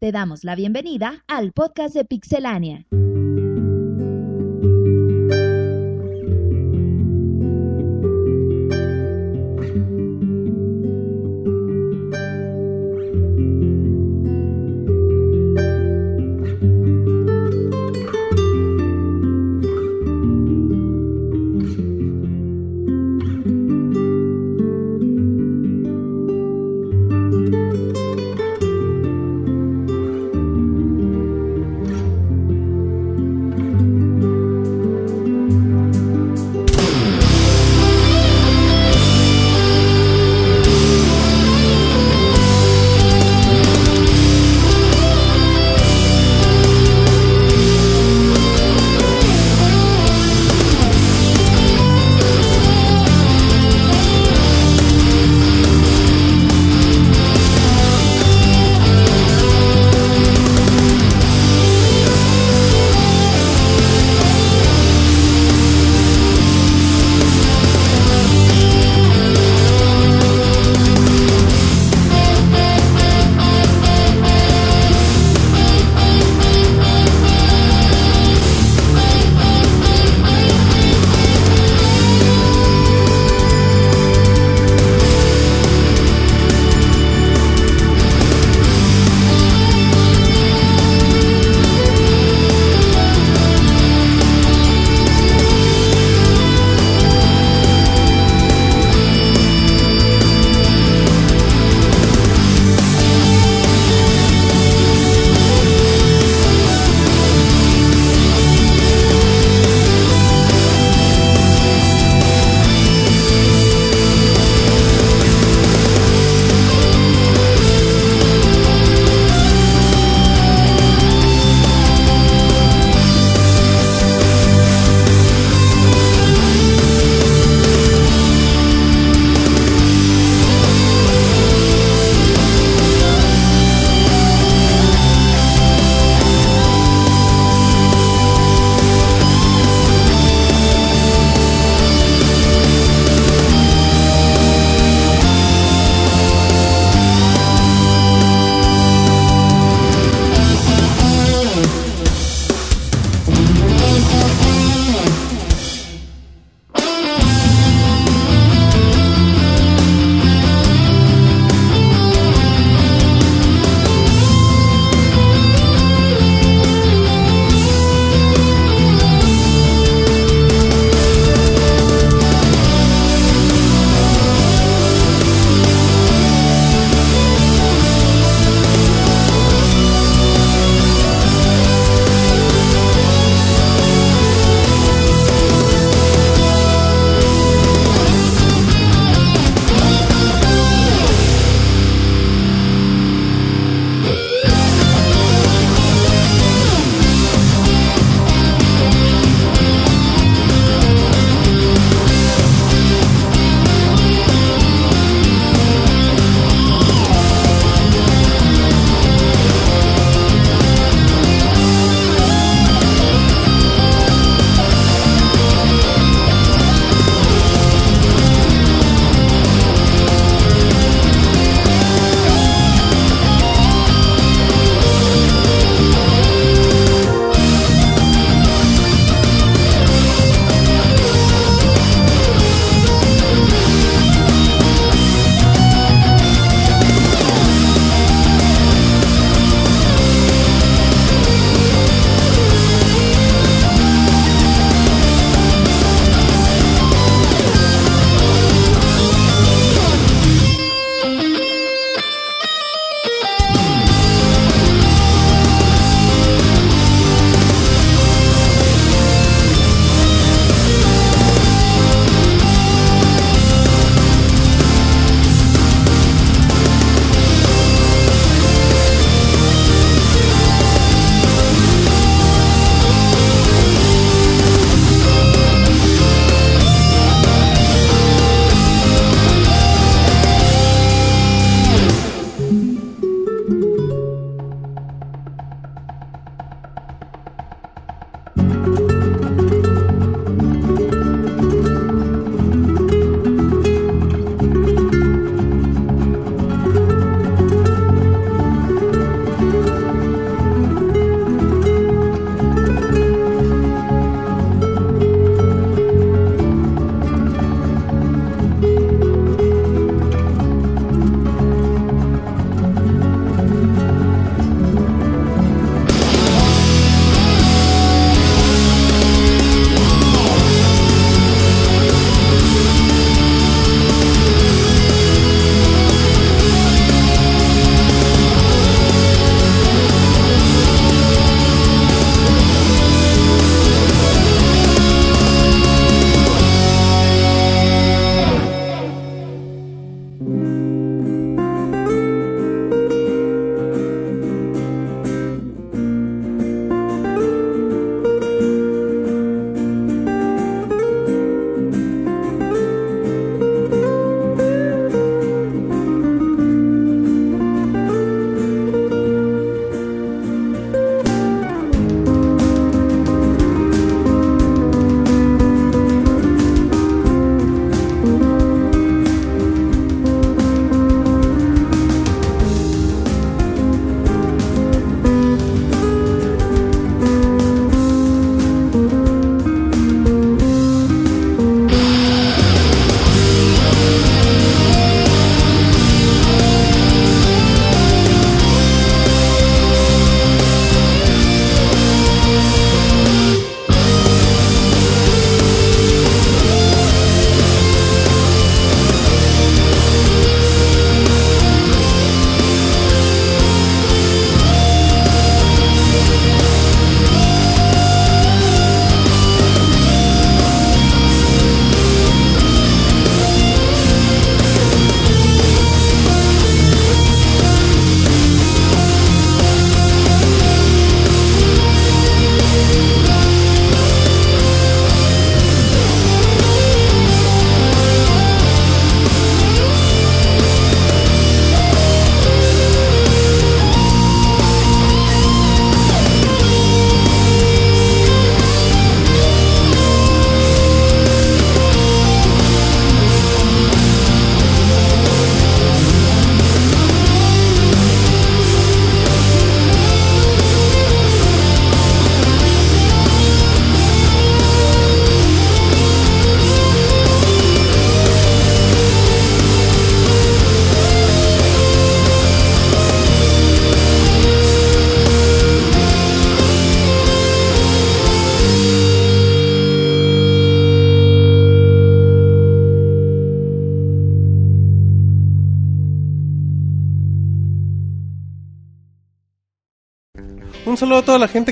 Te damos la bienvenida al podcast de Pixelania.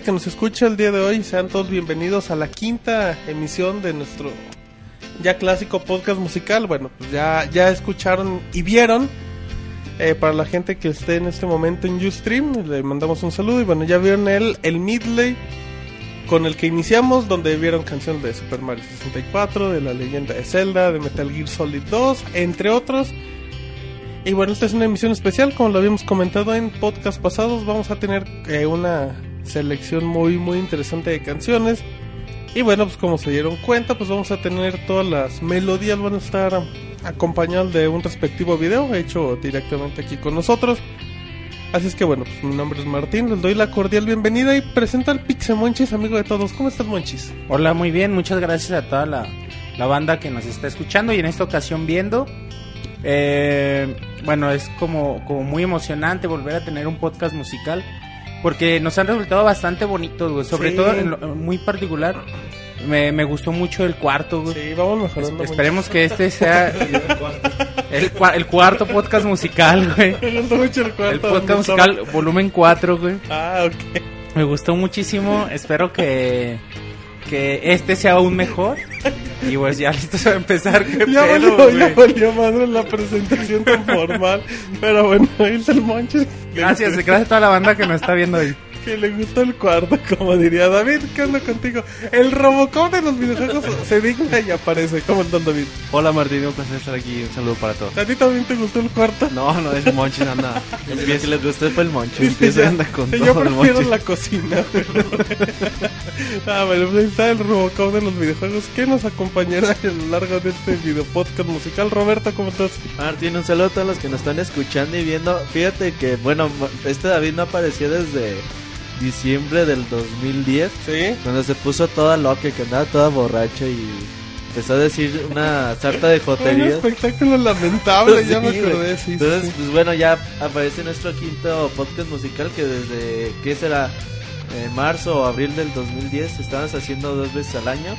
Que nos escucha el día de hoy. Sean todos bienvenidos a la quinta emisión de nuestro ya clásico podcast musical. Bueno, pues ya, ya escucharon y vieron. Eh, para la gente que esté en este momento en Ustream, le mandamos un saludo. Y bueno, ya vieron el, el midley con el que iniciamos, donde vieron canciones de Super Mario 64, de la leyenda de Zelda, de Metal Gear Solid 2, entre otros. Y bueno, esta es una emisión especial, como lo habíamos comentado en podcast pasados, vamos a tener eh, una selección muy muy interesante de canciones. Y bueno, pues como se dieron cuenta, pues vamos a tener todas las melodías, van a estar acompañadas de un respectivo video hecho directamente aquí con nosotros. Así es que bueno, pues mi nombre es Martín, les doy la cordial bienvenida y presento al Pixemonchis, amigo de todos. ¿Cómo estás, Monchis? Hola, muy bien, muchas gracias a toda la, la banda que nos está escuchando y en esta ocasión viendo. Eh, bueno, es como, como muy emocionante volver a tener un podcast musical porque nos han resultado bastante bonitos, güey. Sobre Sí. todo, en lo- muy particular, me, me gustó mucho el cuarto, güey. Sí, vamos mejorando. Es- esperemos que este sea el, cua- el cuarto podcast musical, güey. Me gustó mucho el cuarto. El podcast estaba- musical volumen 4, güey. Ah, ok. Me gustó muchísimo. Espero que, que este sea aún mejor. Y pues ya listos a empezar. ¿Qué Ya pedo, valió, ya valió madre la presentación tan formal. Pero bueno, es el Monchis. Gracias, gracias a toda la banda que nos está viendo hoy. Que le gustó el cuarto, como diría David. ¿Qué onda contigo? El Robocop de los videojuegos se digna y aparece. ¿Cómo estás, David? Hola Martín, un placer estar aquí. Un saludo para todos. ¿A ti también te gustó el cuarto? No, no, es el Monchis, anda. Lo que les gustó fue el moncho. Dice, empieza anda con yo todo el prefiero Monchis. la cocina. ah, bueno, pues ahí está el Robocop de los videojuegos que nos acompañará a lo largo de este video podcast musical. Roberto, ¿cómo estás? Martín, un saludo a todos los que nos están escuchando y viendo. Fíjate que, bueno, este David no apareció desde diciembre del 2010, Sí. cuando se puso toda loca, que andaba toda borracha y empezó a decir una sarta de Un joterías. espectáculo lamentable, ya me Sí, güey. acordé, sí, sí, Entonces, sí. pues bueno, ya aparece nuestro quinto podcast musical que desde, ¿qué será? Eh, marzo o abril del 2010 estamos haciendo dos veces al año.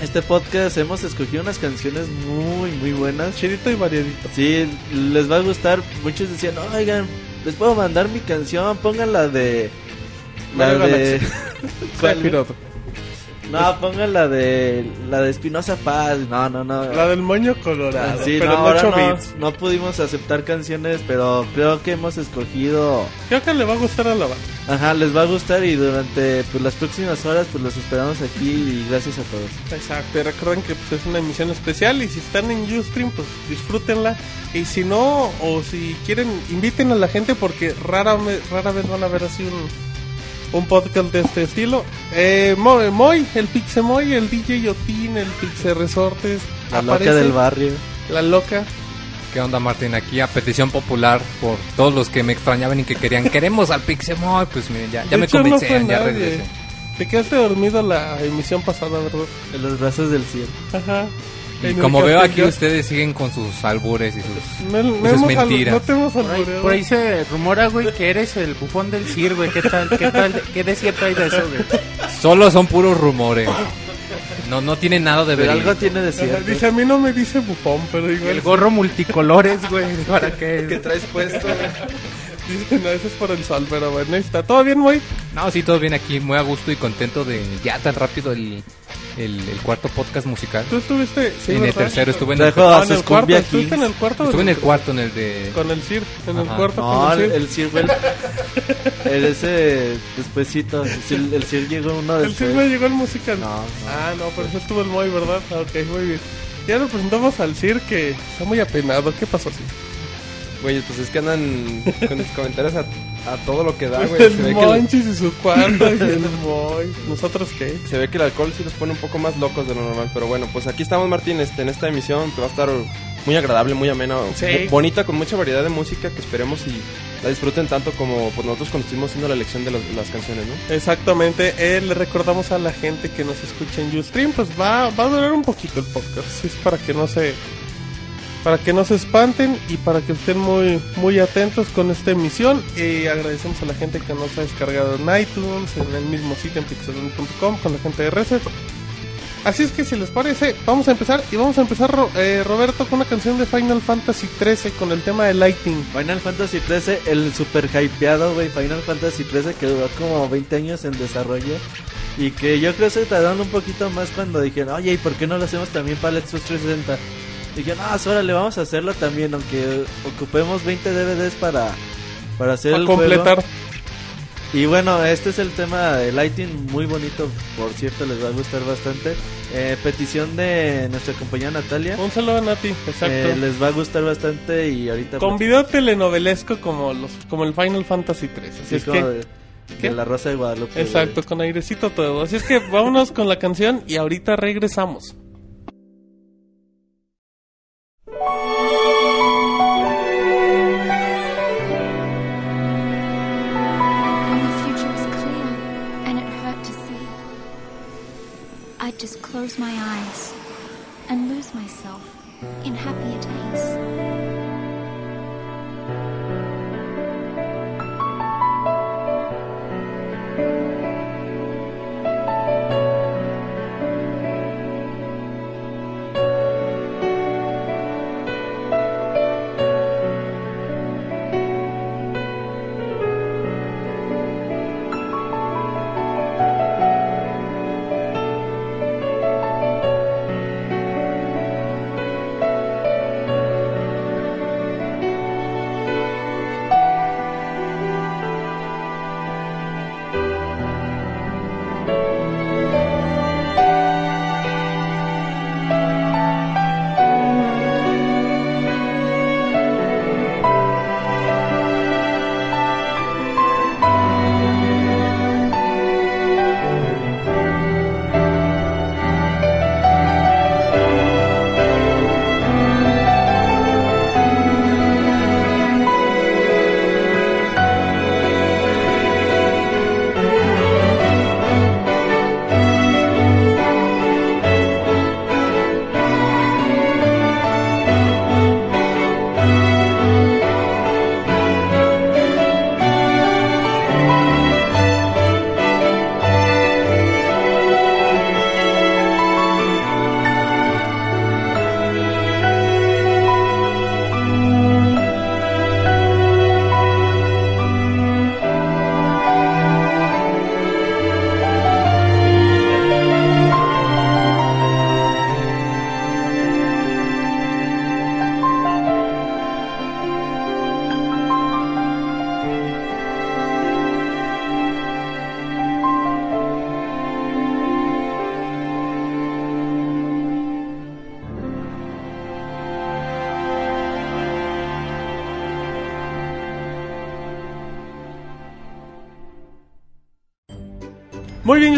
Este podcast hemos escogido unas canciones muy, muy buenas. Chidito y variadito. Sí, les va a gustar. Muchos decían, oigan, les puedo mandar mi canción, pongan la La de... ¿Cuál? No, pongan la de... La de Espinosa Paz. No, no, no. La del moño colorado. Sí, pero no, ahora 8 no, no pudimos aceptar canciones, pero creo que hemos escogido... Creo que le va a gustar a la banda. Ajá, les va a gustar y durante pues, las próximas horas pues los esperamos aquí y gracias a todos. Exacto, y recuerden que pues, es una emisión especial y si están en Ustream, pues disfrútenla. Y si no, o si quieren, inviten a la gente porque rara, rara vez van a ver así un, un podcast de este estilo. Eh, Mo- Moy, el Pixemoy, el DJ Yotin, el Pixe Resortes, La loca del barrio. La loca. ¿Qué onda, Martín? Aquí a petición popular por todos los que me extrañaban y que querían, queremos al Pixemoy. Pues miren, ya, ya me hecho, no convencieron, ya regresé. Te quedaste dormido la emisión pasada, ¿verdad? En los brazos del cielo. Ajá. Y como veo aquí, ustedes siguen con sus albures y sus. No, no es hemos al- mentira. no te hemos Por ahí, por ahí se rumora, güey, que eres el bufón del CIR, güey. ¿Qué tal? ¿Qué tal? ¿Qué de cierto hay de eso, güey? Solo son puros rumores. No, no tiene nada de verídico. algo tiene de cierto. Dice, a mí no me dice bufón, pero igual... El gorro multicolores, güey. ¿Para qué? traes puesto? Dice, no, eso es por el sol, pero bueno, ahí está. ¿Todo bien, güey? No, sí, todo bien aquí, muy a gusto y contento de ya tan rápido el, el, el cuarto podcast musical. ¿Tú estuviste? Sí, en el tercero estuve en el, Ah, en el cuarto. ¿Estuviste en el cuarto? estuve en el cuarto, en el de... Con el CIR, en el cuarto No, con el, el CIR. el Sir fue el, el ese despuesito. El Sir, el Sir llegó uno El después. CIR me llegó el musical. No, no. Ah, no, pero eso estuvo el Moy, ¿verdad? Ah, Ok, muy bien. Ya nos presentamos al CIR que está muy apenado. ¿Qué pasó, CIR? Güey, pues es que andan con sus comentarios a, a todo lo que da, güey. Se el que el, Monchis y su cuarto y el Moy. ¿Nosotros qué? se ve que el alcohol sí los pone un poco más locos de lo normal. Pero bueno, pues aquí estamos, Martín, este, en esta emisión que va a estar muy agradable, muy amena, Sí. bonita, con mucha variedad de música que esperemos y la disfruten tanto como pues, nosotros cuando estuvimos haciendo la elección de las- las canciones, ¿no? Exactamente, eh, le recordamos a la gente que nos escucha en Ustream, pues va, va a durar un poquito el podcast, es para que no se para que no se espanten y para que estén muy muy atentos con esta emisión y agradecemos a la gente que nos ha descargado en iTunes, en el mismo sitio en pixelon.com con la gente de Reset Así es que si les parece, vamos a empezar y vamos a empezar eh, Roberto con una canción de Final Fantasy 13 con el tema de Lighting. Final Fantasy 13, el super hypeado, güey. Final Fantasy 13 que duró como 20 años en desarrollo. Y que yo creo que se tardaron un poquito más cuando dijeron, oye, ¿y por qué no lo hacemos también para el Xbox 360? Dije, no, órale, vamos a hacerlo también, aunque ocupemos 20 DVDs para, para hacer Para el completar. juego. Y bueno, este es el tema de Lighting, muy bonito, por cierto, les va a gustar bastante. Eh, petición de nuestra compañera Natalia. Un saludo a Nati, exacto. Eh, les va a gustar bastante y ahorita... Con video telenovelesco como los como el Final Fantasy 13. Así Sí, es que, de, la Rosa de Guadalupe. exacto, con airecito todo. Así es que vámonos con la canción y ahorita regresamos. Just close my eyes and lose myself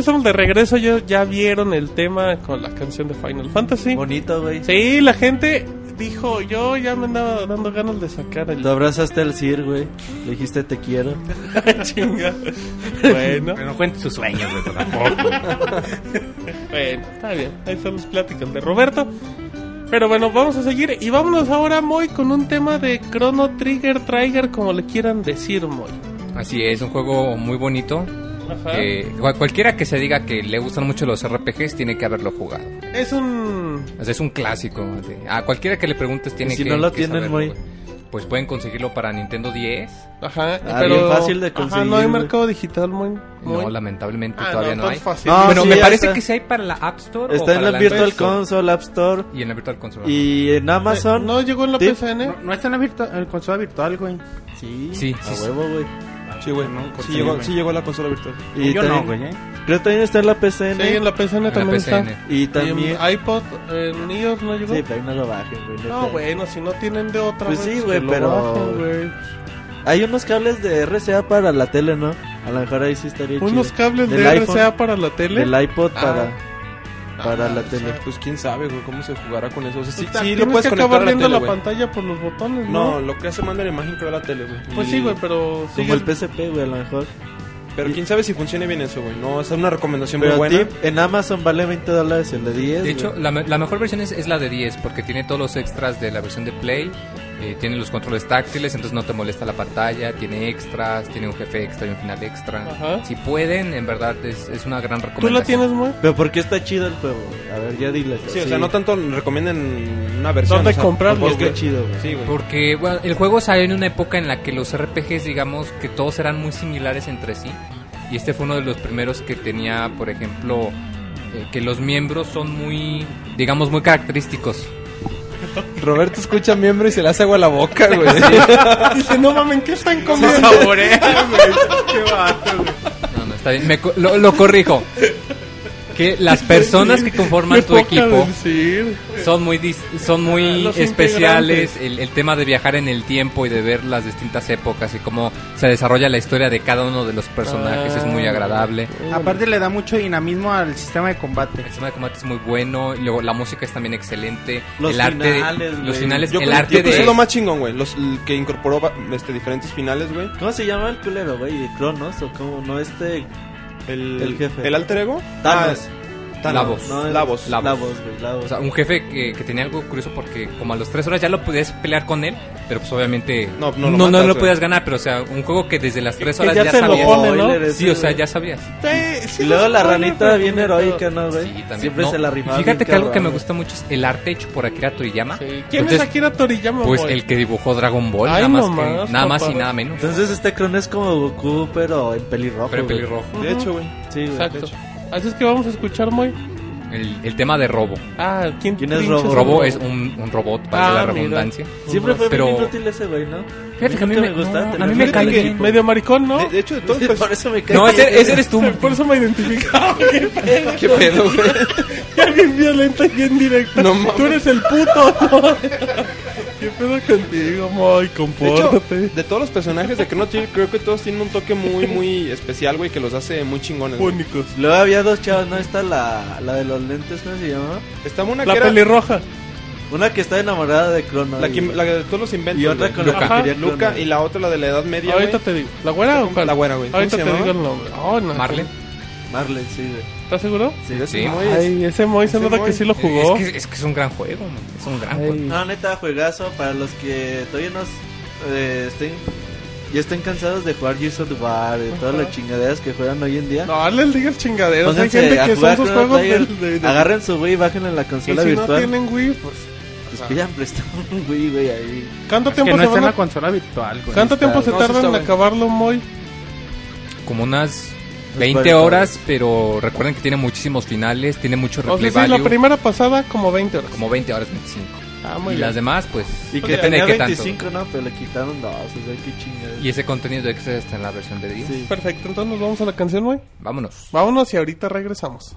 estamos de regreso. Ya, ya vieron el tema con la canción de Final Fantasy. Bonito, güey. Sí, la gente dijo, yo ya me andaba dando ganas de sacar el... Te abrazaste al Sir, güey. Le dijiste te quiero. Chinga. Bueno, Pero no cuentes tus sueños, güey, tampoco. bueno, está bien. Ahí son las pláticas de Roberto. Pero bueno, vamos a seguir y vámonos ahora, Moy, con un tema de Chrono Trigger, Trigger, como le quieran decir, Moy. Así es, un juego muy bonito. Ajá. que cualquiera que se diga que le gustan mucho los RPGs tiene que haberlo jugado. Es un... O sea, es un clásico. de- a cualquiera que le preguntes tiene Y si que no lo tienen, saberlo, muy-. Pues pueden conseguirlo para Nintendo 10. Ajá, Ah, pero... bien fácil de Ajá, conseguir, no hay mercado digital, muy... muy... No, lamentablemente Ah, todavía no, todo hay. es fácil. No, bueno, sí, me parece está. que sí hay para la App Store. o Está en para la Virtual Store. Console, App Store Y en la Virtual Console. y en Amazon. No llegó en la Sí. PSN. No, no está en la virtua- en consola virtual, güey. Sí, Sí, a sí, sí. huevo, güey. Sí, güey. No, sí, llegó, güey. sí llegó a la consola virtual. Y Yo también- no, güey, ¿eh? Creo que también está en la PCN. Sí, en la la también PSN. está. Y Y también. en iPod, en iOS no llegó. Sí, pero ahí no lo bajen, güey. No, bueno, si no tienen de otra. Pues sí, que güey, pero- bajen, güey. Hay unos cables de RCA para la tele, ¿no? A lo mejor ahí sí estaría chido. Unos cables Del de iPhone, RCA para la tele. Del iPod Ah. para, para la tele. sea, Pues quién sabe, güey, cómo se jugará con eso. O sea, sí, Puta, sí lo puedes que conectar acabar a la viendo tele, la güey. pantalla por los botones, No, ¿no? lo que hace manda la imagen creo a la tele, güey. Pues Y- sí, güey, pero... Como el PSP, güey, a lo mejor. Pero quién sabe si funcione bien eso, güey. No, es una recomendación Pero muy buena. tip, en Amazon vale 20 dólares el de 10. De hecho, la, me- la mejor versión es, es la de 10 porque tiene todos los extras de la versión de Play. Eh, tiene los controles táctiles, entonces no te molesta la pantalla, tiene extras, tiene un jefe extra y un final extra. Ajá. Si pueden, en verdad es, es una gran ¿Tú recomendación. la tienes muy? Pero ¿por qué está chido el juego? A ver, ya dile. Sí, o sea, no tanto recomienden una versión. ¿Dónde o sea, comprarlo, Porque porque- está chido, güey. Sí, güey. Porque bueno, el juego salió en una época en la que los RPGs, digamos, que todos eran muy similares entre sí. Y este fue uno de los primeros que tenía, por ejemplo, eh, que los miembros son muy, digamos, muy característicos. Roberto escucha miembro y se le hace agua a la boca, güey. Dice, no mames, ¿qué están comiendo? No, no, está bien. Me co- lo, lo corrijo. Que las personas que conforman tu equipo decir. son muy dis- son muy Los especiales. El, el tema de viajar en el tiempo y de ver las distintas épocas y cómo se desarrolla la historia de cada uno de los personajes es muy Ah. agradable. Aparte le da mucho dinamismo al sistema de combate. El sistema de combate es muy bueno, y luego la música es también excelente. Los el arte, finales, los güey. finales, Yo el creo, arte yo creo que de es lo más chingón, güey. Los el que incorporó este, diferentes finales, güey. ¿Cómo se llama el culero, güey? ¿Cronos o cómo? No, este... El, El jefe. El alter ego. Thanos. Ah, Lavos. No, Lavos. Lavos. Lavos, güey, Lavos. O sea, un jefe que, que tenía algo curioso porque como a las 3 horas ya lo podías pelear con él, pero pues obviamente No, no, no no, lo no matas, lo güey. podías ganar, pero o sea, un juego que desde las 3 que horas ya ya, lo sabías. pone, ¿no? Sí, o sea, ya sabías. Sí, sí Y luego la pone, ranita pero bien heroica, ¿no, güey? Sí, también. Siempre No, se la rifaba. Fíjate que algo que cabrón, me gusta mucho es el arte hecho por Akira Toriyama. Sí. ¿Quién Entonces, es Akira Toriyama? Pues güey? el que dibujó Dragon Ball, Ay, nada, más, no que- nada más y nada menos. Entonces este Crono es como Goku, pero en pelirrojo. pero en pelirrojo. De hecho, güey. Sí, güey. Exacto. Así es que vamos a escuchar muy. El, el tema de Robo. Ah, ¿quién, ¿Quién es Robo? Robo es un, un robot, para Ah, la mira. redundancia. Siempre fue Pero- bien inútil ese güey, ¿no? Fíjate que a mí me- gusta no, a mí me cae equipo. Medio maricón, ¿no? De, de hecho, de todos los Por eso me cae No, ese, ese eres tú. Por eso me identificaba. ¿Qué pedo? ¿Qué pedo, güey? Ya bien violenta y bien directa. No mames. Tú eres el puto, ¿no? ¿Qué pedo contigo, Moy? De hecho, Compórtate. de todos los personajes de Chrono Trigger, creo que todos tienen un toque muy, muy especial, güey, que los hace muy chingones. güey. Únicos. Luego había dos chavas, ¿no? Está la, la de los lentes, ¿cómo se llama? Estaba una La que era pelirroja. Una que está enamorada de Crono. la, que, la de todos los inventos. y otra güey. con la Luca. que quería Crono. Luca y la otra, la de la Edad Media, Ahorita güey. te digo. ¿La güera o cuál? La güera, güey. ¿Cómo Ahorita se te digo el nombre. Oh, no. Marley. Marley, sí, güey. ¿Estás seguro? Sí, Ese Sí. Moy es- Ay, ese Moy se nota Moy. que sí lo jugó. Es que, es que es un gran juego, man. es un gran Ay. juego. No, neta, juegazo. Para los que todavía no eh, estén, ya estén cansados de jugar Gears of War, de todas las chingaderas que juegan hoy en día. No, les digas chingaderas. Hay Pónganse gente a que son jugar sus juegos del- de, de- Agarren su Wii, bájenla en la Y consola si no virtual. tienen Wii, pues. Pues pidan prestado un Wii, güey, ahí. ¿Cuánto tiempo no se está en van la a... consola virtual, güey. ¿Cuánto tiempo se No, sí tardan está en acabarlo, Moy? Como unas 20 40 horas, pero recuerden que tiene muchísimos finales, tiene mucho O sea, replay sí, la primera pasada como 20 horas. Como 20 horas, 25. Ah, muy y bien. las demás, pues, Y que depende tenía de qué tanto. 25, ¿no? Pero le quitaron dos, o sea, qué chingada. Y ese contenido extra está en la versión de 10. Sí. Perfecto, entonces nos vamos a la canción, Moy. Vámonos. Vámonos y ahorita regresamos.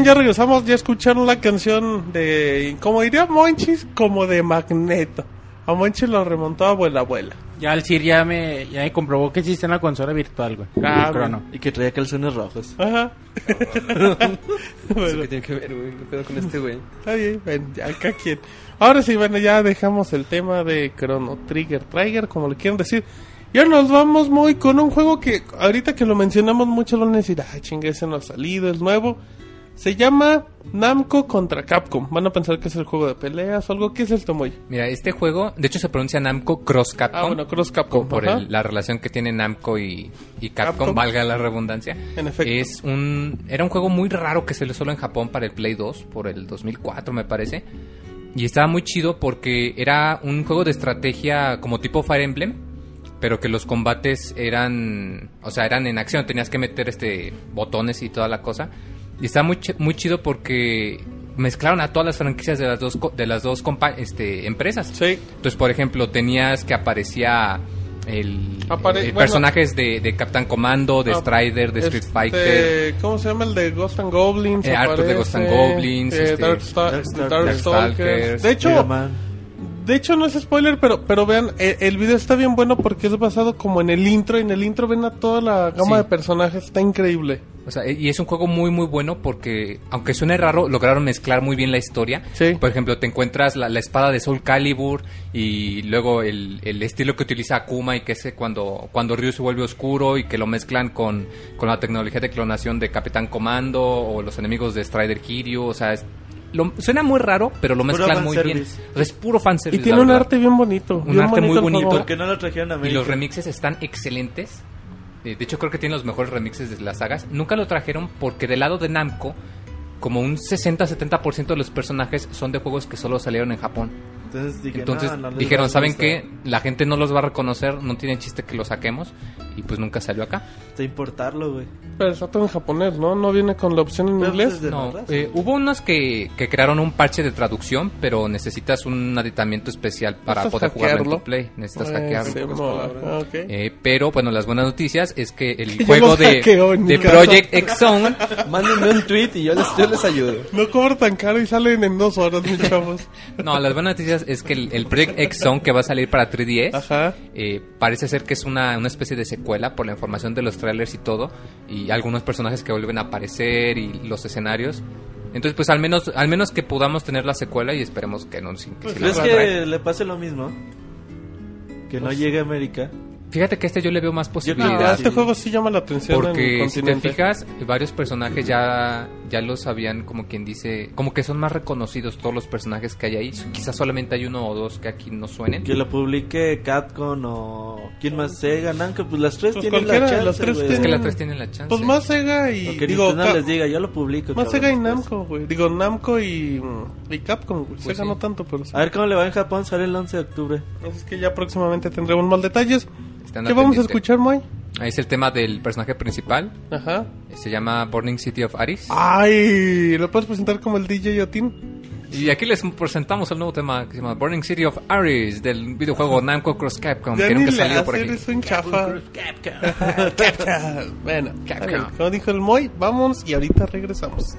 Bien, ya regresamos. Ya escucharon la canción de, como diría Monchis, como de Magneto. A Monchis lo remontó abuela abuela. Ya el Sir ya me, ya me comprobó que existe una consola virtual, güey. Ah, El Crono. Y que traía calzones rojos. Ajá. ¿Eso bueno, qué tiene que ver, güey? ¿Qué pedo con este güey? está bien, ya acá quien. Ahora sí, bueno, ya dejamos el tema de Chrono Trigger, Trigger, como le quieran decir. Y ahora nos vamos muy con un juego que ahorita que lo mencionamos mucho lo van a decir, ay chingue, ese no ha salido, es nuevo. Se llama Namco contra Capcom. Van a pensar que es el juego de peleas o algo. ¿Qué es esto, muy? Mira, este juego, de hecho se pronuncia Namco Cross Capcom. Ah, bueno, Cross Capcom. por el- la relación que tiene Namco y, y Capcom, Capcom. valga la redundancia. En efecto. Es un, era un juego muy raro que salió solo en Japón para el Play 2, por el 2004 me parece. Y estaba muy chido porque era un juego de estrategia como tipo Fire Emblem, pero que los combates eran, o sea, eran en acción, tenías que meter este botones y toda la cosa. Y estaba muy, ch- muy chido porque mezclaron a todas las franquicias de las dos co- de las dos compa- este, empresas. Sí. Entonces, por ejemplo, tenías que aparecía el, Apare- eh, bueno. personajes de, de Captain Commando, de Strider, de Street Este, Fighter. ¿Cómo se llama el de Ghost and Goblins? Eh, Arthur de Ghost and Goblins, eh, este, Dark. Darkstalkers, De hecho, de hecho no es spoiler, pero pero vean, eh, el video está bien bueno porque es basado como en el intro. Y en el intro ven a toda la gama Sí. de personajes. Está increíble. O sea, y es un juego muy muy bueno porque, aunque suene raro, lograron mezclar muy bien la historia. Sí. Por ejemplo, te encuentras la, la espada de Soul Calibur y luego el, el estilo que utiliza Akuma y que es cuando, cuando Ryu se vuelve oscuro y que lo mezclan con, con la tecnología de clonación de Capitán Comando o los enemigos de Strider Kiryu. O sea, es- lo- suena muy raro, pero lo mezclan muy bien. fanservice. O sea, es puro Y fanservice. tiene la un arte bien bonito. Un bien arte muy bonito. juego. ¿Por qué no lo trajeron a Y los remixes están excelentes. Eh, de hecho, creo que tienen los mejores remixes de las sagas. Nunca lo trajeron porque del lado de Namco, como un 60-70% de los personajes son de juegos que solo salieron en Japón. Entonces, dije, Entonces no, no les dijeron, ¿saben qué? La gente no los va a reconocer, no tiene chiste que lo saquemos. Y pues nunca salió acá. De importarlo, güey. Pero está todo en japonés, ¿no? No viene con la opción en Pero, inglés. pues, No, eh, hubo unos que, que crearon un parche de traducción, pero necesitas un aditamento especial para poder jugarlo en hackearlo. tu play. Necesitas Ay, hackearlo. mola. Ah, ok. Eh, pero bueno, las buenas noticias es que el juego de, hackeo de. Project X Zone Mándenme un tweet y yo les, yo les ayudo. No cobra tan caro y salen en dos horas, mis chavos. No, las buenas noticias es que el, el Project X Zone que va a salir para 3DS Ajá. eh, parece ser que es una, una especie de secuela por la información de los trailers y todo y algunos personajes que vuelven a aparecer y los escenarios. Entonces, pues al menos al menos que podamos tener la secuela y esperemos que no. que la ¿Crees traen. que le pase lo mismo? Que no llegue a América. Fíjate que este yo le veo más No, posibilidad. este juego sí llama la atención Porque si te fijas, varios personajes ya, ya los habían, como quien dice, como que son más reconocidos todos los personajes que hay ahí. Quizás solamente hay uno o dos que aquí no suenen. Que lo publique Capcom o... ¿Quién más? Sega, Namco. Pues las tres Pues tienen la chance, las tres. Es que tienen- las tres tienen la chance. Pues más Sega y... O que digo, Nintendo les diga, yo lo publico. más Sega y después. Namco, güey. Digo, Namco y, y Capcom, güey. Pues Sega sí. no tanto, pero sí. A ver cómo le va en Japón, sale el 11 de octubre. Es que ya próximamente tendremos más detalles. Están ¿Qué vamos a escuchar, Moy? Ahí es el tema del personaje principal. Ajá. Se llama Burning City of Aris. Ay, ¿lo puedes presentar como el DJ Yotin? Y aquí les presentamos el nuevo tema que se llama Burning City of Aris del videojuego Namco Cross Capcom Ya que ni nunca salió por aquí. eres un chafa. Capcom. bueno, Capcom. está bien. como dijo el Moy, vamos y ahorita regresamos.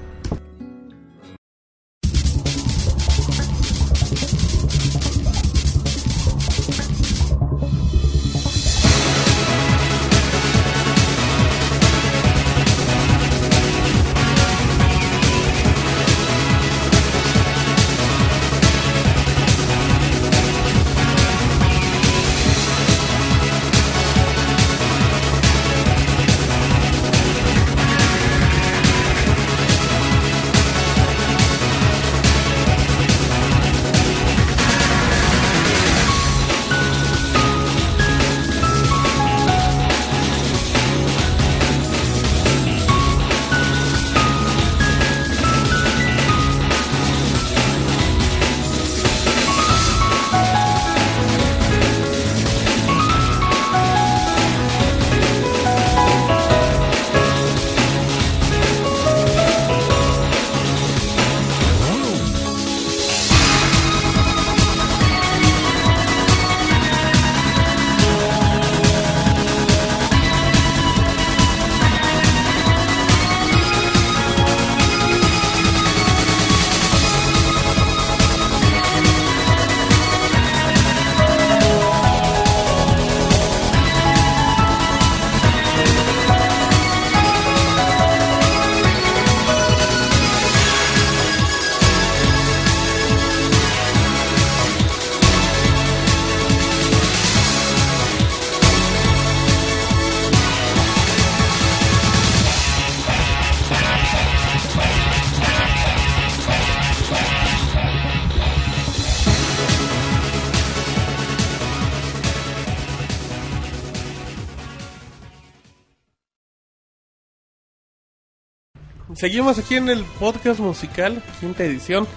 Seguimos aquí en el podcast musical, quinta edición.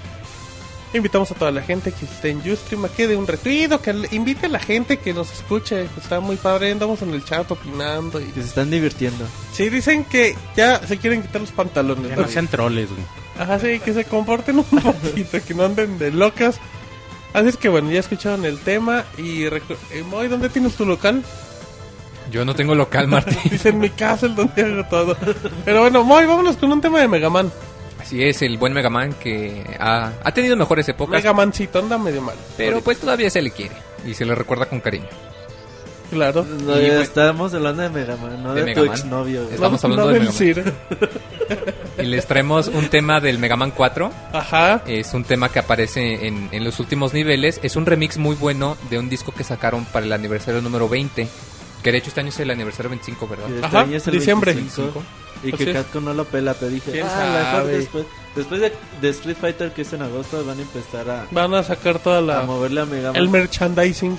Invitamos a toda la gente que esté en Ustream a que dé un retuido, que invite a la gente que nos escuche. Está muy padre, andamos en el chat opinando. Y... Que se están divirtiendo. Sí, dicen que ya se quieren quitar los pantalones. Ya ¿no? sean troles, güey. Ajá, sí, que se comporten un poquito, que no anden de locas. Así es que bueno, ya escucharon el tema. Y eh, Moy, ¿dónde tienes tu local? Yo no tengo local, Martín. Dice en mi casa, el donde hago todo. Pero bueno, Moy, vámonos con un tema de Mega Man. Así es, el buen Mega Man que ha, ha tenido mejores épocas, Mega Mancito anda medio mal. pero pues todavía se le quiere y se le recuerda con cariño. Claro. No, Y, ya pues, estamos hablando de Mega Man, no de de, Mega tu Man. exnovio. güey. Estamos No- hablando no de del Mega Cir. Y les traemos un tema del Mega Man 4. Ajá. Es un tema que aparece en, en los últimos niveles. Es un remix muy bueno de un disco que sacaron para el aniversario número 20. Que de hecho este año es el aniversario 25, ¿verdad? Este Ajá, año es el diciembre. 25, y Así que es. Capcom no lo pela, pero dije, ¿Quién ah, mejor después, después de, de Street Fighter que es en agosto van a empezar a, Van a sacar toda a la... moverle a Mega Man. El merchandising.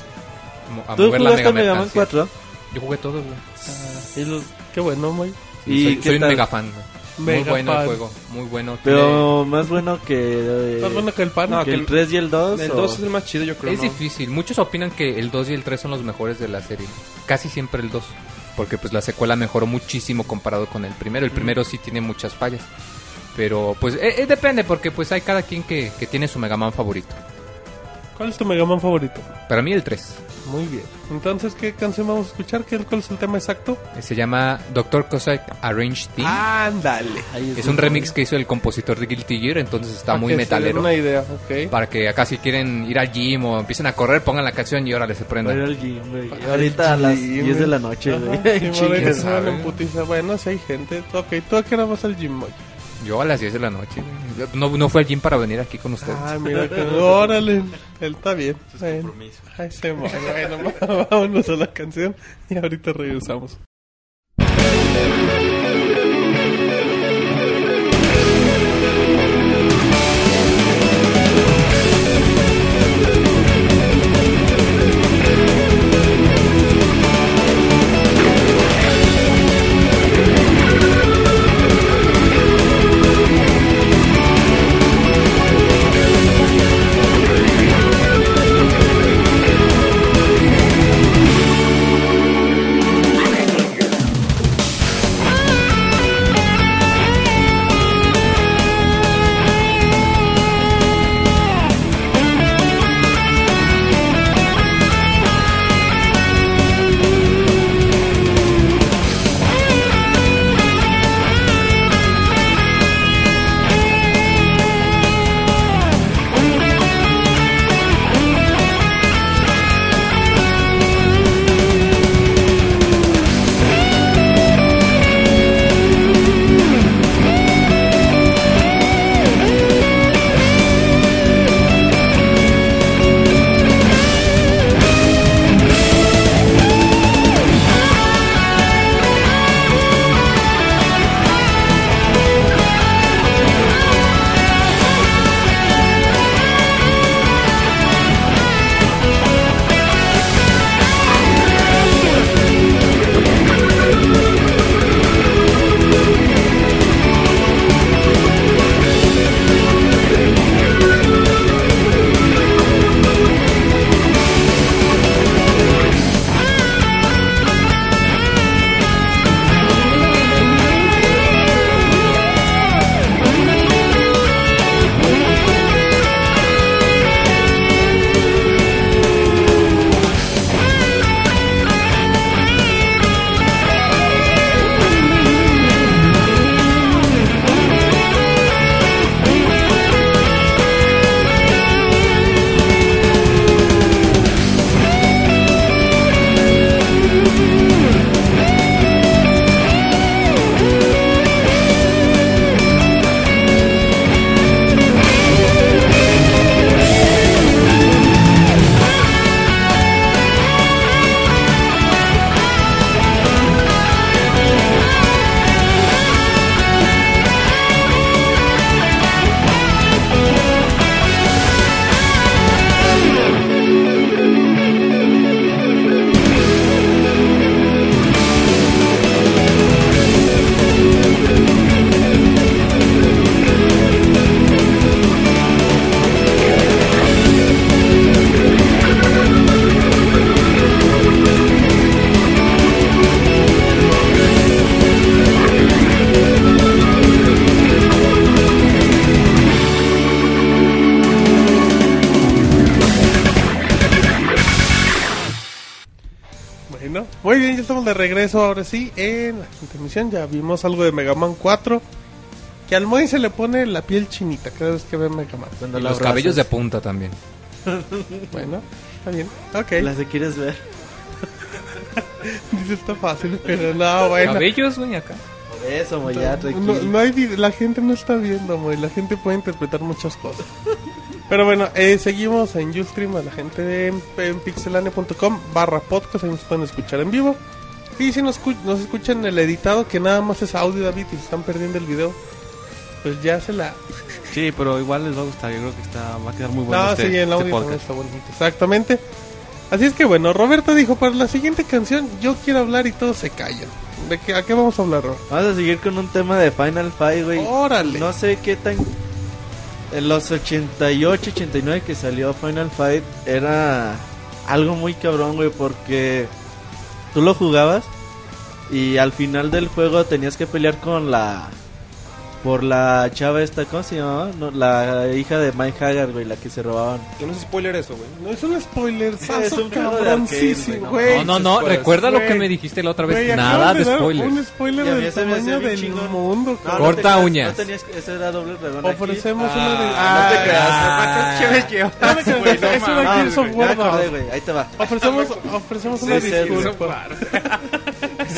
Mo- a ¿Tú mover la jugaste Mega Man mercancía. 4? Yo jugué todos, güey. Y los- Qué bueno, Moy. ¿Y soy qué soy un tal? mega fan. güey. Muy bueno el juego, muy bueno. Pero más bueno que, eh, Más bueno que el pan. No, que que el el- 3 y el 2. El o- 2 es el más chido, yo creo. es ¿no? difícil. Muchos opinan que el 2 y el 3 son los mejores de la serie. Casi siempre el 2. Porque pues la secuela mejoró muchísimo comparado con el primero. El primero sí tiene muchas fallas. Pero pues eh, eh, depende porque pues hay cada quien que, que tiene su Mega Man favorito. ¿Cuál es tu Mega Man favorito? Para mí el 3. Muy bien. Entonces, ¿qué canción vamos a escuchar? ¿Qué, ¿Cuál es el tema exacto? Eh, Se llama Doctor Cossack Arranged Theme. Ándale. Ahí es un remix que hizo el compositor de Guilty Gear, entonces está muy metalero. Una idea, ok. Para que acá si quieren ir al gym o empiecen a correr, pongan la canción y órale se Voy a ir prendan. al gym, güey. Ahorita a las gym, 10 de la güey. noche, güey. Bueno, si hay gente. Ok, ¿tú a qué hora vas al gym, Moy? Yo a las 10 de la noche. No, no fue al gym para venir aquí con ustedes. Ah, mira que... Órale. Él está bien. Ay, se. Bueno, vámonos a la canción y ahorita regresamos. De regreso ahora sí en la quinta emisión. Ya vimos algo de Mega Man 4. Que al Moy se le pone la piel chinita cada vez que ve Mega Man. Cuando Y la los cabellos de punta también. Bueno, está bien. Ok. Las que quieres ver. Dice está fácil, pero no, bueno. Cabellos, güey, acá. Por eso, mo, ya, No, tranquilo. no hay vid- la gente no está viendo, Moy. La gente puede interpretar muchas cosas. Pero bueno, eh, seguimos en Ustream a la gente de en pixelane.com barra podcast. Ahí nos pueden escuchar en vivo. Y si nos, nos escuchan el editado, que nada más es audio, David, y se están perdiendo el video, pues ya se la. Sí, pero igual les va a gustar. Yo creo que está, va a quedar muy bueno no, este, sí, en este audio podcast. está bonito. Exactamente. Así es que bueno, Roberto dijo: Para la siguiente canción, yo quiero hablar y todos se callan. ¿De qué, ¿A qué vamos a hablar, Roberto? Vamos a seguir con un tema de Final Fight, güey. Órale. No sé qué tan... En los 88, 89 que salió Final Fight era algo muy cabrón, güey, porque tú lo jugabas y al final del juego tenías que pelear con la... Por la chava esta, ¿cómo se llamaba? No, la hija de Mike Haggard, güey, la que se robaban. Que no es spoiler eso, güey. No es un spoiler, Es un de cabroncísimo, güey. No, no, no, recuerda lo que me dijiste la otra vez. Güey, Nada de dar spoilers. Un spoiler del tamaño del mundo, No, Corta tenías- uñas. No tenías, ese era doble dragón. aquí. Ofrecemos una de... Ah, no te creas. Ah, no te creas, es una Gears of War güey. Ahí te va. Ofrecemos, ofrecemos una Sí,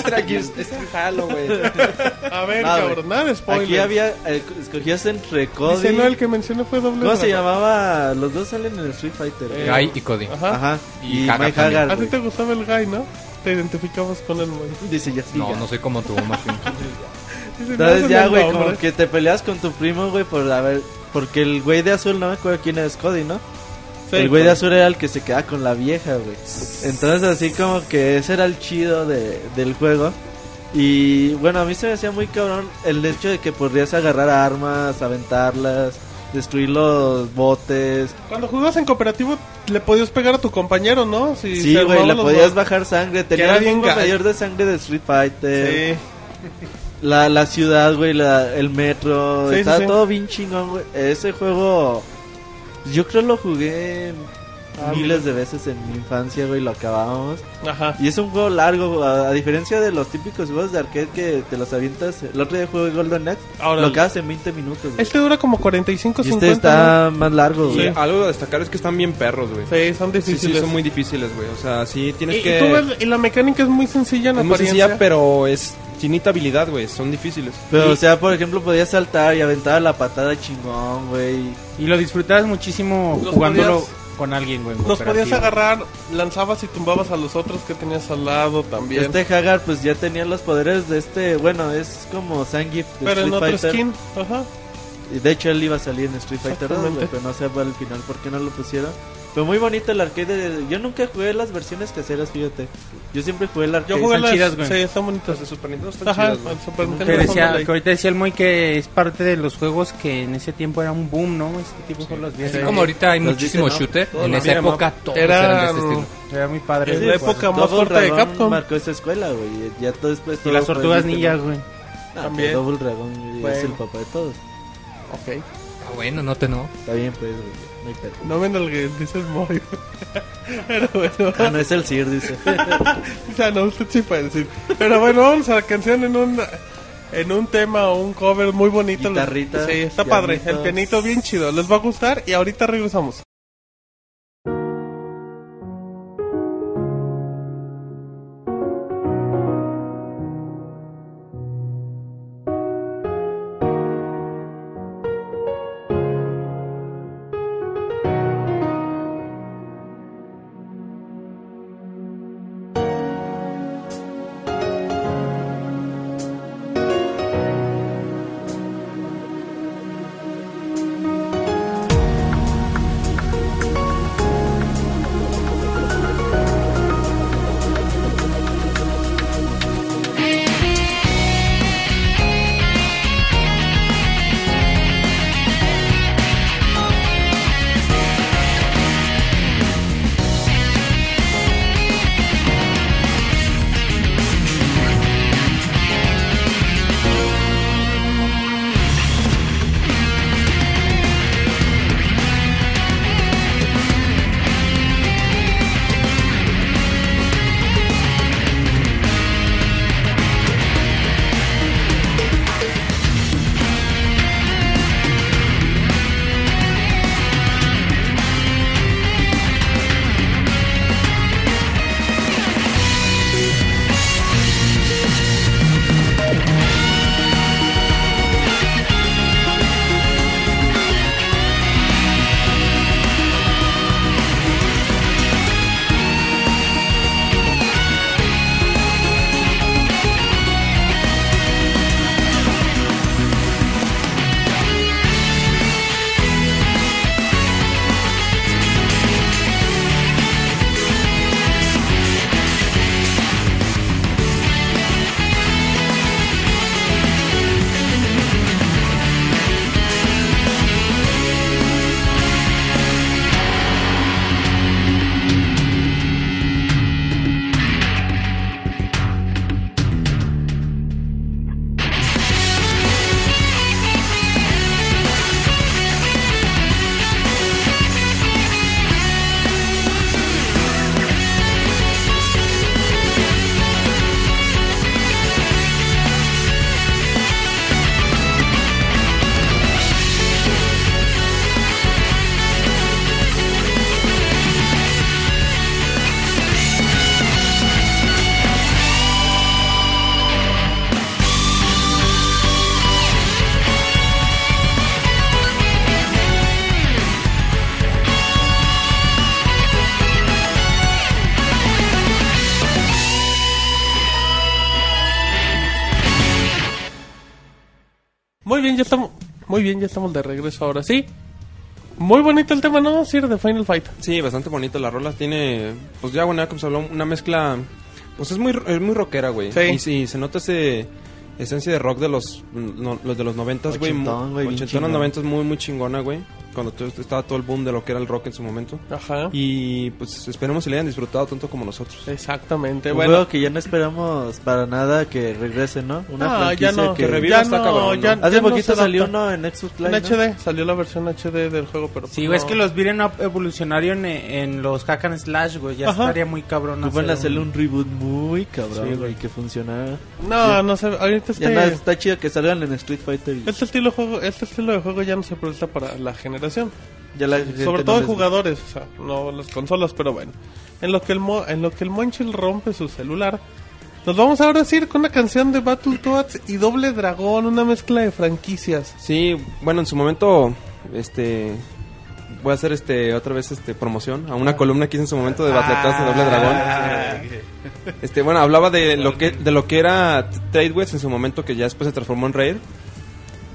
era Gears, ese era Halo, güey. A ver, güey. cabrón, nada de spoiler. Aquí había. eh, escogías entre Cody. Dice, no, el que mencioné fue doble ¿Cómo se llamaba? Los dos salen en el Street Fighter. güey. Guy y Cody. Ajá. Ajá. Y Y, Mike. Haggard. A ti te gustaba el guy, ¿no? Te identificabas con él, güey. Dice ya sí. No, ya. no soy como tú, Martín. Entonces ya, es güey, como que te peleas con tu primo, güey, por a ver. Porque el güey de azul, no me acuerdo quién es Cody, ¿no? El güey de azul era el que se queda con la vieja, güey. Entonces así como que ese era el chido de, del juego. Y bueno, a mí se me hacía muy cabrón el hecho de que podrías agarrar armas, aventarlas, destruir los botes. Cuando jugabas en cooperativo, le podías pegar a tu compañero, ¿no? Si Sí, güey, le podías bajar sangre. Tenía el gacho. mayor de sangre de Street Fighter. Sí. La, la ciudad, güey, la, el metro. Sí, sí, Estaba sí. todo bien chingón, güey. Ese juego, yo creo lo jugué Ah, miles de veces en mi infancia, güey, lo acabábamos. Ajá. Y es un juego largo, a, a diferencia de los típicos juegos de arcade que te los avientas. El otro día jugué Golden Axe, Ahora, lo acabas en 20 minutos. güey. este dura como 45, y 50. este está más largo, Y güey. algo a destacar es que están bien perros, güey. Sí, son Sí, difíciles. sí, son muy difíciles, güey. O sea, sí tienes y, y que... tú ves, y la mecánica es muy sencilla en Es muy sencilla, pero es finita habilidad, güey. Son difíciles. Pero, y- o sea, por ejemplo, podías saltar y aventar la patada chingón, güey. Y lo disfrutabas muchísimo jugándolo podías- con alguien, güey. en Los podías agarrar, lanzabas y tumbabas a los otros que tenías al lado también. Este Hagar, pues ya tenía los poderes de este. Bueno, es como Zangief de pero en Street otro Fighter. skin. Ajá. Y de hecho, él iba a salir en Street Fighter 2, güey, Exactamente. pero no sé al final por qué no lo pusieron. Pero muy bonito el arcade. de- Yo nunca jugué las versiones caseras, fíjate. Yo siempre jugué el arcade. Yo jugué están las. chidas, güey. sí, están bonitas. De Super Nintendo están Ajá, chidas, el Super Que Nintendo. Que, son decía, que ahorita decía el Moy que es parte de los juegos que en ese tiempo era un boom, ¿no? Este tipo de juegos los Así como ahorita hay muchísimos shooter, Todo en esa época todos eran de este estilo. Era muy padre. Es la época más fuerte de Capcom. marcó esa escuela, güey. Ya todo después. Y todo las fue tortugas ninjas, güey. Ah, También. pues Double Dragon es el papá de todos. Ok. Ah, bueno, no te no. Está bien, pues, güey. No hay pedo. No ven el que dice el Moy. Pero bueno. Ah, no es el Sir, dice. O sea, no, usted sí puede decir. Pero bueno, vamos a la canción en un en un tema o un cover muy bonito. Guitarrita, Sí, está padre. El pianito bien chido. Les va a gustar y ahorita regresamos. Muy bien, ya estamos de regreso ahora sí. Muy bonito el tema, ¿no? Sir, de Final Fight. Sí, bastante bonito. La rola tiene, pues ya, bueno, ya como se habló, una mezcla. Pues es muy, es muy rockera, güey. Sí. Y sí, se nota ese esencia de rock de los, no- los de los noventas, güey. Ochentón, güey, bien Ochentonas, noventas, muy, muy chingona, güey. Cuando todo- estaba todo el boom de lo que era el rock en su momento. Ajá. Y pues esperemos que le hayan disfrutado tanto como nosotros. Exactamente. Bueno, que ya no esperamos para nada que regrese, ¿no? Una No, franquicia ya no, que... que reviva ya está no, cabrón, ya-. Hace ya poquito salió uno en Xbox Live, En ¿no? HD, salió la versión HD del juego, pero Sí, pues, güey, es que los viren evolucionaron en, en los hack and slash, güey. Ya Ajá. estaría muy cabrón. Ocupan hacer hacerle un reboot muy cabrón, Sí, güey, que funcionara. No, no sé, ahorita Ya este, no, está chido que salgan en Street Fighter y este estilo de juego, este estilo de juego ya no se presta para la generación. Ya la gente Sobre no todo les- jugadores, o sea, no las consolas, pero bueno. En lo que el mo en lo que el Monchil rompe su celular, nos vamos ahora a ir con una canción de Battletoads y Doble Dragón, una mezcla de franquicias. Sí, bueno, en su momento, este, voy a hacer este otra vez este promoción a una columna que hice en su momento de Battletoads de Doble Dragón. Este, bueno, hablaba de lo que de lo que era Tradewest en su momento que ya después se transformó en Raid.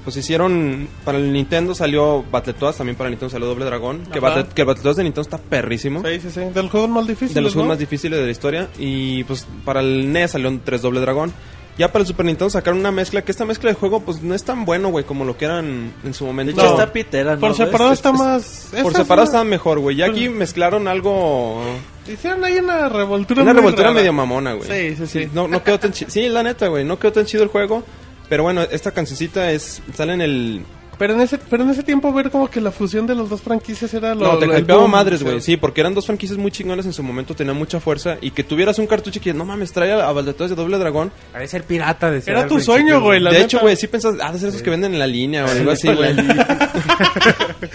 Pues hicieron para el Nintendo salió Battletoads, también para el Nintendo salió Doble Dragón, que. Battle- que el Battletoads de Nintendo está perrísimo. Sí, sí, sí, de los juegos más difíciles. de los juegos más difíciles de la historia. Y pues para el NES salió un 3 Doble Dragón. Ya para el Super Nintendo sacaron una mezcla que esta mezcla de juego pues no es tan bueno, güey, como lo que eran en su De momento. hecho, No. está pitera, ¿no? Por separado es- está es- más... Por separado es una- estaban mejor, güey. Ya aquí mezclaron algo... Hicieron ahí una revoltura Una revoltura rara. medio mamona, güey. Sí, sí, sí. No, no quedó tan chido. Sí, la neta, güey. No quedó tan chido el juego. Pero bueno, esta cancioncita es... Sale en el... Pero en ese pero en ese tiempo ver como que la fusión de las dos franquicias era lo no, te lo- el hypeaba boom, madres, güey. Sí, porque eran dos franquicias muy chingonas en su momento. Tenían mucha fuerza. Y que tuvieras un cartucho que... No mames, trae a Battletoads de Doble Dragón. Parece ser pirata. decía Era tu sueño, güey. La de neta. hecho, güey, sí pensás... Ah, de ser esos que venden en la línea o algo así, güey.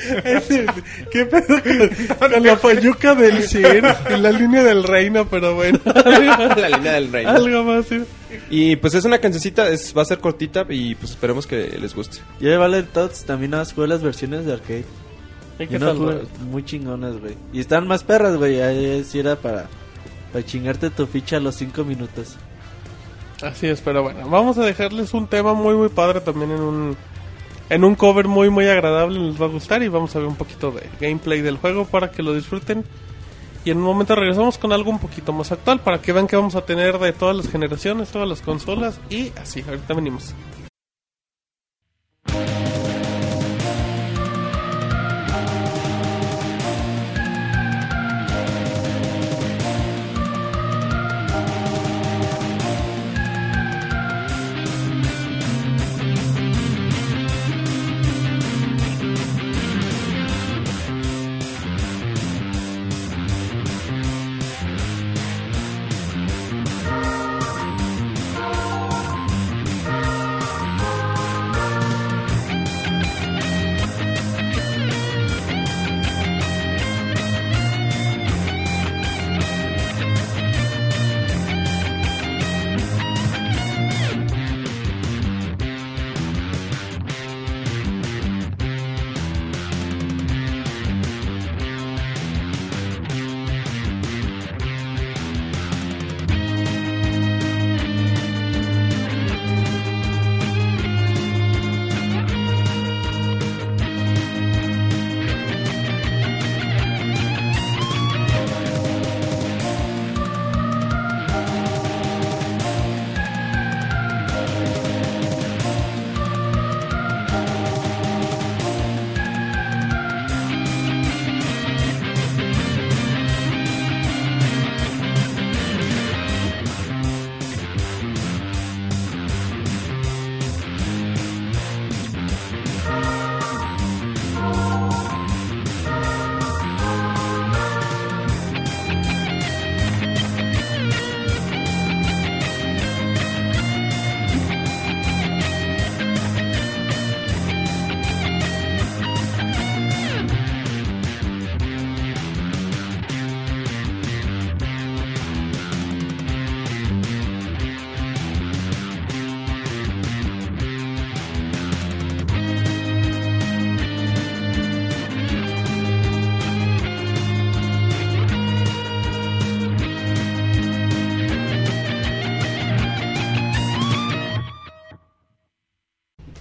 ¿Qué pedo con, con la payuca del Sir y la línea del reino? Pero bueno. la línea del rey. Algo más, sí. Y pues es una cancioncita, es, va a ser cortita y pues esperemos que les guste. Yo de Battletoads también nada más jugué las versiones de arcade. ¿Y qué no tal, muy chingonas, güey. Y están más perras, güey. Ahí sí era para, para chingarte tu ficha a los 5 minutos. Así es, pero bueno, vamos a dejarles un tema muy muy padre también en un en un cover muy muy agradable, les va a gustar y vamos a ver un poquito de gameplay del juego para que lo disfruten. Y en un momento regresamos con algo un poquito más actual para que vean que vamos a tener de todas las generaciones, todas las consolas y así, ahorita venimos.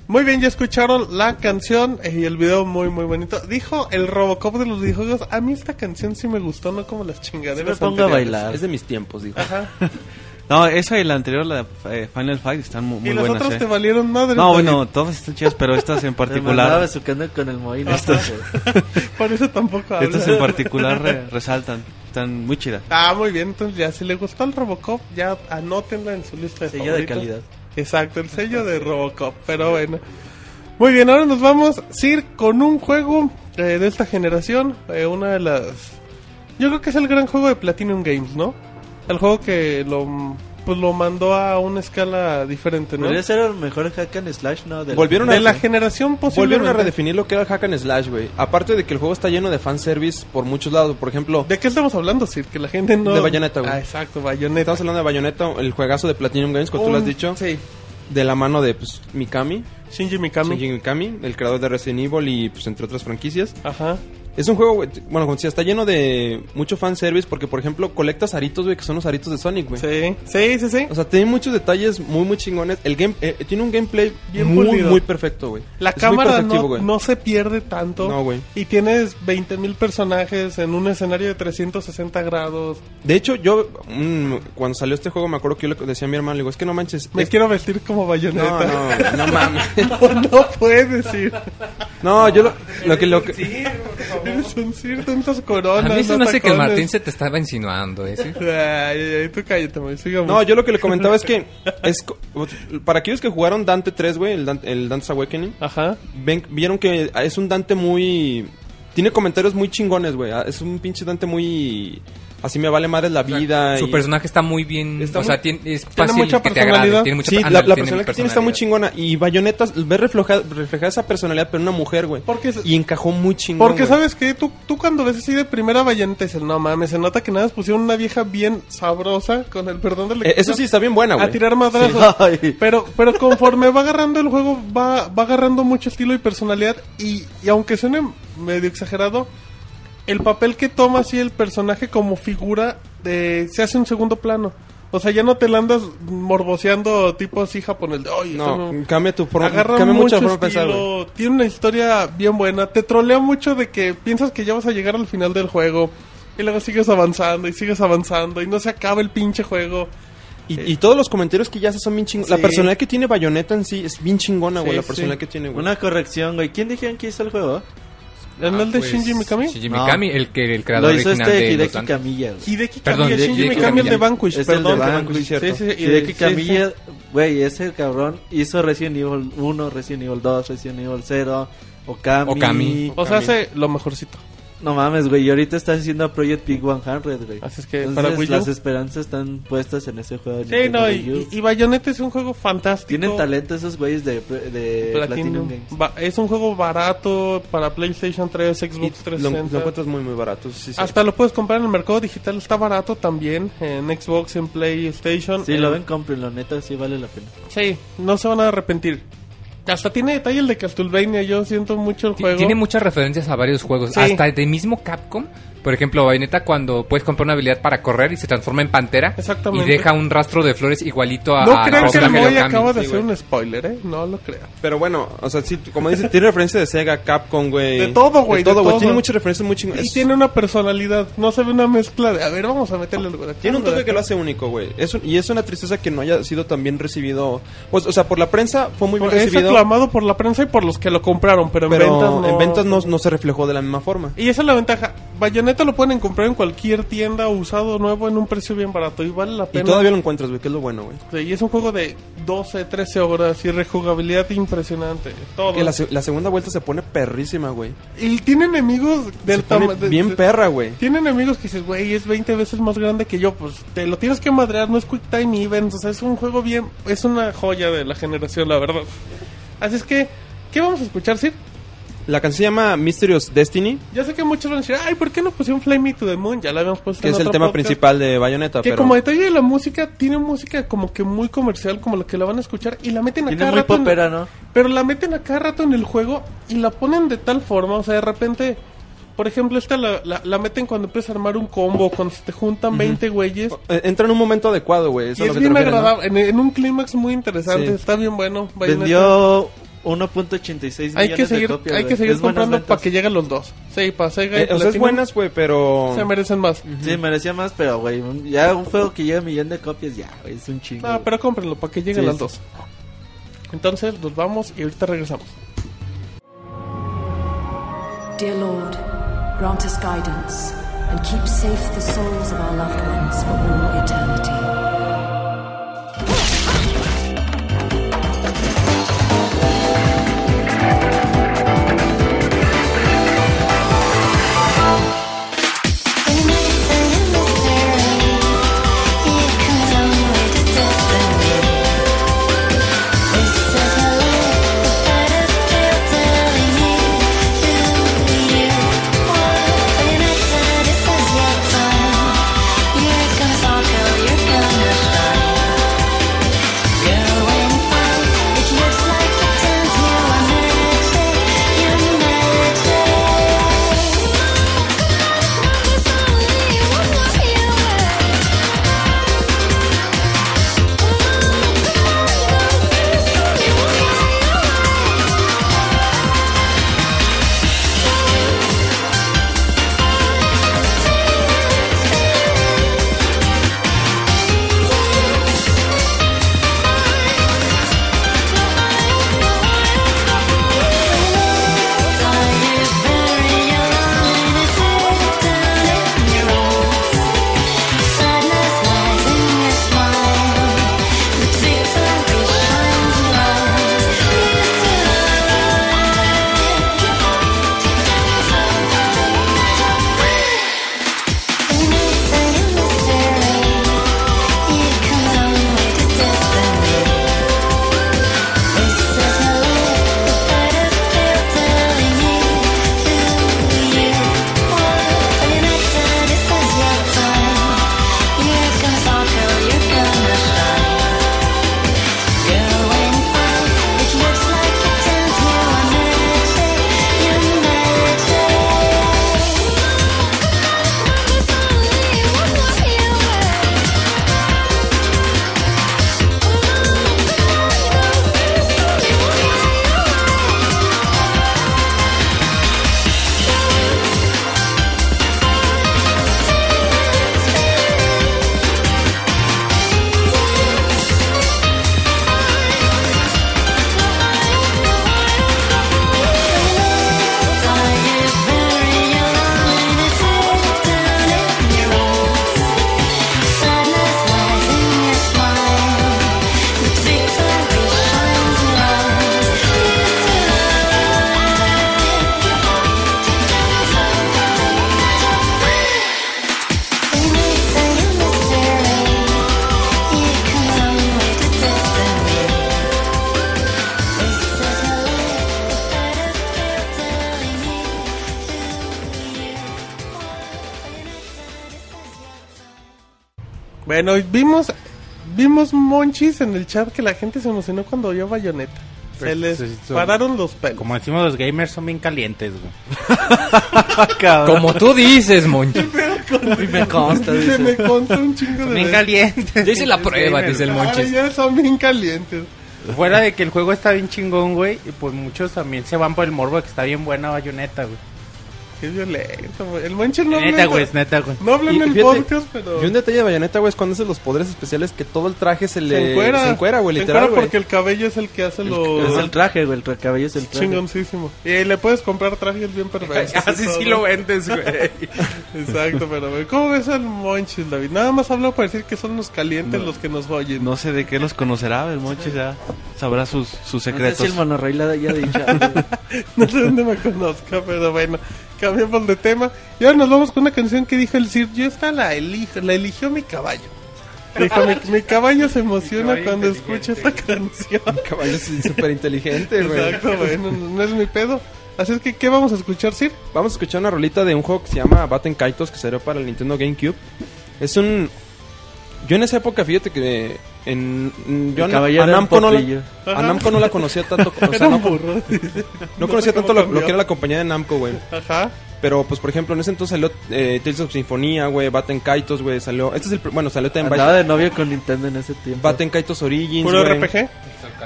Muy bien, ya escucharon la canción y el video muy muy bonito. Dijo el Robocop de los videojuegos, a mí esta canción sí me gustó, no como las Sí chingaderas. me pongo a anteriores". bailar. Es de mis tiempos, digo. Ajá. No, esa y la anterior, la de eh, Final Fight, están mu- muy, y las buenas. otras eh. te valieron madre. No, bueno, todas están chidas, pero estas en particular, besuqueando con el este, güey. Por eso tampoco habla. estas en particular re- resaltan. Están muy chidas. Ah, muy bien, entonces ya si le gustó el Robocop, ya anótenla en su lista de Sello de favoritos. calidad. Exacto, el sello de Robocop, pero bueno. Muy bien, ahora nos vamos a ir con un juego eh, de esta generación, eh, una de las... Yo creo que es el gran juego de Platinum Games, ¿no? El juego que lo, pues lo mandó a una escala diferente, ¿no? Podría ser el mejor hack and slash, ¿no? De la- Volvieron De a- la generación Volvieron a redefinir lo que era el hack and slash, güey. Aparte de que el juego está lleno de fanservice por muchos lados. Por ejemplo, ¿De qué estamos hablando, Sir? Que la gente no... De Bayonetta, güey. Ah, exacto, Bayonetta. estamos hablando de Bayonetta, el juegazo de Platinum Games, como tú lo has dicho. Sí, De la mano de pues, Mikami, Shinji Mikami. Shinji Mikami, el creador de Resident Evil y pues entre otras franquicias. Ajá. Es un juego, güey, bueno, como decía, está lleno de mucho fanservice porque, por ejemplo, colectas aritos, güey, que son los aritos de Sonic, güey. Sí, sí, sí, sí. O sea, tiene muchos detalles muy, muy chingones. El game, eh, tiene un gameplay Bien muy, pulido. muy perfecto, güey. La Es cámara no, güey. no se pierde tanto. No, güey. Y tienes 20.000 personajes en un escenario de 360 grados. De hecho, yo, mm, cuando salió este juego, me acuerdo que yo le decía a mi hermano, le digo, es que no manches. Me es- quiero vestir como No, bayoneta. no, no mames. No, no puedes ir. No, yo lo, lo que... Lo que Eres un Sir, tantas coronas. A mí se me hace que el. Martín se te estaba insinuando, ¿eh? ¿Sí? Ay, ay, ay, tú cállate, güey, sigamos. No, yo lo que le comentaba es que es co- para aquellos que jugaron Dante 3, güey, el, Dan- el Dante's Awakening, Ajá. ven- vieron que es un Dante muy tiene comentarios muy chingones, güey. Ah, Es un pinche Dante muy así me vale madre la vida Su y- personaje está muy bien, Está o sea, muy- tiene, es tiene fácil mucha que te agrade, personalidad. tiene mucha Sí, la, ándale, la tiene personalidad que tiene está muy chingona y Bayonetta ve refleja, reflejada esa personalidad pero en una mujer, güey. Porque y encajó muy chingón. Porque güey. sabes que tú, tú cuando ves así de primera bayoneta dices, no mames, se nota que nada más pusieron una vieja bien sabrosa, con el perdón del Eh, eso sí está bien buena, güey. a tirar madrazos. Ay. Pero, pero conforme va agarrando el juego, va, va agarrando mucho estilo y personalidad. Y, y aunque suene medio exagerado, el papel que toma así el personaje como figura de, se hace un segundo plano. O sea, ya no te la andas morboseando tipo así japonés. de, "Ay, No, no". cambia tu forma, Agarra cambia mucho mucho forma pensar, estilo, tiene una historia bien buena, te trolea mucho de que piensas que ya vas a llegar al final del juego y luego sigues avanzando y sigues avanzando y no se acaba el pinche juego. Y, y todos los comentarios que ya hace son bien chingones. La personalidad que tiene Bayonetta en sí es bien chingona, güey. Sí, la sí. personalidad que tiene, güey. Una corrección, güey. ¿Quién dijeron que hizo el juego? ¿En el de pues, Shinji Mikami? Shinji No. Mikami, el que el creador Lo hizo original este de Hideki. Kamiya. Hideki Perdón, Kamiya, Hideki Shinji Kamiya. Mikami el de Vanquish, Es el perdón. de Vanquish, cierto. Sí, sí, sí, Hideki. Kamiya, güey, ese cabrón hizo Resident Evil 1, Resident Evil 2, Resident Evil 0, Okami. Okami. O sea, hace lo mejorcito. No mames, güey, y ahorita está haciendo Project Big 100, güey. Así es que Entonces, para Wii U. las esperanzas están puestas en ese juego. de Sí, Nintendo no, y, y, Bayonetta es un juego fantástico. Tienen talento esos güeyes de, de Platinum. Platinum, Games. Es un juego barato para PlayStation 3, Y Xbox lo, 360. lo encuentras muy, muy barato. Sí, sí. Hasta lo puedes comprar en el mercado digital, está barato también en Xbox, en PlayStation. Sí, Eh, lo ven, comprenlo, neta, sí vale la pena. Sí, no se van a arrepentir. Hasta tiene detalle el de Castlevania, yo siento mucho el juego. Tiene muchas referencias a varios juegos, Sí. hasta de mismo Capcom. Por ejemplo, Bayonetta cuando puedes comprar una habilidad para correr y se transforma en pantera Exactamente. y deja un rastro de flores igualito a No a crean que el Moy acaba de sí, hacer güey. un spoiler, ¿eh? No lo crean. Pero bueno, o sea, sí, como dices, tiene referencia de Sega, Capcom, güey. De todo, güey, De todo, de güey. todo. Tiene muchas referencias muy chingonas. Y tiene una personalidad, no se ve una mezcla de, a ver, vamos a meterle Tiene un toque que lo hace único, güey. Es un- y es una tristeza que no haya sido tan bien recibido. Pues, o sea, por la prensa fue muy bien Es recibido. aclamado por la prensa y por los que lo compraron, pero en ventas no. en ventas no, no se reflejó de la misma forma. Y esa es la ventaja. Bayonetta lo pueden comprar en cualquier tienda usado nuevo en un precio bien barato y vale la Y pena. todavía lo encuentras, güey, que es lo bueno, güey. Sí, y es un juego de 12, 13 horas y rejugabilidad impresionante. Todo. Que la, se- la segunda vuelta se pone perrísima, güey. Y tiene enemigos del tamaño. bien perra, güey. Tiene enemigos que dices, güey, es 20 veces más grande que yo. Pues te lo tienes que madrear, no es Quick Time Events. O sea, es un juego bien. Es una joya de la generación, la verdad. Así es que, ¿qué vamos a escuchar, Sir? La canción se llama Mysterious Destiny, Ya sé que muchos van a decir, ay, ¿por qué no pusieron Fly Me to the Moon? Ya la habíamos puesto que en es el otro tema podcast. principal de Bayonetta, Que pero... como detalle de la música, tiene música como que muy comercial, como la que la van a escuchar, y la meten a Tiene cada muy rato. en- popera, ¿no? pero la meten a cada rato en el juego y la ponen de tal forma, o sea, de repente, por ejemplo, esta la, la, la meten cuando empiezas a armar un combo, cuando se te juntan 20 güeyes. Eh, Entra en un momento adecuado, güey. eso Y es lo que te bien refieres, ¿no? agradable, en, en un clímax muy interesante, Sí. está bien bueno. Bayonetta. Vendió 1.86 millones Hay que de seguir, copias, hay que seguir Es comprando para que lleguen los dos. Sí, para Sega y Eh, o sea, es buenas, güey, pero... se merecen más. Sí, merecía más, pero, güey, ya un juego que llega a millón de copias, ya, güey, es un chingo. No, güey. pero cómprenlo para que lleguen Sí, las sí. dos. Entonces, nos vamos y ahorita regresamos. Dear Lord, grant us guidance and keep safe the souls of our loved ones for all eternity. Vimos monchis en el chat que la gente se emocionó cuando vio Bayonetta. Se Pues, les sí, son- pararon los pelos. Como decimos los gamers, son bien calientes, güey. Como tú dices, Monchi. me consta, Se dice. me consta un chingo Son de bien calientes. Yo hice la prueba, dice el Ay, Monchis. ya son bien calientes. Fuera de que el juego está bien chingón, güey, y pues muchos también se van por el morbo de que está bien buena Bayonetta, güey. Qué violento, güey. El Monchis no neta, habla- güey, es neta, güey. No habla en el fíjate, podcast, pero... Y un detalle de Bayonetta, güey, es cuando hace los poderes especiales que todo el traje se le... se encuera. Se encuera, güey, Se literal, encuera güey. porque el cabello es el que hace los... Es el traje, güey, el cabello es el traje. Chingoncísimo. Y le puedes comprar trajes bien perversos. Así y sí lo vendes, güey. Exacto, pero güey, ¿cómo ves al Monchis, David? Nada más hablo para decir que son los calientes los que nos oyen. No sé de qué los conocerá, el Monchi ya sabrá sus, sus No sé secretos. si el monorrey la haya dicho. algo. No sé dónde me conozca, pero bueno, cambiamos de tema. Y ahora nos vamos con una canción que dijo el Sir. Yo esta la elijo, la eligió mi caballo. Dijo, mi, mi caballo se emociona caballo cuando escucha esta canción. Caballo es súper inteligente, güey. Exacto, bueno, no, no es mi pedo. Así es que, ¿qué vamos a escuchar, Sir? Vamos a escuchar una rolita de un juego que se llama Batten Kaitos que salió para el Nintendo GameCube. Es un... Yo en esa época, fíjate que en... Yo a- caballero a, Namco no la, a Namco no la conocía tanto. O sea, no, burro. no conocía tanto lo, que era la compañía de Namco, güey. Ajá. Pero, pues, por ejemplo, en ese entonces salió eh, Tales of Symphonia, güey, Batten Kaitos, güey, salió... Este es el... Bueno, salió también Andaba de novio con Nintendo en ese tiempo. Batten Kaitos Origins, Puro. RPG.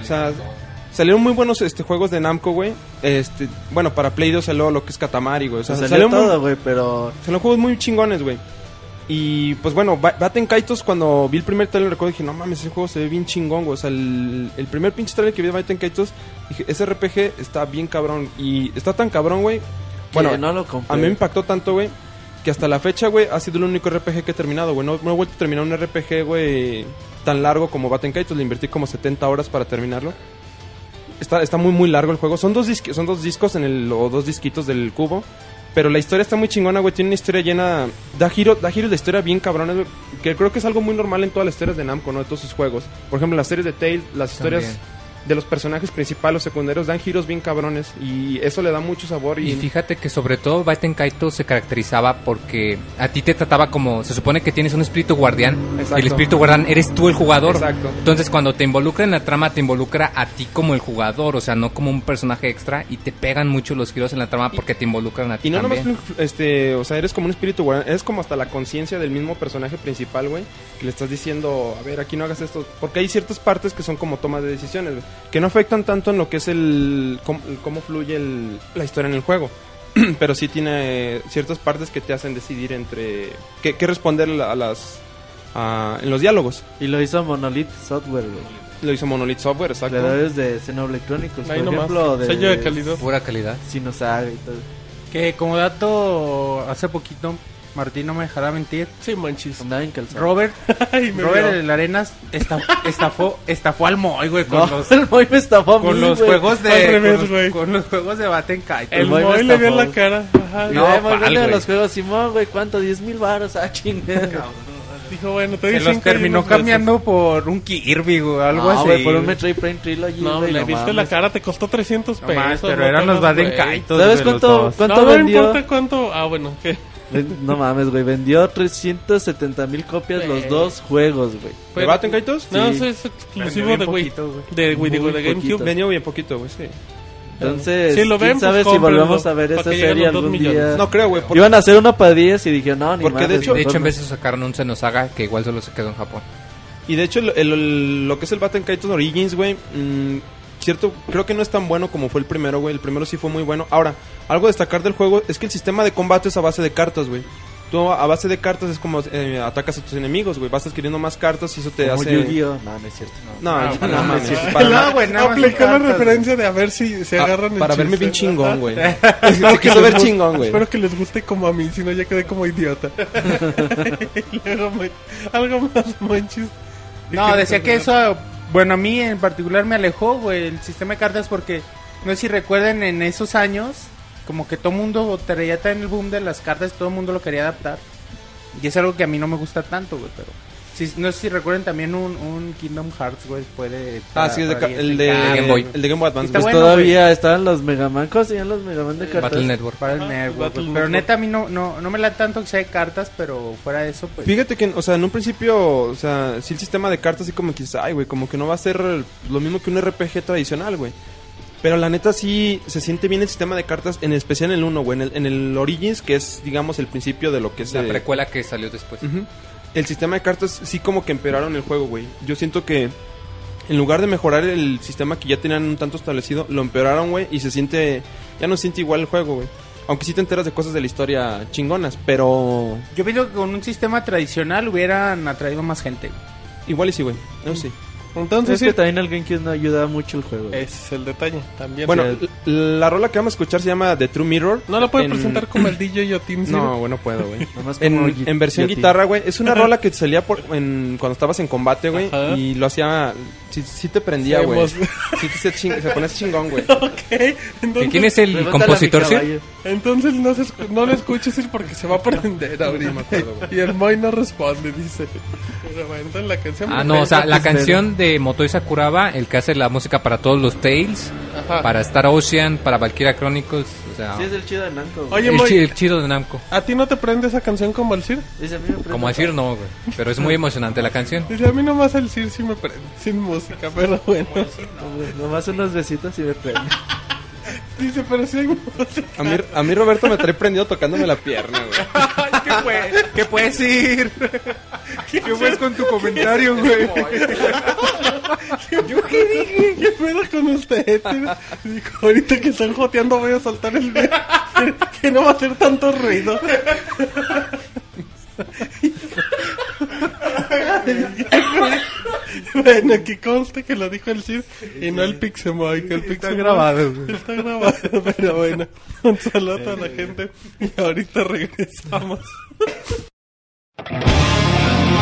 O sea, salieron muy buenos este juegos de Namco, güey. Este, bueno, para Play 2 salió lo que es Katamari, güey. O sea, salió salieron muy- todo, güey, pero... Salieron juegos muy chingones, güey. Y pues bueno, Ba- Baten Kaitos, cuando vi el primer trailer, recuerdo dije, no mames, ese juego se ve bien chingón, güey. O sea, el, el primer pinche trailer que vi de Baten Kaitos, dije, ese RPG está bien cabrón. Y está tan cabrón, güey. Bueno, no lo a mí me impactó tanto, güey, que hasta la fecha, güey, ha sido el único RPG que he terminado, güey. No, no he vuelto a terminar un RPG, güey, tan largo como Baten Kaitos. Le invertí como 70 horas para terminarlo. Está, está muy, muy largo el juego. Son dos, son dos discos en el, o dos disquitos del cubo. Pero la historia está muy chingona, güey. Tiene una historia llena. Da giro, da giro de historia bien cabrona, güey. Que creo que es algo muy normal en todas las historias de Namco, ¿no? De todos sus juegos. Por ejemplo, las series de Tales, las historias. De los personajes principales o secundarios dan giros bien cabrones. Y eso le da mucho sabor. Y, Y fíjate que sobre todo Baiten Kaito se caracterizaba porque a ti te trataba como, se supone que tienes un espíritu guardián Exacto. y el espíritu guardián eres tú el jugador. Exacto. Entonces cuando te involucra en la trama te involucra a ti como el jugador, o sea, no como un personaje extra y te pegan mucho los giros en la trama porque te involucran a ti Y no también. nomás, este, o sea, eres como un espíritu guardián, eres como hasta la conciencia del mismo personaje principal, güey, que le estás diciendo, a ver, aquí no hagas esto, porque hay ciertas partes que son como tomas de decisiones, güey, que no afectan tanto en lo que es el, cómo, cómo fluye el- la historia en el juego, pero sí tiene ciertas partes que te hacen decidir entre, qué, qué responder a las, a- en los diálogos. Y lo hizo Monolith Software, güey. Lo hizo Monolith Software, exacto. Creadores de Xenoblade Chronicles, Ahí por nomás. ejemplo, de... Sello de calidad. Pura calidad. Y todo. Que como dato, hace poquito, Martín no me dejará mentir. Sí, manchis. Andaba en calzado. Robert, Ay, me Robert vio. el Arenas esta- estafó, estafó al Moy, güey, con No, los, el Moy me estafó a mí, con los güey. juegos de, Al revés, con, los, güey. con los juegos de Baten. El Moy me Moy le vio estafó. la cara. Ajá. No, no, ¿cuál, de güey? los juegos, Simón, güey, ¿cuánto? 10 mil baros, ah, chingada. Dijo, bueno, te doy Se los cinco y terminó unos besos. cambiando por un Kirby, güey, algo no, así. güey, por un güey. Metroid Prime Trilogy, No, güey, le no viste mames. la cara, te costó 300 No pesos. más, pero no eran te los hagas, Baden güey. Kaitos. ¿Sabes cuánto, cuánto No, no vendió? importa cuánto. Ah, bueno, ¿qué? No mames, güey, vendió 370 mil copias los dos juegos, güey. ¿De Baten Kaitos? No, Sí. eso es exclusivo de bien Wii. poquito, güey. De Wii, de GameCube. Vendió bien poquito, güey, sí. Entonces, Si lo ven, quién sabe pues si volvamos a ver esa serie algún millones. día. No creo, güey, porque- Iban a hacer una para 10 y dije, no, ni Porque de madres, hecho- De hecho, en vez de sacaron un Xenosaga que igual solo se quedó en Japón. Y de hecho, el- el- el- lo que es el Baten Kaitos Origins, güey, mm, cierto, creo que no es tan bueno como fue el primero, güey. El primero sí fue muy bueno. Ahora, algo a destacar del juego es que el sistema de combate es a base de cartas, güey. Tú a base de cartas es como eh, atacas a tus enemigos, güey. Vas adquiriendo más cartas y eso te Como hace... Yu-Gi-Oh. No, no es cierto. No. No, Ah, no, sí. para nada. No, güey, más Aplicó la referencia de a ver si se Ah, agarran el para verme bien chingón, güey. Espero que ver guste- chingón, güey. Espero que les guste como a mí, si no ya quedé como idiota. Y luego algo más manches. No, decía que eso, bueno, a mí en particular me alejó, güey, el sistema de cartas porque, no sé si recuerden, en esos años, como que todo mundo traía también el boom de las cartas, todo el mundo lo quería adaptar. Y es algo que a mí no me gusta tanto, güey, pero... Sí, no sé si recuerden también un, un Kingdom Hearts, güey, fue de... Ah, sí, es de el 10, de, Game Boy. el de Game Boy Advance. Pues bueno, todavía estaban los Megaman. ¿Cómo se llaman los Megaman de cartas? Battle Network. Para el Ajá, Network, Battle. Pero Network. neta a mí no, no, no me la tanto que sea de cartas, pero fuera de eso, pues... Fíjate que, o sea, en un principio, o sea, sí el sistema de cartas así como que dices, ay, güey, como que no va a ser lo mismo que un RPG tradicional, güey. Pero la neta sí se siente bien el sistema de cartas, en especial en el 1, güey, en el, en el Origins, que es, digamos, el principio de lo que es... La eh, precuela que salió después. Ujú. El sistema de cartas sí como que empeoraron el juego, güey. Yo siento que en lugar de mejorar el sistema que ya tenían un tanto establecido, lo empeoraron, güey, y se siente... Ya no se siente igual el juego, güey. Aunque sí te enteras de cosas de la historia chingonas, pero... Yo pienso que con un sistema tradicional hubieran atraído más gente. Igual y sí, güey. Eso sí. Entonces, Es sí, que también el GameCube no ayuda mucho el juego. ese es el detalle también. Bueno, Sí. la rola que vamos a escuchar se llama The True Mirror. no lo puede en- presentar como el DJ Yotin. ¿sí? No, güey, no puedo, güey. En, en versión guitarra, güey. Es una rola que salía por, en, cuando estabas en combate, güey. Y lo hacía... Sí, sí te prendía, güey. emo- Sí, se, ching- se chingón, güey. ok. ¿Y Entonces, quién es el compositor, sí? Entonces no, se escu- no lo escuches ir porque se va a prender ahorita. me acuerdo, güey. y el Moy no responde, dice. Pero bueno, entonces la canción... Ah, no, o sea, la canción de Motoi Sakuraba, el que hace la música para todos los Tales, Ajá. para Star Ocean, para Valkyria Chronicles, o sea, Sí, es el chido de Namco. güey. Oye, el, Moy, chi- el chido de Namco. ¿a ti no te prende esa canción como el Sir? Dice, a mí me prende. Como decir no, güey, pero es muy emocionante la canción. Dice, a mí nomás el Sir sí me prende, sin música, pero bueno. Nomás unos besitos y me prende. Dice, pero sí hay música. A mí, a mí Roberto me trae prendido tocándome la pierna, güey. ¿Qué, puede- qué puedes ir? ¿Qué puedes con tu comentario, güey? ¿Yo qué dije? ¿Qué pedo con usted? Dijo, ahorita que están joteando voy a soltar el video. que no va a hacer tanto ruido. bueno, que conste que lo dijo el Cid y no el Pixemoy, que el Está Pixemoy- grabado, güey. Está grabado, pero bueno, un saludo a la gente y ahorita regresamos.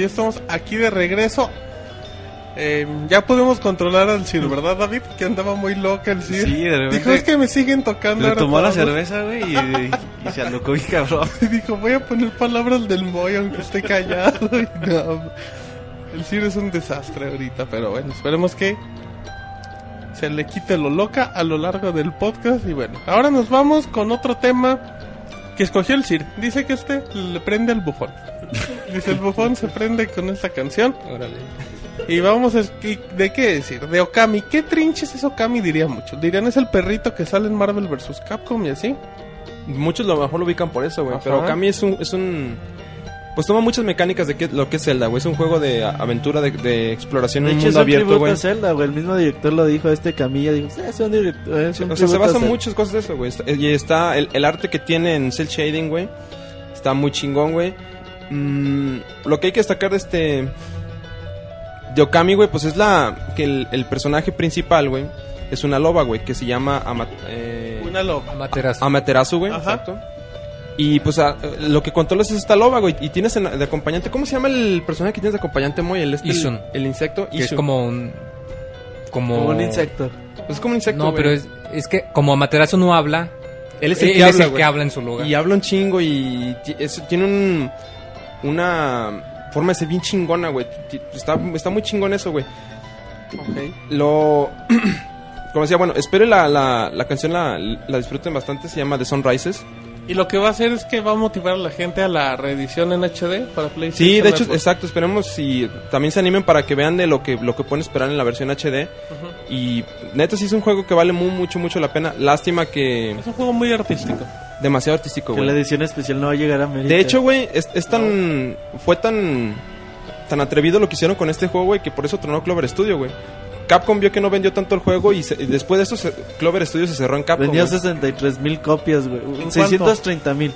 ya estamos aquí de regreso. Eh, ya podemos controlar al Cid, ¿verdad, David? Que andaba muy loca el Cid. Sí, de repente Dijo, es que me siguen tocando. Le tomó la todos". cerveza, güey, y, y se alocó bien cabrón. Y dijo, voy a poner palabras del Moy aunque esté callado. Y no, el Cid es un desastre ahorita, pero bueno, esperemos que se le quite lo loca a lo largo del podcast. Y bueno, ahora nos vamos con otro tema que escogió el Cid. Dice que este le prende al bufón. Dice, el bufón se prende con esta canción. Y vamos a... ¿De qué decir? De Okami. ¿Qué trinches es Okami? Diría mucho. Dirían, es el perrito que sale en Marvel vs. Capcom y así. Muchos lo mejor lo ubican por eso, güey. Pero Kami es un, es un... Pues toma muchas mecánicas de que, lo que es Zelda, güey. Es un juego de aventura, de, de exploración De en un mundo un abierto, güey. a Zelda, güey. El mismo director lo dijo, este Camilla dijo, "Sí, es un director, es un O sea, se basa en Zelda". muchas cosas de eso, güey. Está- Y está el, el arte que tiene en Cell Shading, güey. Está muy chingón, güey. Mm, lo que hay que destacar de este... De Okami, güey, pues es la... Que el, el personaje principal, güey, es una loba, güey, que se llama... Ama- eh, Una loba. Amaterasu. Amaterasu, güey, Ajá. exacto. Y pues a- lo que controlas es esta loba, güey. Y tienes en- de acompañante. ¿Cómo se llama el personaje que tienes de acompañante, Moy? El, este, el, Isun. el insecto. que es como un... Como, Como un insecto. Pues es como un insecto. No, güey. pero es, es que como Amaterasu no habla, Él es el, él que, es habla, el güey. que habla en su lugar. Y habla un chingo y es- tiene un. Una forma de ser bien chingona, güey. Está, está muy chingón eso, güey. Lo. Como decía, bueno, espero la, la, la canción la, la disfruten bastante. Se llama The Sunrises. Y lo que va a hacer es que va a motivar a la gente a la reedición en HD para PlayStation. Sí, de hecho, Network. exacto. Esperemos si también se animen para que vean de lo que lo que pueden esperar en la versión HD. Y neta, sí es un juego que vale mu- mucho, mucho la pena. Lástima que. Es un juego muy artístico. demasiado artístico, Que güey. la edición especial no va a llegar a América. De hecho, güey, es, es tan. Fue tan. Tan atrevido lo que hicieron con este juego, güey, que por eso tronó Clover Studio, güey. Capcom vio que no vendió tanto el juego y, se- y después de eso se- Clover Studio se cerró en Capcom. Vendió güey. 63 mil copias, güey. cuánto? 630 mil.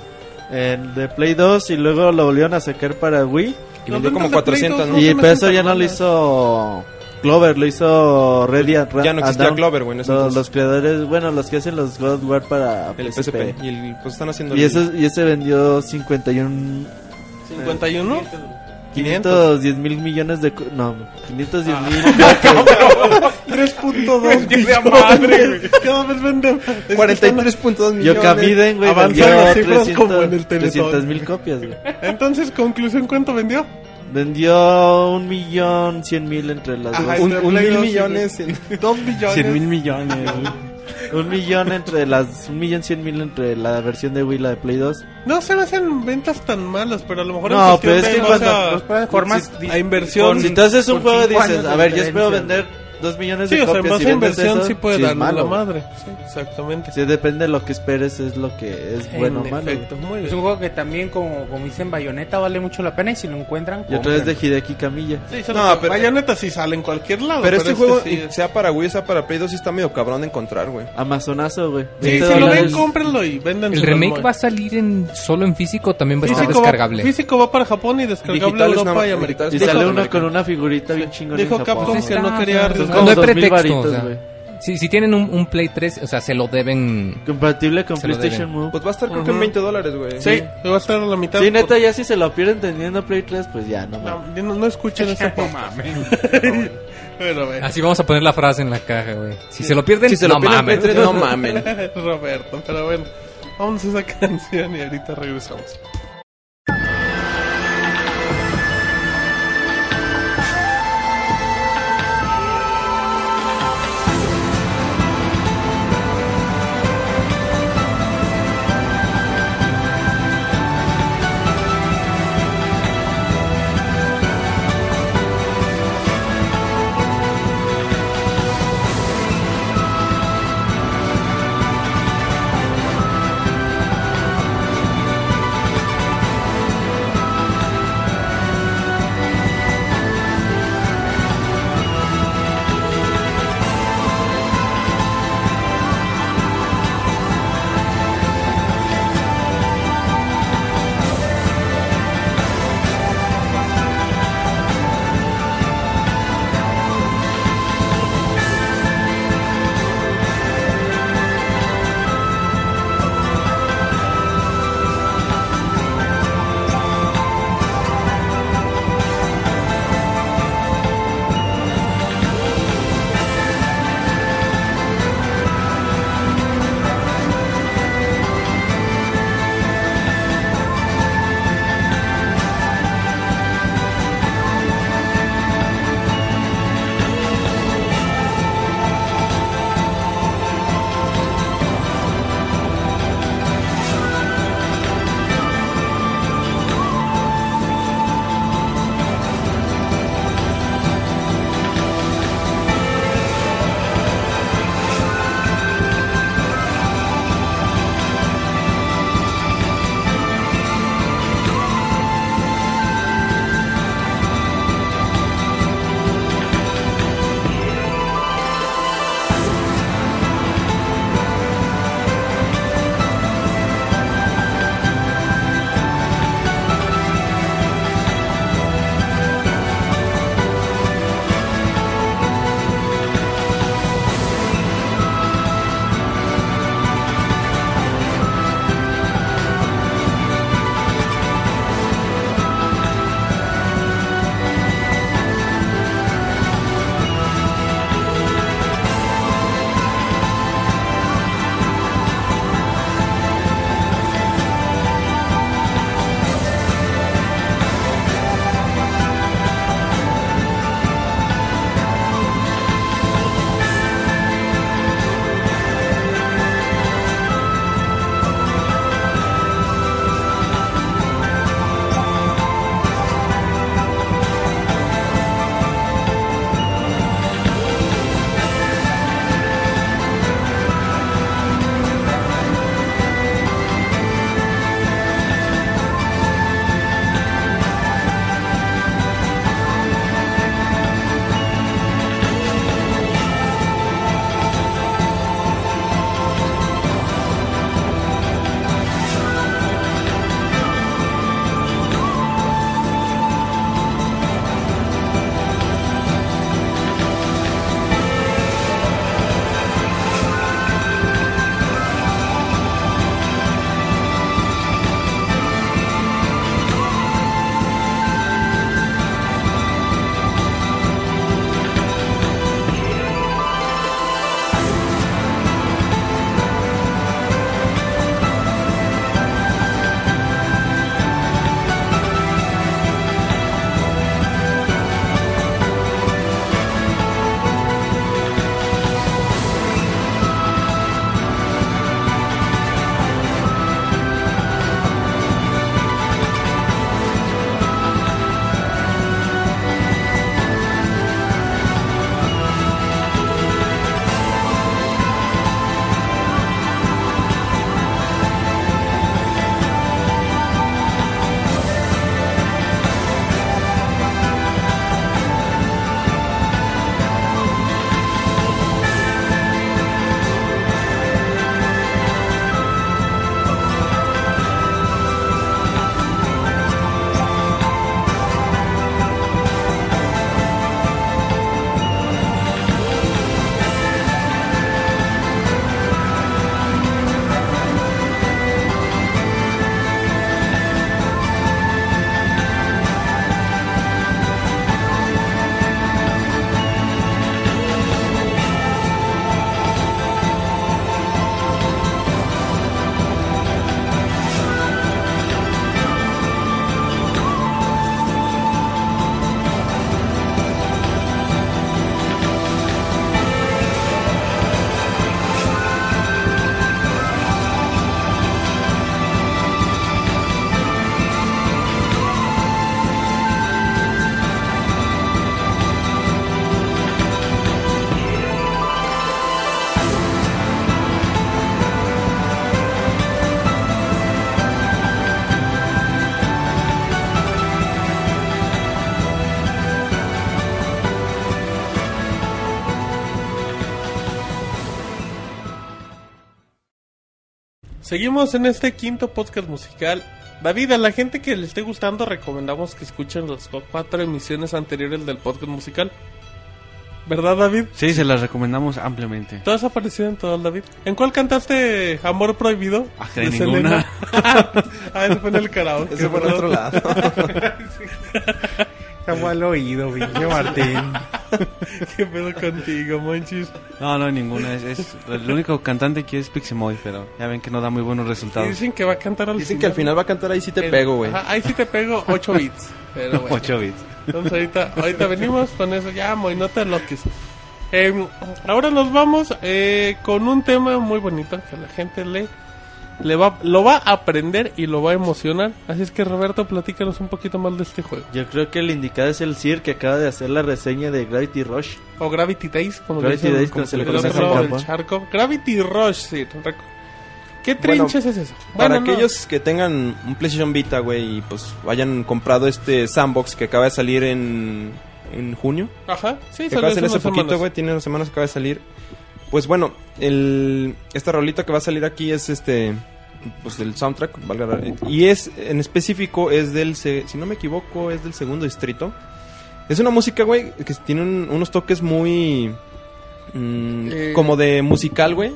En de Play 2 y luego lo volvieron a sacar para Wii. Y vendió como ventas de Play 400, dos, ¿no? y pero eso ya no lo hizo Clover, lo hizo Ready Ya no existía Clover, güey, Los, los creadores, bueno, los que hacen los God of War para El PSP. PSP. Y el- pues están haciendo. Y, el- ese, y ese vendió 51... 51. 510 mil millones de... co- No, 510 Ah. mil copias. 3.2 Llega madre, güey. Cada vez venden. 43.2 millones. Yokamiden, güey, Avanzan vendió las cifras como en el 300 Teletón. 300 mil copias, güey. Entonces, conclusión, ¿cuánto vendió? Vendió un millón cien mil entre las Ajá, dos. Un, entre un Play mil millones. Dos millones. 100 mil millones, güey. Un millón entre las... Un millón cien mil entre la versión de Wii y la de Play 2. No se me hacen ventas tan malas, pero a lo mejor No, pero es de que más cuando- a- Los plataformas sí, a inversión. si tú haces un juego dices, de a ver, yo espero vender dos millones Sí, de o sea, copias más y a vendes inversión eso, sí puede sí es dar la madre. Sí, exactamente. Sí, depende de lo que esperes, es lo que es bueno o malo. efecto, muy Es un juego que también, como, como dicen Bayonetta, vale mucho la pena y si lo encuentran, Y otra vez de. Hideki Camilla. Sí, No, pero- Bayonetta sí sale en cualquier lado. Pero este juego, sí, sea para Wii, sea para Play 2, sí está medio cabrón de encontrar, güey. Amazonazo, güey. Sí, 20 si lo ven, cómprenlo y vendan ¿El remake va a salir en solo en físico o también va a estar descargable? físico va para Japón y descargable Europa y más, América. Y sale uno con una figurita bien chingona dijo. Capcom que no quería sea, arriesgar. Como no hay dos mil pretexto, varitos, o sea. güey. Si, si tienen un, un Play 3, o sea, se lo deben... Compatible con Se lo PlayStation deben. Move. Pues va a estar creo que en Ujú. 20 dólares, güey. Sí, va a estar a la mitad. Sí, por- neta, ya si se lo pierden teniendo Play 3, pues ya, no No, mames. no, no escuchen ese No podcast. Así vamos a poner la frase en la caja, güey. Si se lo pierden, Si se lo no piden en mames. Play 3, no mamen. Roberto, pero bueno. Vamos a esa canción y ahorita regresamos. Seguimos en este quinto podcast musical. David, a la gente que le esté gustando, recomendamos que escuchen las cuatro emisiones anteriores del podcast musical. ¿Verdad, David? Sí, se las recomendamos ampliamente. ¿Todas aparecido en todas, David? ¿En cuál cantaste Amor Prohibido? Ah, en De ninguna. Selena. ah, eso fue en el karaoke. Ese fue en otro lado. Está al oído, pinche Martín. ¿Qué pedo contigo, monchis? No, no, ninguna. Es, es- el único cantante que es Pixemoy, pero ya ven que no da muy buenos resultados. dicen que va a cantar al Dicen que al final va a cantar ahí sí te El- pego, güey. Ahí sí te pego 8 bits. Pero bueno. 8 bits. Entonces ahorita, ahorita venimos con eso. Ya, Moy, no te loques. Eh, ahora nos vamos eh, con un tema muy bonito que la gente le, le va, lo va a aprender y lo va a emocionar. Así es que Roberto, platícanos un poquito más de este juego. Yo creo que el indicado es el Sir que acaba de hacer la reseña de Gravity Rush. O Gravity Days, como le Gravity dicen Days, como se le el conoce charco. Gravity Rush, sí. recu- ¿Qué Bueno, trinches es eso? Para Bueno, no. aquellos que tengan un PlayStation Vita, güey, y pues hayan comprado este Sandbox que acaba de salir en, en junio. Ajá, sí, que acaba de salió salir hace poquito, güey, tiene unas semanas que acaba de salir. Pues bueno, el, esta rolita que va a salir aquí es este, pues del soundtrack, valga la- y es, en específico, es del, se- si no me equivoco, es del segundo distrito. Es una música, güey, que tiene un- unos toques muy, mm, Eh. como de musical, güey.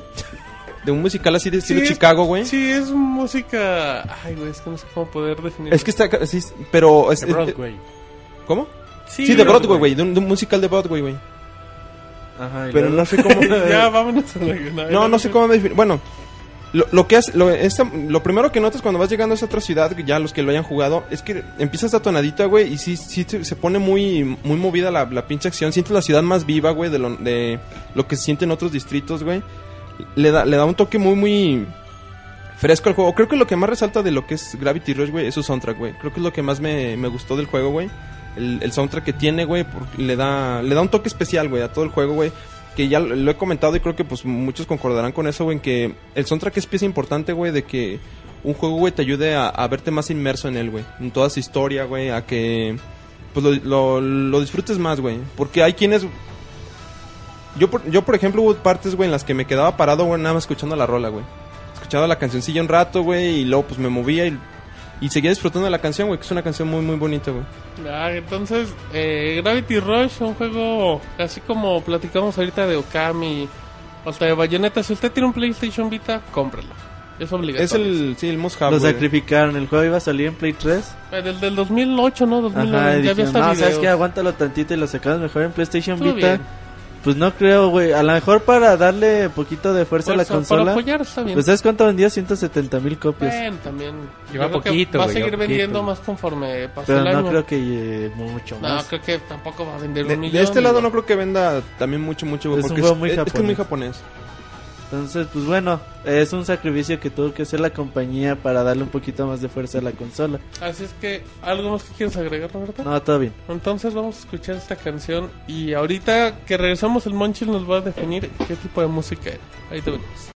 De un musical así de estilo Sí, Chicago, güey. Sí, es música. Ay, güey, es que no sé cómo poder definir. Es que está, sí, pero... Es, De Broadway. ¿Cómo? Sí, Sí, de Broadway, güey, de un musical de Broadway, güey. Ajá, Pero luego- no sé cómo... ya, vámonos a la No, no sé cómo me definir. Bueno, lo, lo que hace, lo, esta- lo primero que notas cuando vas llegando a esa otra ciudad, ya los que lo hayan jugado, es que empieza esta tonadita, güey, y sí, sí se pone muy, muy movida la, la pinche acción. Sientes la ciudad más viva, güey, de lo, de lo que se siente en otros distritos, güey. Le da, le da un toque muy, muy fresco al juego. Creo que lo que más resalta de lo que es Gravity Rush, güey, es su soundtrack, güey. Creo que es lo que más me, me gustó del juego, güey. El, el soundtrack que tiene, güey, le da, le da un toque especial, güey, a todo el juego, güey. Que ya lo, he comentado y creo que pues muchos concordarán con eso, güey, en que el soundtrack es pieza importante, güey, de que un juego, güey, te ayude a, verte más inmerso en él, güey. En toda su historia, güey, a que pues lo, lo, lo disfrutes más, güey. Porque hay quienes... Yo por, yo, por ejemplo, hubo partes, güey, en las que me quedaba parado, güey, nada más escuchando la rola, güey. Escuchaba la cancioncilla un rato, güey, y luego pues me movía y, y seguía disfrutando de la canción, güey, que es una canción muy, muy bonita, güey. Ah, entonces, eh, Gravity Rush, un juego así como platicamos ahorita de Okami, o sea, de Bayonetta. Si usted tiene un PlayStation Vita, cómpralo. Es obligatorio. Es el, sí, el must have, Lo güey. sacrificaron, el juego iba a salir en Play 3. Eh, Del, del 2008, ¿no? 2009. Ajá, ya había dijeron, hasta no, sabes videos. que aguántalo tantito y lo sacamos mejor en PlayStation Estuvo Vita. bien. Pues no creo, güey. A lo mejor para darle poquito de fuerza, a la Fuerza, Para consola. apoyar está bien. Pues ¿sabes cuánto vendía? 170 mil copias. Bueno, también. Lleva poquito, Va a seguir poquito. vendiendo más conforme pase pero el no año. creo que eh, mucho No, más. creo que tampoco va a vender De, un de millón. este lado no creo que venda también mucho, mucho, güey, Es un porque juego muy es, es que es muy japonés. Entonces, pues bueno, es un sacrificio que tuvo que hacer la compañía para darle un poquito más de fuerza a la consola. Así es que, ¿algo más que quieres agregar, Roberto? No, todo bien. Entonces vamos a escuchar esta canción y ahorita que regresamos el Monchil nos va a definir qué tipo de música era. Ahí te venimos.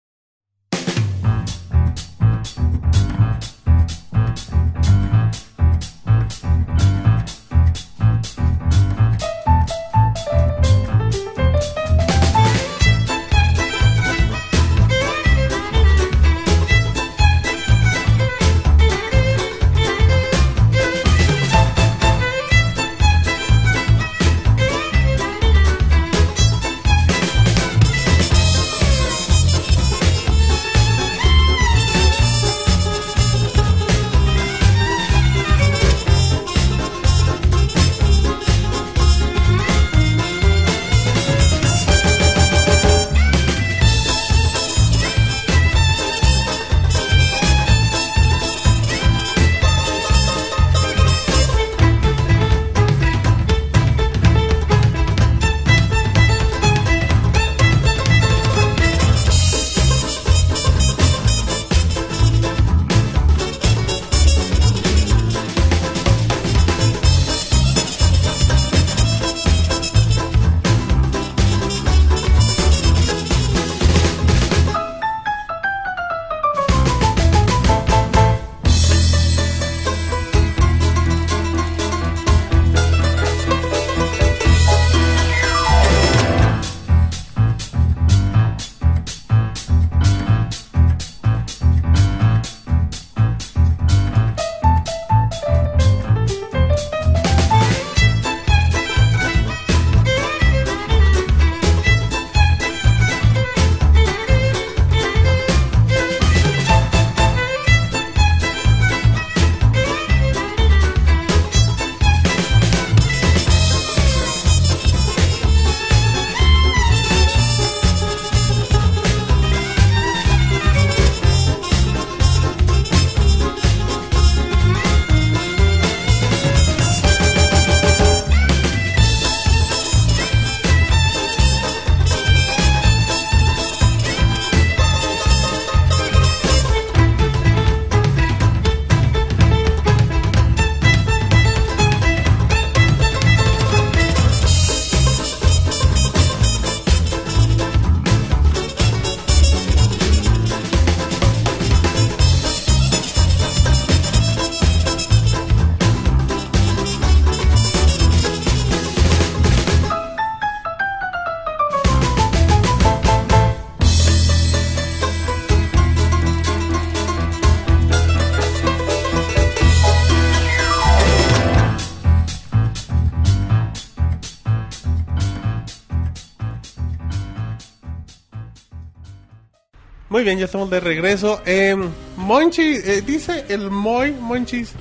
Muy bien, ya estamos de regreso. Eh, Monchi, eh, dice el Moy Monchis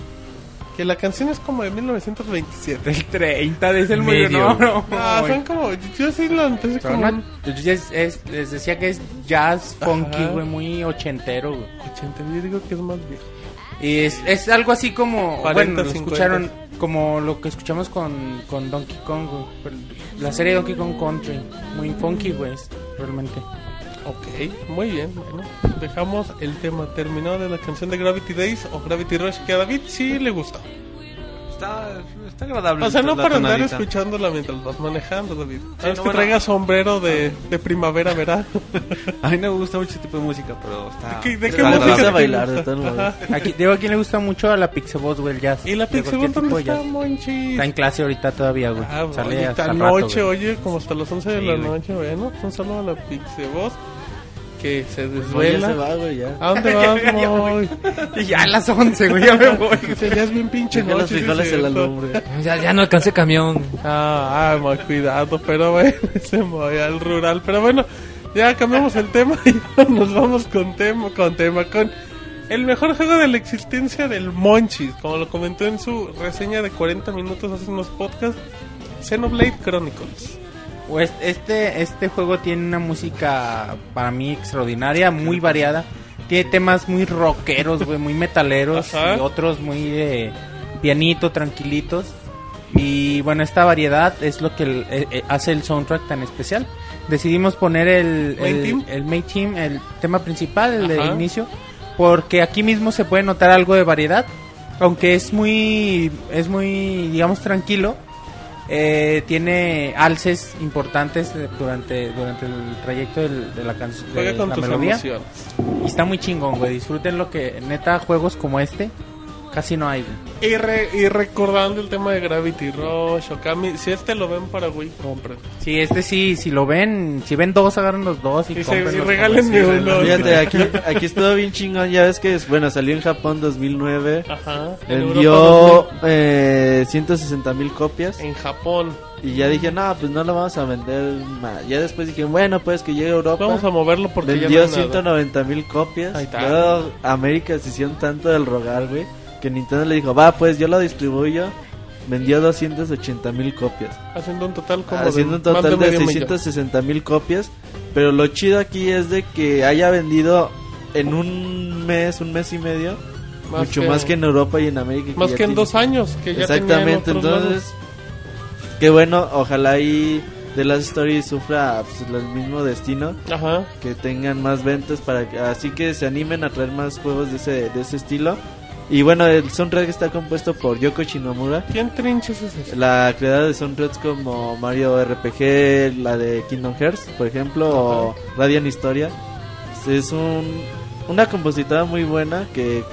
que la canción es como de 1927. El 30 dice el Medio. medio. No, no. Ah, son como. Yo sí lo empecé como. una- un es- es- les decía que es jazz funky, güey, muy ochentero, güey. 80, yo digo que es más viejo. Y es, es algo así como, 40, bueno, lo 50. escucharon como lo que escuchamos con, con Donkey Kong, güey. La serie Donkey Kong Country, muy funky, güey, realmente. Ok, muy bien. Bueno, dejamos el tema terminado de la canción de Gravity Days o Gravity Rush que a David sí le gusta. Está, está agradable. O sea, no la para andar tonadita. escuchándola mientras vas manejando, David. A menos no, que bueno. traigas sombrero de, de primavera, verano. A mí no me gusta mucho ese tipo de música, pero está. ¿De qué- de qué está música bailar, de. Ajá. Aquí, digo, a quien le gusta mucho a la Pixeboss, güey, el jazz. ¿Y la De Bolt dónde de está. Monchi? Está en clase ahorita todavía, güey. Ah, Sale hasta rato, noche, güey. oye, como hasta las 11 de Sí, la güey. noche, bueno, un saludo a la Pixie Boss que se No, ya desvela. se va, güey, ya. ¿A dónde vas, Moy? Y ya a las 11, güey, ya me voy. Dice, ya es bien pinche los noche. sí, frijoles en la cierto. lumbre. Ya, ya no alcancé camión. Ah, ah, cuidado, pero bueno, se Moy al rural. Pero bueno, ya cambiamos el tema y nos vamos con tema, con tema, con el mejor juego de la existencia del Monchis, como lo comentó en su reseña de 40 minutos hace unos podcasts, Xenoblade Chronicles. Pues este, este juego tiene una música para mí extraordinaria, muy variada. Tiene temas muy rockeros, güey, muy metaleros Ajá. y otros muy de pianito, tranquilitos. Y bueno, esta variedad es lo que el- eh, eh, hace el soundtrack tan especial. Decidimos poner el Main el, el main theme, el tema principal, el de inicio, porque aquí mismo se puede notar algo de variedad, aunque es muy, es muy, digamos, tranquilo. Eh, tiene alces importantes durante durante el trayecto del- de la canción Juega con la tus melodía emociones. y está muy chingón güey disfruten lo que neta juegos como este casi no hay güey. Y, re- y recordando el tema de Gravity Rush, Okami, si este lo ven para Wii, compren. sí este sí si lo ven si ven dos agarran los dos y, Y, se, y así, uno. Fíjate, aquí, aquí estuvo bien chingón. Ya ves que, bueno, salió en Japón 2009. Ajá. Vendió eh, 160 mil copias. 2000, en Japón. Y ya dije, no, pues no lo vamos a vender más. Ya después dije, bueno, pues que llegue a Europa. Vamos a moverlo porque ya Vendió no hay nada. 190 mil copias. Ahí está. Luego América se hicieron tanto del rogar, güey. Que Nintendo le dijo, va, pues yo lo distribuyo. Vendió 280 mil copias. Haciendo un total como haciendo un de total de, millón. 660 mil copias. Pero lo chido aquí es de que haya vendido en un mes, un mes y medio, Más mucho que- más que en Europa y en América. Más que en tiene- dos años, que ya Exactamente, entonces, qué bueno, ojalá y The Last Story sufra pues, el mismo destino, Ajá. que tengan más ventas para que, así que se animen a traer más juegos de ese, de ese estilo. Y bueno, el soundtrack está compuesto por Yoko Shinomura, ¿Quién trinches es ese? la creadora de soundtracks como Mario RPG, la de Kingdom Hearts, por ejemplo, o Radiant Historia. Es un, una compositora muy buena que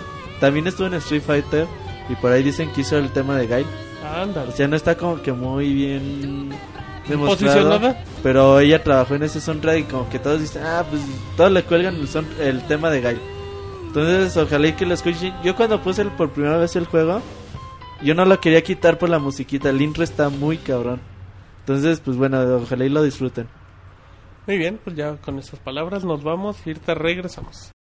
también estuvo en Street Fighter y por ahí dicen que hizo el tema de Guile. Ándale. O sea, no está como que muy bien demostrado. ¿Posicionada? Pero ella trabajó en ese soundtrack y como que todos dicen, ah, pues todos le cuelgan el, son- el tema de Guile. Entonces, ojalá y que lo escuchen. Yo cuando puse por primera vez el juego, yo no lo quería quitar por la musiquita. El intro está muy cabrón. Entonces, pues bueno, ojalá y lo disfruten. Muy bien, pues ya con esas palabras nos vamos y ahorita regresamos.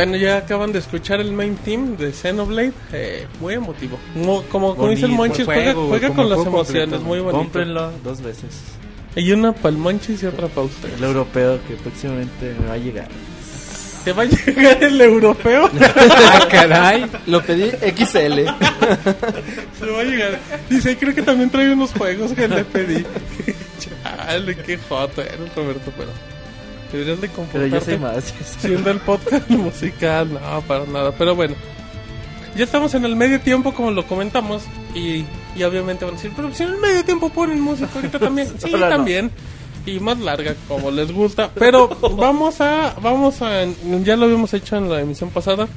Bueno, ya acaban de escuchar el main team de Xenoblade. Eh, muy emotivo. Mo- como, como dice el Monchis, juega, con las emociones. completo. Muy bonito. Cómprenlo dos veces. Y una para el Monchis y otra para usted. El europeo que próximamente me va a llegar. ¿Te va a llegar el europeo? Ah, caray. Lo pedí XL. Se va a llegar. Dice, creo que también trae unos juegos que le pedí. Chale, qué joto eres, Roberto, pero... Deberías de Pero comportarte yo sé más. siendo el podcast musical. No, para nada. Pero bueno. Ya estamos en el medio tiempo, como lo comentamos. Y, y obviamente van a decir, pero si en el medio tiempo ponen música ahorita también. Sí, Ahora no. también. Y más larga, como les gusta. Pero vamos a, vamos a, ya lo habíamos hecho en la emisión pasada.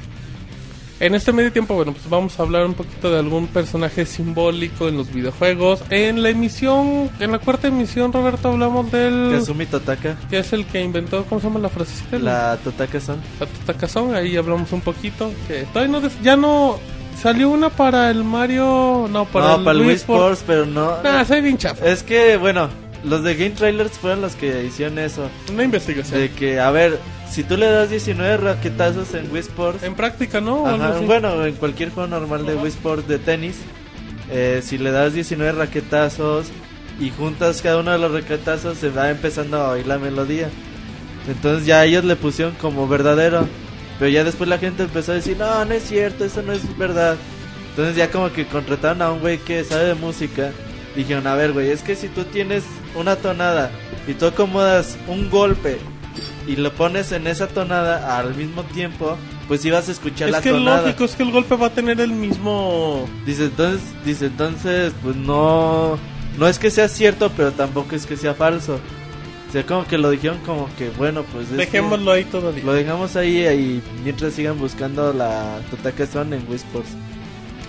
En este medio tiempo, bueno, pues vamos a hablar un poquito de algún personaje simbólico en los videojuegos. En la emisión, en la cuarta emisión, Roberto, hablamos del... Kazumi Totaka. Que es el que inventó, ¿cómo se llama la frasecita? La Totaka Son. La Tatacazón, ahí hablamos un poquito. Que todavía no, ya no salió una para el Mario, no, para no, el para Wii Sports. Sports, pero no. Nah, soy bien chafa. Es que, bueno, los de Game Trailers fueron los que hicieron eso. Una investigación. De que, a ver, si tú le das 19 raquetazos en Wii Sports, En práctica, ¿no? Ajá, bueno, en cualquier juego normal de Wii Sports de tenis, eh, si le das 19 raquetazos y juntas cada uno de los raquetazos, se va empezando a oír la melodía. Entonces ya ellos le pusieron como verdadero. Pero ya después la gente empezó a decir, no, no es cierto, eso no es verdad. Entonces ya como que contrataron a un güey que sabe de música. Dijeron, a ver, güey, es que si tú tienes una tonada y tú acomodas un golpe y lo pones en esa tonada al mismo tiempo, pues vas a escuchar Es la que tonada. lógico, es que el golpe va a tener el mismo... Dice entonces, dice entonces, pues no, no es que sea cierto, pero tampoco es que sea falso. O sea, como que lo dijeron como que bueno, pues es que Dejémoslo ahí todavía. lo dejamos ahí y mientras sigan buscando la Totaka Son en Wii Sports.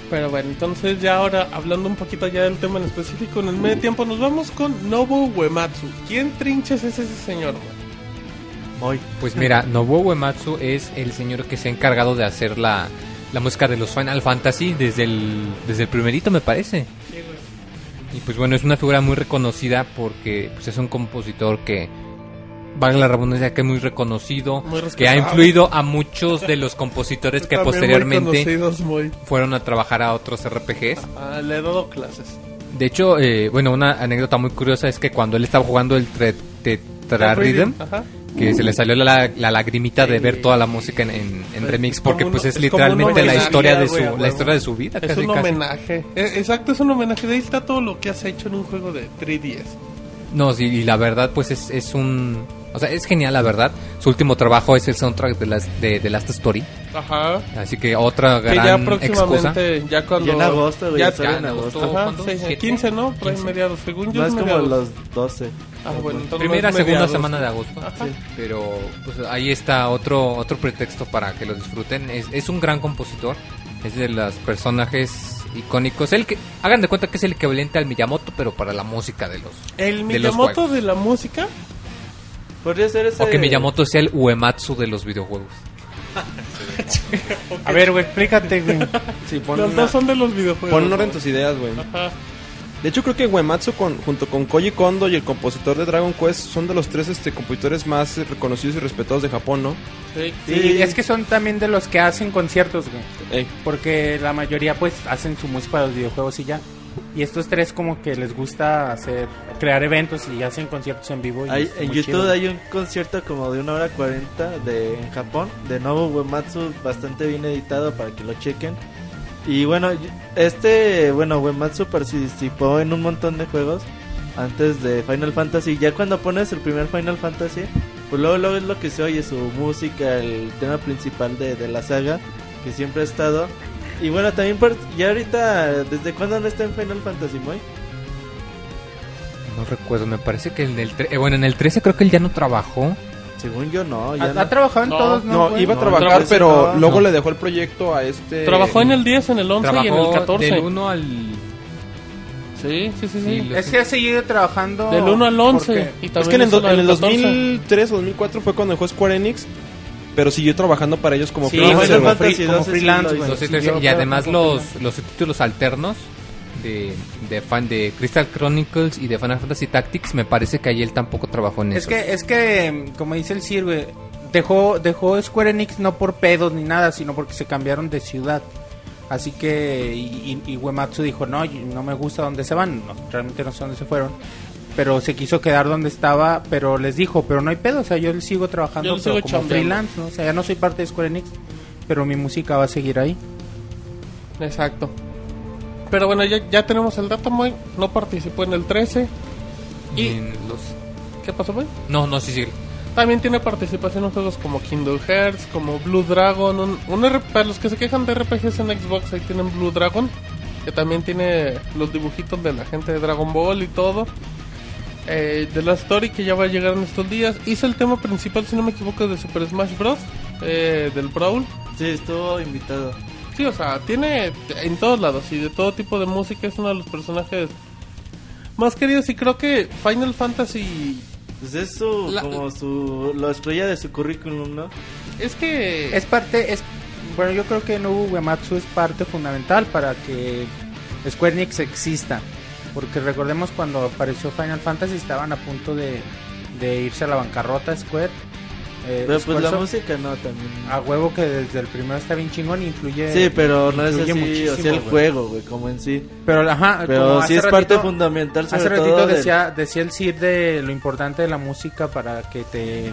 Pero bueno, entonces ya ahora hablando un poquito ya del tema en específico, en el medio tiempo nos vamos con Nobu Uematsu. ¿Quién trinches es ese señor? güey? Pues mira, Nobuo Uematsu es el señor que se ha encargado de hacer la, la música de los Final Fantasy desde el, desde el primerito, me parece. Y pues bueno, es una figura muy reconocida porque pues, es un compositor que, valga la redundancia, que es muy reconocido, Muy que ha influido a muchos de los compositores que muy posteriormente muy- fueron a trabajar a otros RPGs. Ah, le he dado clases. De hecho, eh, bueno, una anécdota muy curiosa es que cuando él estaba jugando el tre- Tetra Rhythm, Ajá. Que se le salió la, la lagrimita de ver toda la música en, en- en remix porque pues es literalmente la historia de su huevo. la historia de su vida Es casi, un homenaje. Eh, Exacto, es un homenaje. De ahí está todo lo que has hecho en un juego de 3DS. no sí y la verdad pues es, es un o sea es genial la verdad su último trabajo es el soundtrack de las de, de Last Story Ajá. así que otra Que ya gran excusa próximamente, ya cuando... Ya en agosto, güey, ya- en agosto. Ajá, sí, ¿Siete? 15, ¿no? Por ahí 15. mediados. Según yo No es es como mediados. los 12. Ah, bueno, entonces primera no segunda mediados. semana de agosto Ajá. pero pues ahí está otro otro pretexto para que lo disfruten es, es un gran compositor es de los personajes icónicos el que hagan de cuenta que es el equivalente al Miyamoto pero para la música de los El de los Miyamoto de la música. Podría ser ese. o que Miyamoto sea el Uematsu de los videojuegos A ver, güey, explícate, güey. Sí, pon, Los una- dos son de los videojuegos. pon en orden tus ideas, güey. Ajá. De hecho, creo que Uematsu con, junto con Koji Kondo y el compositor de Dragon Quest son de los tres este, compositores más eh, reconocidos y respetados de Japón, ¿no? Sí. Sí, es que son también de los que hacen conciertos, güey. Ey. Porque la mayoría, pues, hacen su música para los videojuegos y ya. Y estos tres como que les gusta hacer, crear eventos y hacen conciertos en vivo. y Hay- en YouTube chido. hay un concierto como de una hora 40 de, en Japón de Nobu Uematsu, bastante bien editado para que lo chequen. Y bueno, este, bueno, Uematsu participó en un montón de juegos antes de Final Fantasy. Ya cuando pones el primer Final Fantasy, pues luego, luego es lo que se oye, su música, el tema principal de, de la saga, que siempre ha estado. Y bueno, también, ya ahorita, ¿desde cuándo no está en Final Fantasy, Moy? No recuerdo, me parece que en el tre- eh, bueno, en el 13 creo que él ya no trabajó. Según yo, no. Ya ¿Ha, no. ha trabajado en No, todos, no? No, güey? iba a trabajar, pero no. luego No. le dejó el proyecto a este... Trabajó en el 10, en el 11 y en el Trabajó 14. del 1 al Sí, sí, sí. sí. Es que ha seguido trabajando. Del 1 al 11. porque- Y Es que en el, do- en el del 14. 2003 o 2004 fue cuando dejó Square Enix, pero siguió trabajando para ellos como Sí, No, freelancer. Fantasy free- como 12 sí freelance, los sí, y además los, los títulos alternos de, de fan de Crystal Chronicles y de Final Fantasy Tactics, me parece que ahí él tampoco trabajó en Es eso. que, es que, como dice el Sir, güey, dejó, dejó Square Enix no por pedos ni nada, sino porque se cambiaron de ciudad. Así que, y, y- y Uematsu dijo, no, no me gusta dónde se van, no, realmente no sé dónde se fueron. Pero se quiso quedar donde estaba, pero les dijo, pero no hay pedo, o sea, yo sigo trabajando Yo pero sigo como freelance, ¿no? O sea, ya no soy parte de Square Enix, pero mi música va a seguir ahí. Exacto. Pero bueno, ya, ya tenemos el dato, Moy. No participó en el 13. Y en los... ¿Qué pasó, Moy? No, no, sí, sí. También tiene participación en juegos como Kingdom Hearts, como Blue Dragon. Un, un R- para los que se quejan de RPGs en Xbox, ahí tienen Blue Dragon. Que también tiene los dibujitos de la gente de Dragon Ball y todo. Eh, de la story que ya va a llegar en estos días. Hizo el tema principal, si no me equivoco, de Super Smash Bros. eh, del Brawl. Sí, estuvo invitado. Sí, o sea, tiene en todos lados y de todo tipo de música. Es uno de los personajes más queridos. Y creo que Final Fantasy. Pues es su, La- como su, la estrella de su currículum, ¿no? Es que. Es parte, es bueno, yo creo que Nobu Uematsu es parte fundamental para que Square Enix exista. Porque recordemos cuando apareció Final Fantasy estaban a punto de, de irse a la bancarrota Square. Eh, Pero pues la música no también. A huevo que desde el primero está bien chingón influye. Sí, pero no es influye así, o muchísimo, sea, el juego, güey, como en sí. Pero, ajá, Pero hace sí es parte ratito- fundamental sobre Hace ratito todo del- decía, decía el Cid de lo importante de la música para que te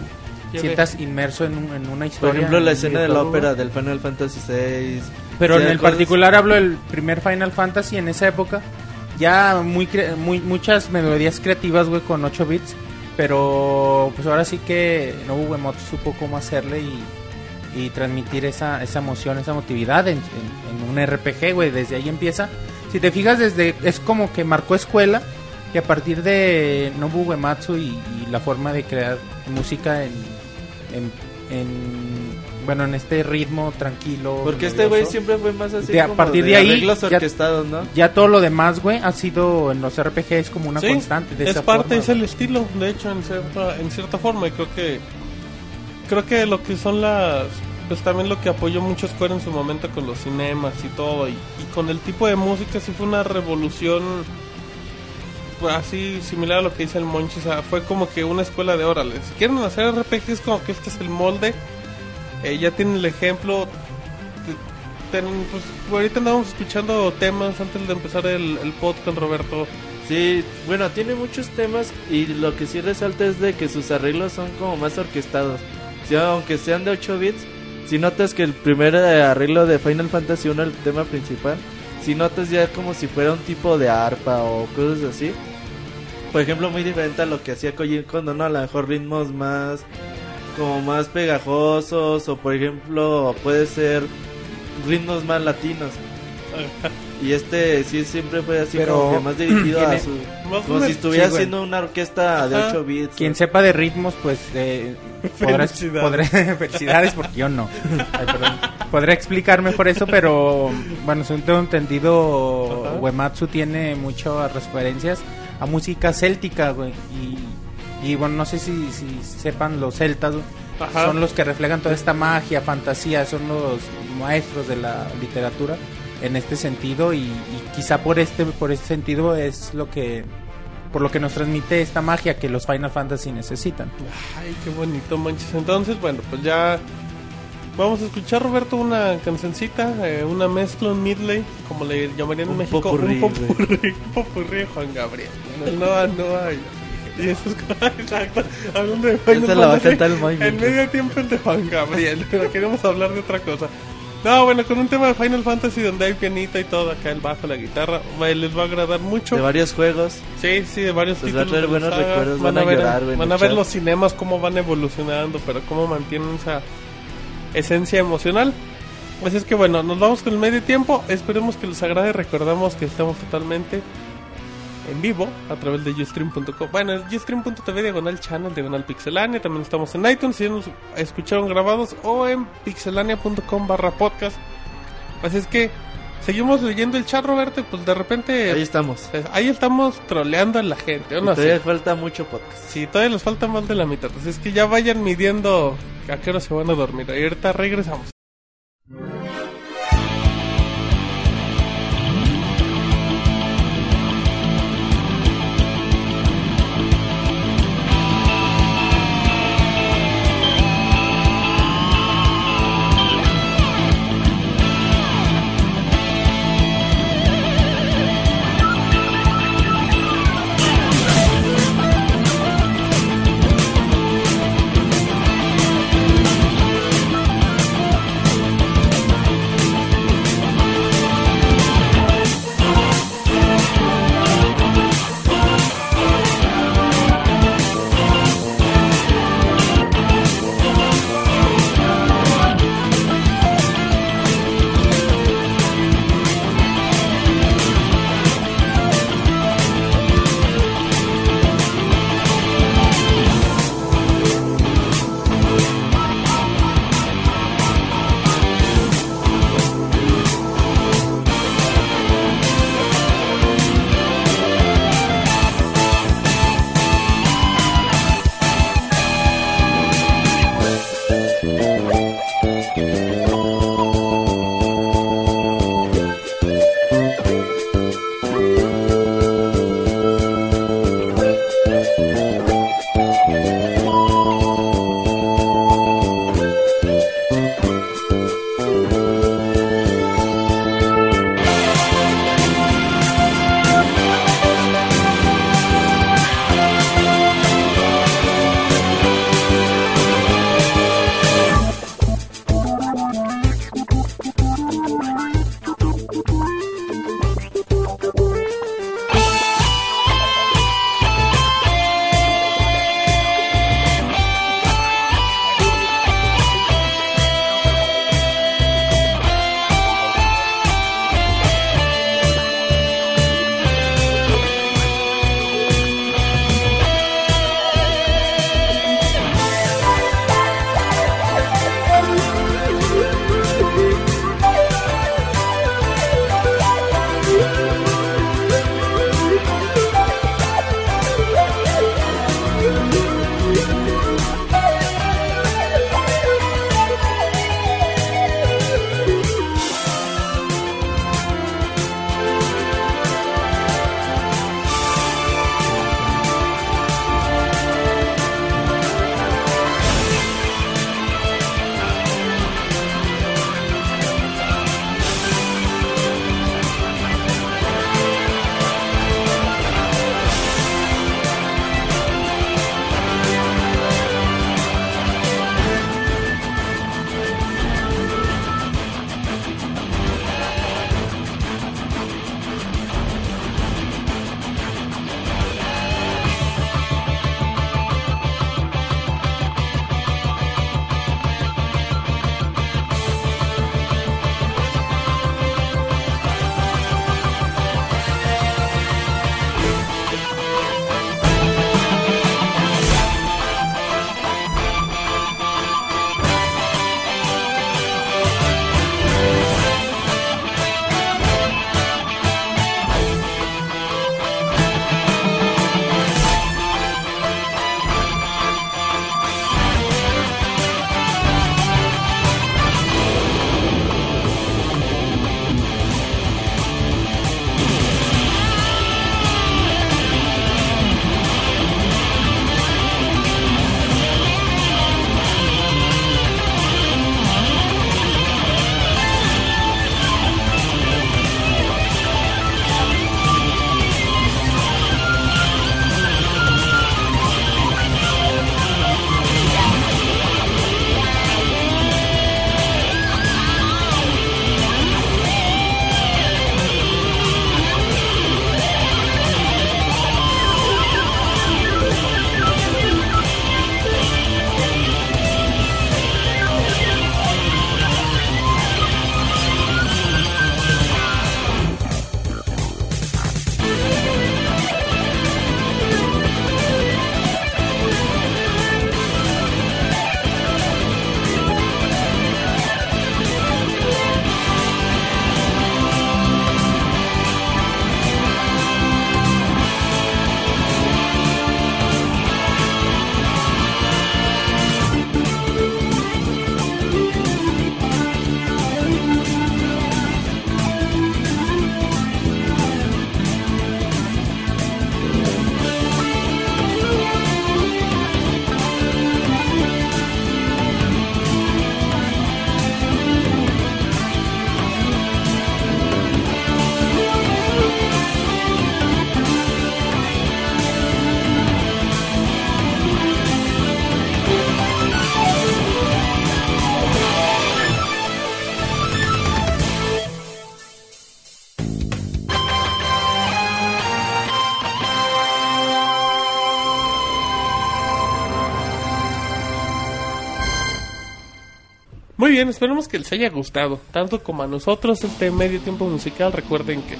sientas inmerso en, un- en una Por historia. ejemplo, en la escena de la ópera del Final Fantasy VI. Pero Sí, en el cosas- particular hablo del primer Final Fantasy en esa época. Ya muy, cre- muy muchas melodías creativas, güey, con 8 bits. Pero pues ahora sí que Nobu Uematsu supo cómo hacerle y, transmitir esa, esa emoción, esa emotividad en, en- un RPG, güey. Desde ahí empieza. Si te fijas, desde es como que marcó escuela. Y a partir de Nobu Uematsu y, la forma de crear música en, en- bueno, en este ritmo tranquilo. Porque este güey siempre fue más así De- a como partir de ahí, arreglos ya- orquestados, ¿no? Ya todo lo demás, güey, ha sido en los RPGs como una Sí, constante. De es esa parte, forma, es el estilo, de hecho, en cierta, en cierta forma. Y creo que creo que lo que son las. Pues también lo que apoyó mucho Square en su momento con los cinemas y todo. Y, y con el tipo de música, sí fue una revolución. pues, así similar a lo que dice el Monchi. O sea, fue como que una escuela de órale. Si quieren hacer RPGs, como que este es el molde. Eh, ya tienen el ejemplo. Ten- pues, ahorita andábamos escuchando temas antes de empezar el, el podcast, Roberto. Sí, bueno, tiene muchos temas y lo que sí resalta es de que sus arreglos son como más orquestados. Sí, aunque sean de 8 bits, si notas que el primer eh, arreglo de Final Fantasy 1, el tema principal, si notas ya como si fuera un tipo de arpa o cosas así. Por ejemplo, muy diferente a lo que hacía Koji Kondo, ¿no? A lo mejor ritmos más como más pegajosos o por ejemplo puede ser ritmos más latinos. Y este sí siempre fue así Pero como que más dirigido a su como si estuviera sí, haciendo una orquesta de Ajá. 8 bits. Quien sepa de ritmos, pues eh, podrá, Felicidades. podré- felicidades porque yo no. Ay, perdón. Podré explicar mejor eso, pero bueno, según tengo entendido, Ajá. Uematsu tiene muchas referencias a música céltica, güey. Y, y bueno, no sé si, si sepan los celtas, Ajá. son los que reflejan toda esta magia, fantasía, son los maestros de la literatura en este sentido y, y quizá por este por este sentido es lo que por lo que nos transmite esta magia que los Final Fantasy necesitan. Ay, qué bonito, manches. Entonces, bueno, pues ya vamos a escuchar, Roberto, una cancioncita, eh, una mezcla, un midley, como le llamarían en Un México, popurrí, un popurrí, un popurrí Juan Gabriel. No, no hay. Y eso es exacto. Hablando de Final Esa la va a cantar el En medio tiempo el de Juan Gabriel, pero queremos hablar de otra cosa. No, bueno, con un tema de Final Fantasy donde hay pianita y todo, acá el bajo, la guitarra, les va a agradar mucho. De varios juegos. Sí, sí, de varios Les va a títulos. traer buenos saga. recuerdos, van a ver, llorar, van a ver los cinemas cómo van evolucionando, pero cómo mantienen esa esencia emocional. Así es que bueno, nos vamos con el medio tiempo. Esperemos que les agrade. Recordamos que estamos totalmente en vivo a través de ustream.com. Bueno, ustream.tv diagonal channel, diagonal pixelania. También estamos en iTunes si ya nos escucharon grabados o en pixelania.com barra podcast. Así es que seguimos leyendo el chat, Roberto. y Pues de repente Ahí estamos. pues, ahí estamos troleando a la gente. ¿o Y no? todavía falta mucho podcast. Sí, todavía les falta más de la mitad. Así es que ya vayan midiendo a qué hora se van a dormir. Y ahorita regresamos. Bien, esperemos que les haya gustado, tanto como a nosotros este medio tiempo musical. Recuerden que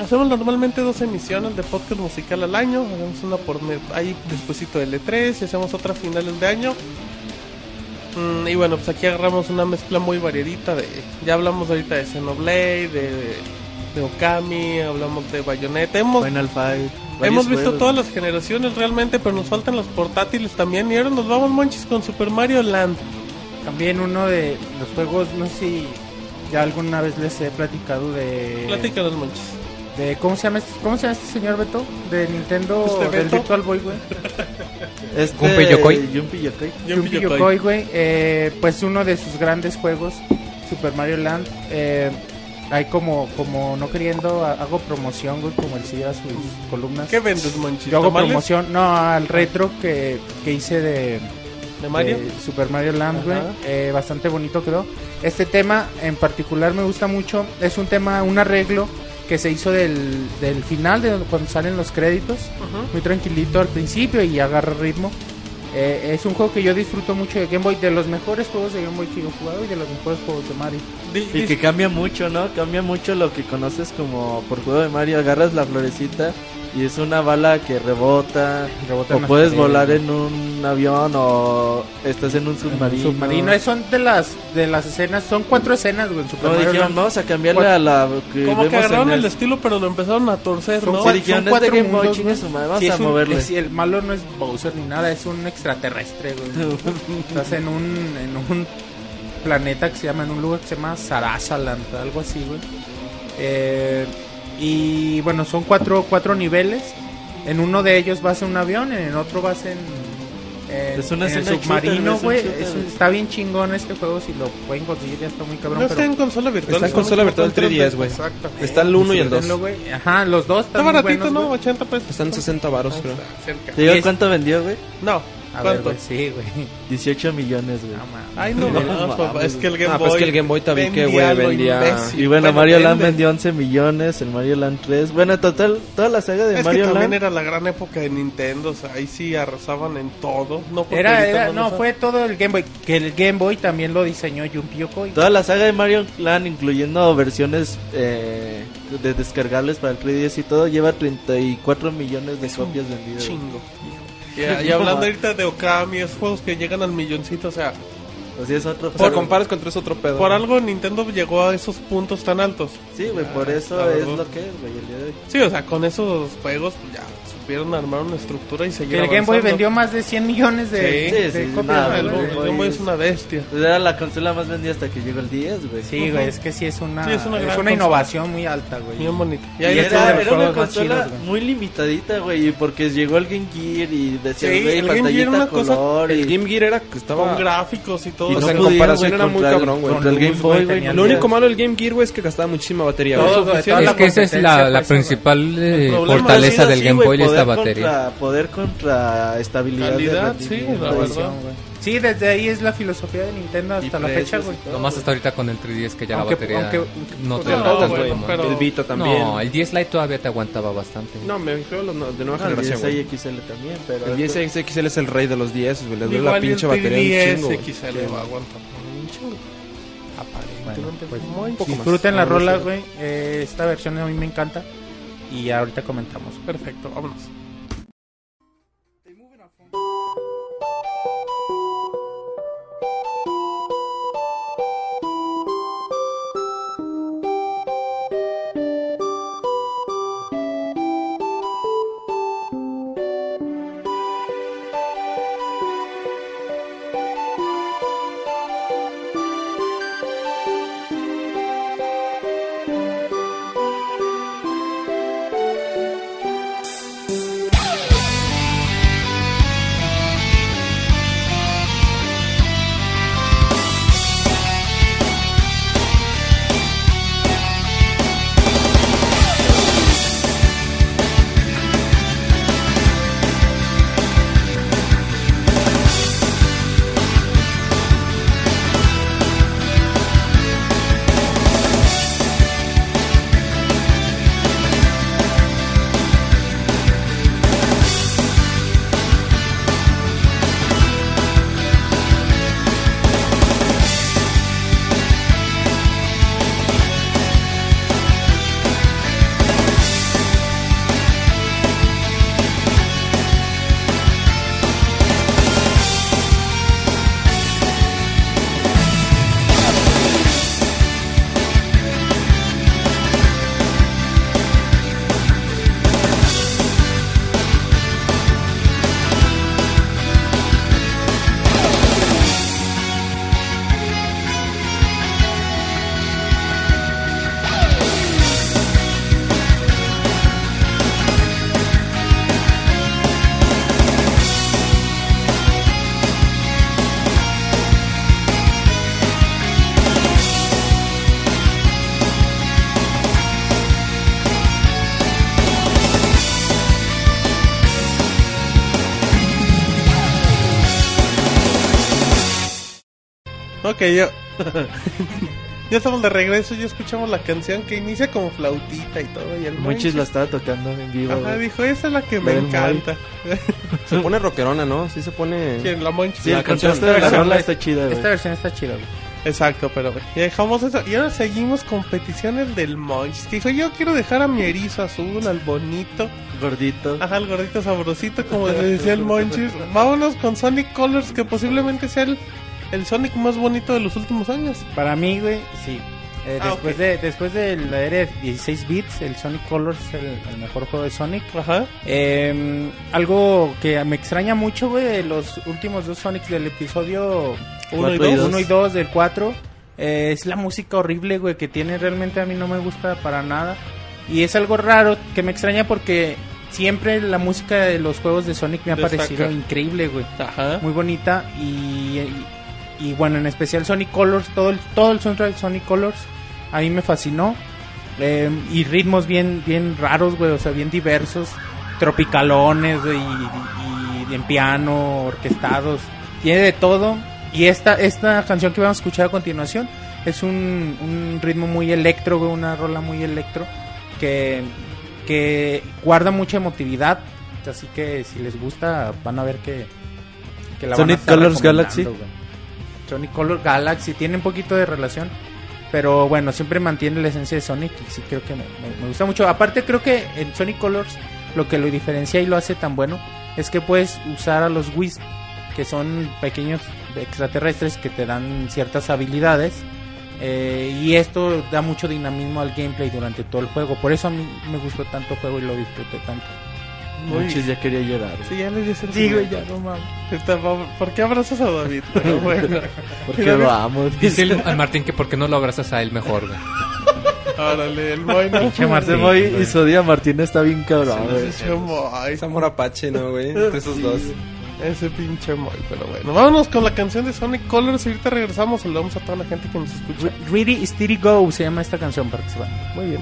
hacemos normalmente dos emisiones de podcast musical al año. Hacemos una por ahí despuesito del E3 y hacemos otra a finales de año. Mm, y bueno, pues aquí agarramos una mezcla muy variadita de... Ya hablamos ahorita de Xenoblade, de, de Okami, hablamos de Bayonetta. Hemos, Final Fight. hemos visto juegos. todas las generaciones realmente, pero nos faltan los portátiles también. Y ahora nos vamos, monchis, con Super Mario Land. También uno de los juegos, no sé si ya alguna vez les he platicado de... Platícanos, monchis. de ¿cómo, se llama este, ¿Cómo se llama este señor Beto? De Nintendo, ¿Este del Beto? Virtual Boy, güey. Este, Gunpei Yokoi. Gunpei Yokoi. Yokoi, güey. Eh, pues uno de sus grandes juegos, Super Mario Land. Eh, hay como, como no queriendo, ha- hago promoción, güey, como él sigue a sus columnas. ¿Qué vendes, monchis? Yo hago ¿Tamales? promoción, no, al retro que, que hice de, ¿De Mario? de Super Mario Land, güey. Eh, bastante bonito quedó. Este tema en particular me gusta mucho. Es un tema, un arreglo que se hizo del, del final, de cuando salen los créditos. Muy tranquilito al principio y agarra ritmo. Eh, es un juego que yo disfruto mucho de Game Boy, de los mejores juegos de Game Boy que yo he jugado y de los mejores juegos de Mario. Y que cambia mucho, ¿no? Cambia mucho lo que conoces como por juego de Mario. Agarras la florecita y es una bala que rebota. Rebota O puedes volar en un avión o estás en un submarino. Submarino, son de las de las escenas, son cuatro escenas, güey, en Super No, Mario dijeron, vamos a cambiarle a la que Como que agarraron en el estilo, pero lo empezaron a torcer, Son ¿no? Son de cuatro Game Boy, mundos, chingue güey. su madre, vamos Sí, a un- moverle. es- el malo no es Bowser ni nada, es un extraterrestre, güey. Estás en un, en un planeta que se llama, en un lugar que se llama Sarasaland, algo así, güey. Eh, y bueno, son cuatro, cuatro niveles. En uno de ellos vas en un avión, en el otro vas en, en, Es una en el submarino, güey. Es Está bien chingón este juego, si lo pueden conseguir ya está muy cabrón. No está pero en consola virtual. Está en consola virtual equivoco, en 3DS, güey. Exacto. Está el 1 y el 2. Disfrútenlo, güey. Ajá, los dos Está están muy baratito, buenos, ¿no? güey. 80 pesos. Están 60 varos, creo. Está cerca. ¿Te digo cuánto vendió, güey? No, A ver, ¿cuánto? güey, sí, güey. 18 millones, güey. No. Ay, no, no, No, papá, es que el Game Boy. pues que el Game Boy también, que, güey, vendía- imbécil. Y bueno, Mario Land vende. vendió 11 millones, el Mario Land 3. Bueno, total, toda la saga de Es Mario que también Land. era la gran época de Nintendo, o sea, ahí sí arrasaban en todo. No porque Era, era, no no, fue todo el Game Boy. Que el Game Boy también lo diseñó Junpei Yokoi. Toda la saga de Mario Land, incluyendo versiones eh, de descargables para el 3DS y todo, lleva 34 millones de copias vendidas. Chingo. Y, y hablando ahorita de Okami, esos juegos que llegan al milloncito, o sea, Así es otro O sea, juego. comparas contra ese otro pedo. por algo Nintendo llegó a esos puntos tan altos. Sí, güey, por eso la es lo que es, güey, el día de hoy. Sí, o sea, con esos juegos pues, ya supieron armar una estructura y Que seguir el Game Boy vendió más de 100 millones de, Sí, de sí, sí, copias. nada, el, el Game Boy es una bestia. Pues Era la consola más vendida hasta que llegó el 10, güey. Sí, güey, es que sí es una, Sí, es es una una, gran consola. innovación muy alta, güey. Bien bonito. Y Y es de era, era una consola chidos, güey. muy limitadita, güey, y porque llegó el Game Gear y decía, güey, el Game Gear era una cosa- color y... El Game Gear era que estaba... Con gráficos y todo. y o no sea, en podía, comparación era muy cabrón, güey. Contra el Game Boy, güey, Lo único malo del Game Gear, güey, es que gastaba muchísima batería, toda Es que esa es la, principal eh, fortaleza del Game Boy, es la poder batería. Contra, poder contra estabilidad. Calidad, de sí, la verdad. Sí, desde ahí es la filosofía de Nintendo hasta Y la fecha, güey. Nomás hasta ahorita con el 3DS que ya Aunque- la batería aunque- no te todo, tanto bueno, como pero- El Vita también. No, el 10 Lite todavía te aguantaba bastante. No, me refiero no- de nueva No, el generación, güey. 16 XL también, pero... El 10 XL es el rey de los 10, güey. Le duele la el pinche batería un 3DS chingo, güey. XL va a aguantar un chingo. Aparentemente, pues, muy poco más. Disfruten las No, no rolas, sé. güey. Eh, esta versión a mí me encanta. Y ahorita comentamos. Perfecto, vámonos. Ok, ya. ya estamos de regreso, ya escuchamos la canción que inicia como flautita y todo. Y el Monchis la estaba tocando en vivo. Ajá, güey. dijo, esa es la que me encanta. Se pone rockerona, ¿no? Sí se pone... ¿Quién? La Monchis. Sí, La canción- la versión- está chida, güey. Esta versión está chida, güey. Exacto, pero bueno, ya dejamos eso. Y ahora seguimos con peticiones del Monchis. Que dijo, yo quiero dejar a mi erizo azul, al bonito. Gordito. Ajá, el gordito sabrosito, como le decía el Monchis. Vámonos con Sonic Colors, que posiblemente sea el, el Sonic más bonito de los últimos años. Para mí, güey, sí. Eh, Ah, después, de, después de la era de 16 bits, el Sonic Colors es el, el mejor juego de Sonic. Ajá. Eh, algo que me extraña mucho, güey, de los últimos dos Sonics del episodio Uno y Cuatro y dos. dos. 1 y 2 del 4, eh, es la música horrible, güey, que tiene realmente a mí no me gusta para nada. Y es algo raro que me extraña porque siempre la música de los juegos de Sonic me ha Destaca. parecido increíble, güey Ajá. muy bonita y, y, y bueno en especial Sonic Colors todo el todo el soundtrack de Sonic Colors a mí me fascinó. Eh, y ritmos bien bien raros güey o sea bien diversos tropicalones güey, y, y en piano orquestados tiene de todo. Y esta esta canción que vamos a escuchar a continuación es un, un ritmo muy electro güey, una rola muy electro que que guarda mucha emotividad así que si les gusta van a ver que que la van a Sonic estar Colors Galaxy. Sonic Colors Galaxy tiene un poquito de relación, pero bueno, siempre mantiene la esencia de Sonic y sí creo que me gusta mucho. Aparte creo que en Sonic Colors lo que lo diferencia y lo hace tan bueno es que puedes usar a los Wisp, que son pequeños extraterrestres que te dan ciertas habilidades. eh, y esto da mucho dinamismo al gameplay durante todo el juego. Por eso a mí me gustó tanto el juego y lo disfruté tanto. Monchis ya quería llorar. Sí, ya le dice el Sí, güey, ya no mames. Está, ¿Por qué abrazas a David? Pero bueno. Porque lo amo. Dice el, al Martín que por qué no lo abrazas a él mejor, güey. Órale, el Moy no. Pinche Martín. Ese y su día Martín está bien cabrón, güey. Ese Moy. Es amor apache, ¿no, güey? Entre esos dos. Ese pinche Moy, pero bueno. Vámonos con la canción de Sonic Colors. Ahorita regresamos. Saludamos a toda la gente que nos escucha. Ready Steady Go se llama esta canción para que se vayan. Muy bien.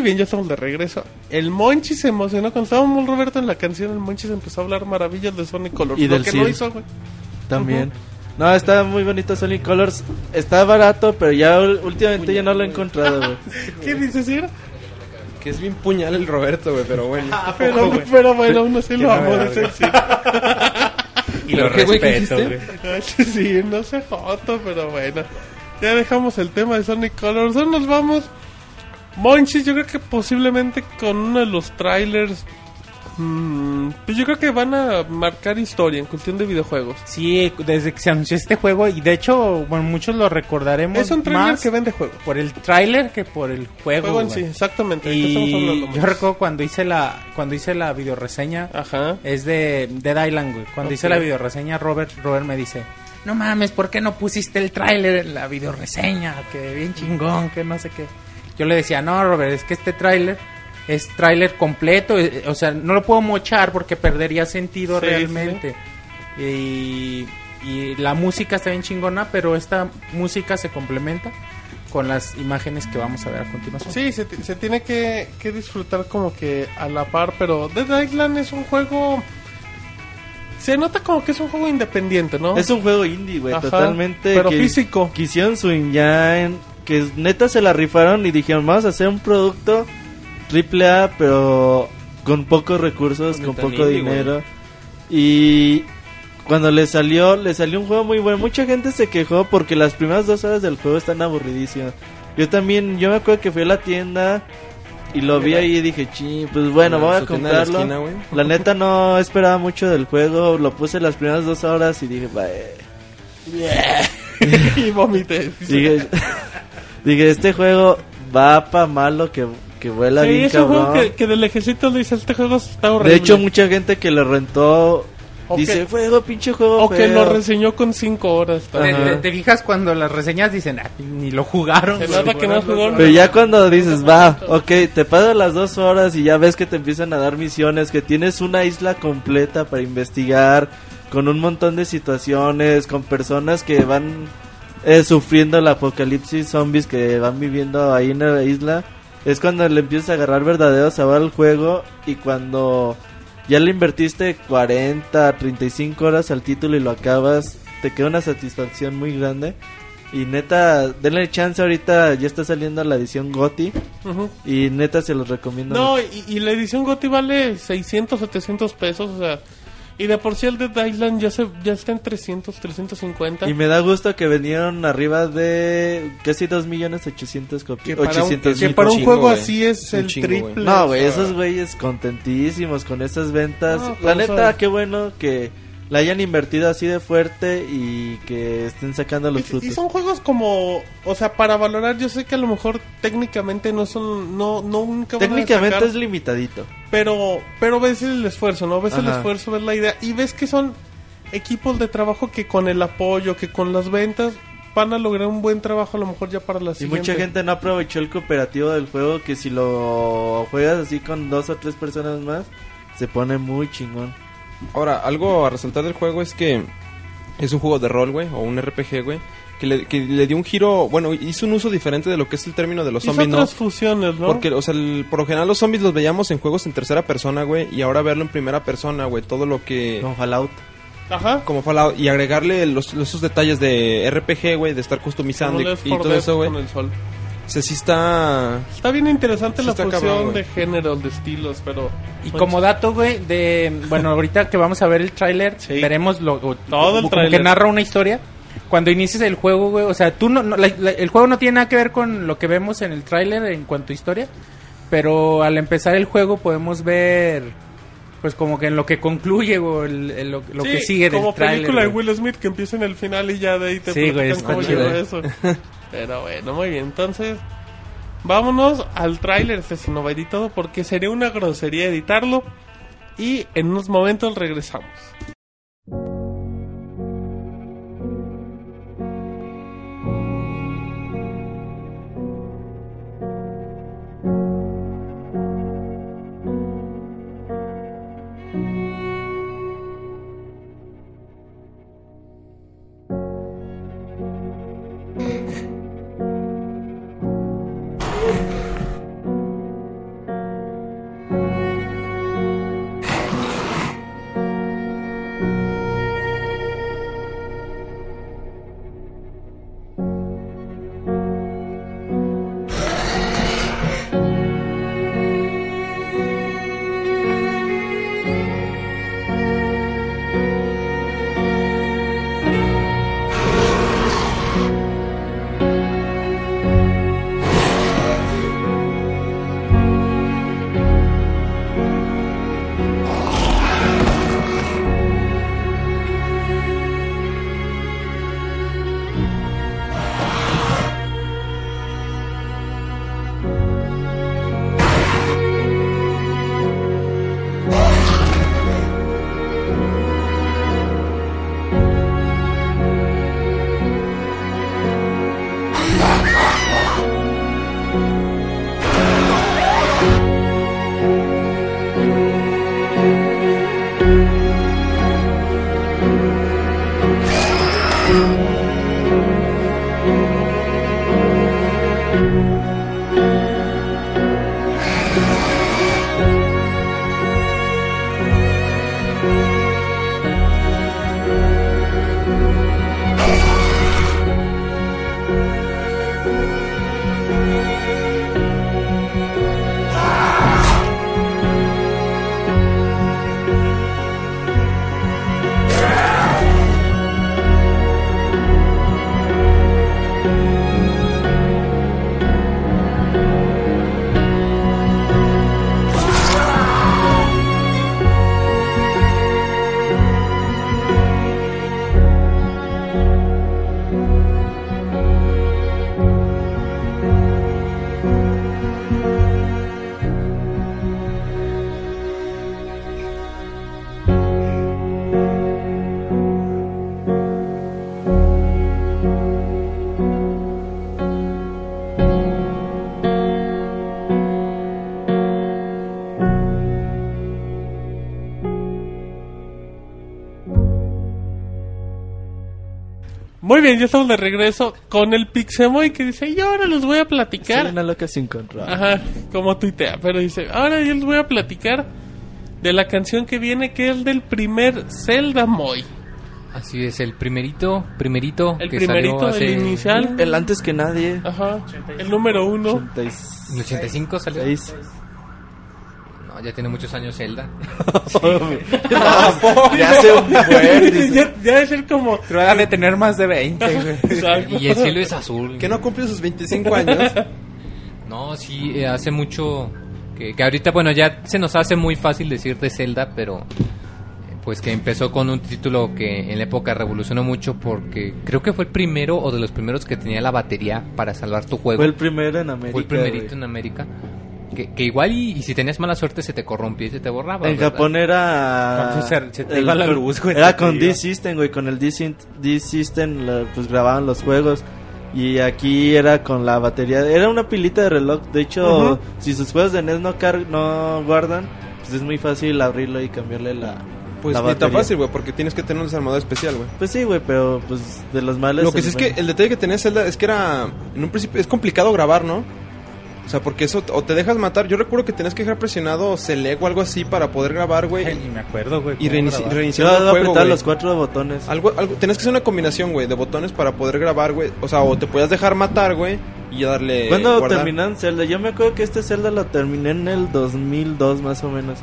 Muy bien, ya estamos de regreso. El Monchi se emocionó cuando estábamos Roberto en la canción. El Monchi se empezó a hablar maravillas de Sonic Colors. Y lo del que no Sid. hizo, güey. También. No, está muy bonito Sonic Colors. Está barato, pero ya últimamente ya no lo he encontrado, güey. ¿Qué dices, Ira? Que es bien puñal el Roberto, güey, pero bueno. Pero, pero bueno, uno sí lo dice el Sid. Y lo ¿Pero qué, respeto, güey. Sí, no sé joto, pero bueno. Ya dejamos el tema de Sonic Colors. Ahora nos vamos. Monchis, yo creo que posiblemente con uno de los trailers. mm, pues yo creo que van a marcar historia en cuestión de videojuegos. Sí, desde que se anunció este juego, y de hecho, bueno, muchos lo recordaremos Es un trailer más que vende juegos. por el tráiler que por el juego. Juego en sí, exactamente. ¿de qué estamos Y hablando, yo recuerdo cuando hice la cuando hice la videoreseña, Ajá. es de Dead Island, güey. Cuando hice la videoreseña, Robert, Robert me dice, no mames, ¿por qué no pusiste el tráiler en la videoreseña? Que bien chingón, que no sé qué. Yo le decía, no, Robert, es que este tráiler es tráiler completo, eh, o sea, no lo puedo mochar porque perdería sentido Sí, realmente. Y, y la música está bien chingona, pero esta música se complementa con las imágenes que vamos a ver a continuación. Sí, se, se tiene que, que disfrutar como que a la par, pero Dead Island es un juego... Se nota como que es un juego independiente, ¿no? Es un juego indie, güey, totalmente. pero que físico. Quisieron su engine, que neta se la rifaron y dijeron, vamos a hacer un producto triple A, pero con pocos recursos, con poco indie, dinero. Y cuando le salió, le salió un juego muy bueno. Mucha gente se quejó porque las primeras dos horas del juego están aburridísimas. Yo también, yo me acuerdo que fui a la tienda y lo vi ahí y dije, ching, pues bueno, En voy a la comprarlo. esquina. La neta no esperaba mucho del juego, lo puse las primeras dos horas y dije, "Bye". y vomité. Dije, dije, este juego va pa' malo que, que vuela Sí, bien es un juego cabrón. que, que de lejecitos dice, este juego está horrible. De hecho, mucha gente que lo rentó O dice, que- juego, pinche juego O que feo". lo reseñó con 5 horas. ¿Te, te- te fijas cuando las reseñas dicen, "Ah, ni lo jugaron? Se güey"? nota que no jugó. Pero ya cuando dices, va, ok, te paso las dos horas y ya ves que te empiezan a dar misiones, que tienes una isla completa para investigar, con un montón de situaciones, con personas que van eh, sufriendo el apocalipsis zombies que van viviendo ahí en la isla, es cuando le empiezas a agarrar verdadero sabor al juego y cuando ya le invertiste 40, 35 horas al título y lo acabas, te queda una satisfacción muy grande. Y neta, denle chance ahorita, ya está saliendo la edición GOTI y neta se los recomiendo. No, y, y la edición GOTY vale 600, 700 pesos, o sea... Y de por sí el Dead Island ya, se, ya está en 300, 350. Y me da gusto que vendieron arriba de casi 2 millones 800 que copias. para un, 800 que mil. para un chingo, juego güey. así es un el chingo, triple. güey. No, güey, o sea, esos güeyes contentísimos con estas ventas. No, la neta, qué bueno que la hayan invertido así de fuerte y que estén sacando los Y, y frutos. son juegos como, o sea, para valorar, yo sé que a lo mejor técnicamente no son, no, no nunca van a Técnicamente es limitadito. pero, pero ves el esfuerzo, ¿no? Ves el esfuerzo, ves la idea y ves que son equipos de trabajo que con el apoyo, que con las ventas van a lograr un buen trabajo a lo mejor ya para la Y siguiente. mucha gente no aprovechó el cooperativo del juego que si lo juegas así con dos o tres personas más, se pone muy chingón. Ahora, algo a resaltar del juego es que es un juego de rol, güey, o un RPG, güey, que le, que le dio un giro, bueno, hizo un uso diferente de lo que es el término de los Hizo zombies, ¿no? otras fusiones, ¿no? Porque, o sea, el- por lo general los zombies los veíamos en juegos en tercera persona, güey, y ahora verlo en primera persona, güey, todo lo que... Con Fallout. Ajá. Como Fallout, y agregarle los, los- esos detalles de RPG, güey, de estar customizando Como y, y 4 todo eso, güey. O sea, sí está... Está bien interesante Sí la fusión cabrón, güey. de géneros, de estilos, pero... Y como dato, güey, de... Bueno, ahorita que vamos a ver el tráiler, Sí. veremos lo, o- Todo el como tráiler. que narra una historia. Cuando inicies el juego, güey, o sea, tú no, no- la- la- el juego no tiene nada que ver con lo que vemos en el tráiler en cuanto a historia, pero al empezar el juego podemos ver, pues como que en lo que concluye o el- el- lo, lo Sí, que sigue del como tráiler. película de güey. Will Smith que empieza en el final y ya de ahí te Sí, güey, está chido. eso. Pero bueno, muy bien. Entonces, vámonos al tráiler. Este si no va editado porque sería una grosería editarlo. Y en unos momentos regresamos. Muy bien, ya estamos de regreso con el Pixemoy que dice, y ahora les voy a Soy platicar. una loca sin control. Ajá, como tuitea, pero dice, ahora yo les voy a platicar de la canción que viene, que es del primer Zelda Moy. Así es, el primerito, primerito El que primerito, salió hace... el inicial. El antes que nadie. Ajá, el número uno. 86. ¿En el 85 salió? No, ya tiene muchos años Zelda. ya un buen. dice. ya, ya debe ser como... Pero de tener más de 20, güey. Exacto. Y el cielo es azul. Que no cumplió sus 25 años. No, sí, eh, hace mucho que, que ahorita, bueno, ya se nos hace muy fácil decir de Zelda, pero eh, pues que empezó con un título que en la época revolucionó mucho porque creo que fue el primero o de los primeros que tenía la batería para salvar tu juego. Fue el primero en América. Fue el primerito güey. en América. Que, que igual y, y si tenías mala suerte se te corrompía y se te borraba. En ¿verdad? Japón era. Cuando se- se te el- iba la luz, güey, Era con. D-System, güey. Con el D-System pues grababan los juegos. Y aquí era con la batería. Era una pilita de reloj. De hecho, si sus juegos de NES no, car no guardan, pues es muy fácil abrirlo y cambiarle la. Pues la ni tan batería. fácil, güey, porque tienes que tener un desarmador especial, güey. Pues sí, güey, pero pues de los males. Lo que sí es que el detalle que tenía Zelda es que era. En un principio es complicado grabar, ¿no? O sea, porque eso o te dejas matar. Yo recuerdo que tenías que dejar presionado Select o algo así para poder grabar, güey. Ay, Ni me acuerdo, güey. Y reinici- grabar. reiniciar el juego, apretar güey. los cuatro botones. Algo, algo, tenías que hacer una combinación, güey, de botones para poder grabar, güey. O sea, o te podías dejar matar, güey, y ya darle. ¿Cuándo terminan Zelda? Yo me acuerdo que este Zelda lo terminé en el 2002 más o menos.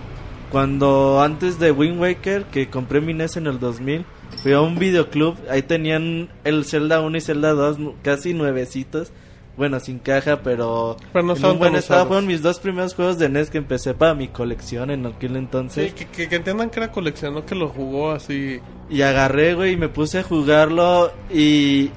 Cuando antes de Wind Waker, que compré mi NES en el 2000, fui a un videoclub. Ahí tenían el Zelda 1 y Zelda 2 nu- casi nuevecitos. Bueno, sin caja, pero Pero no en un buen tan estado. usados. Fueron mis dos primeros juegos de NES que empecé para mi colección en aquel Sí, entonces. que, que, que entiendan que era colección, no que lo jugó así. Y agarré, güey, y me puse a jugarlo y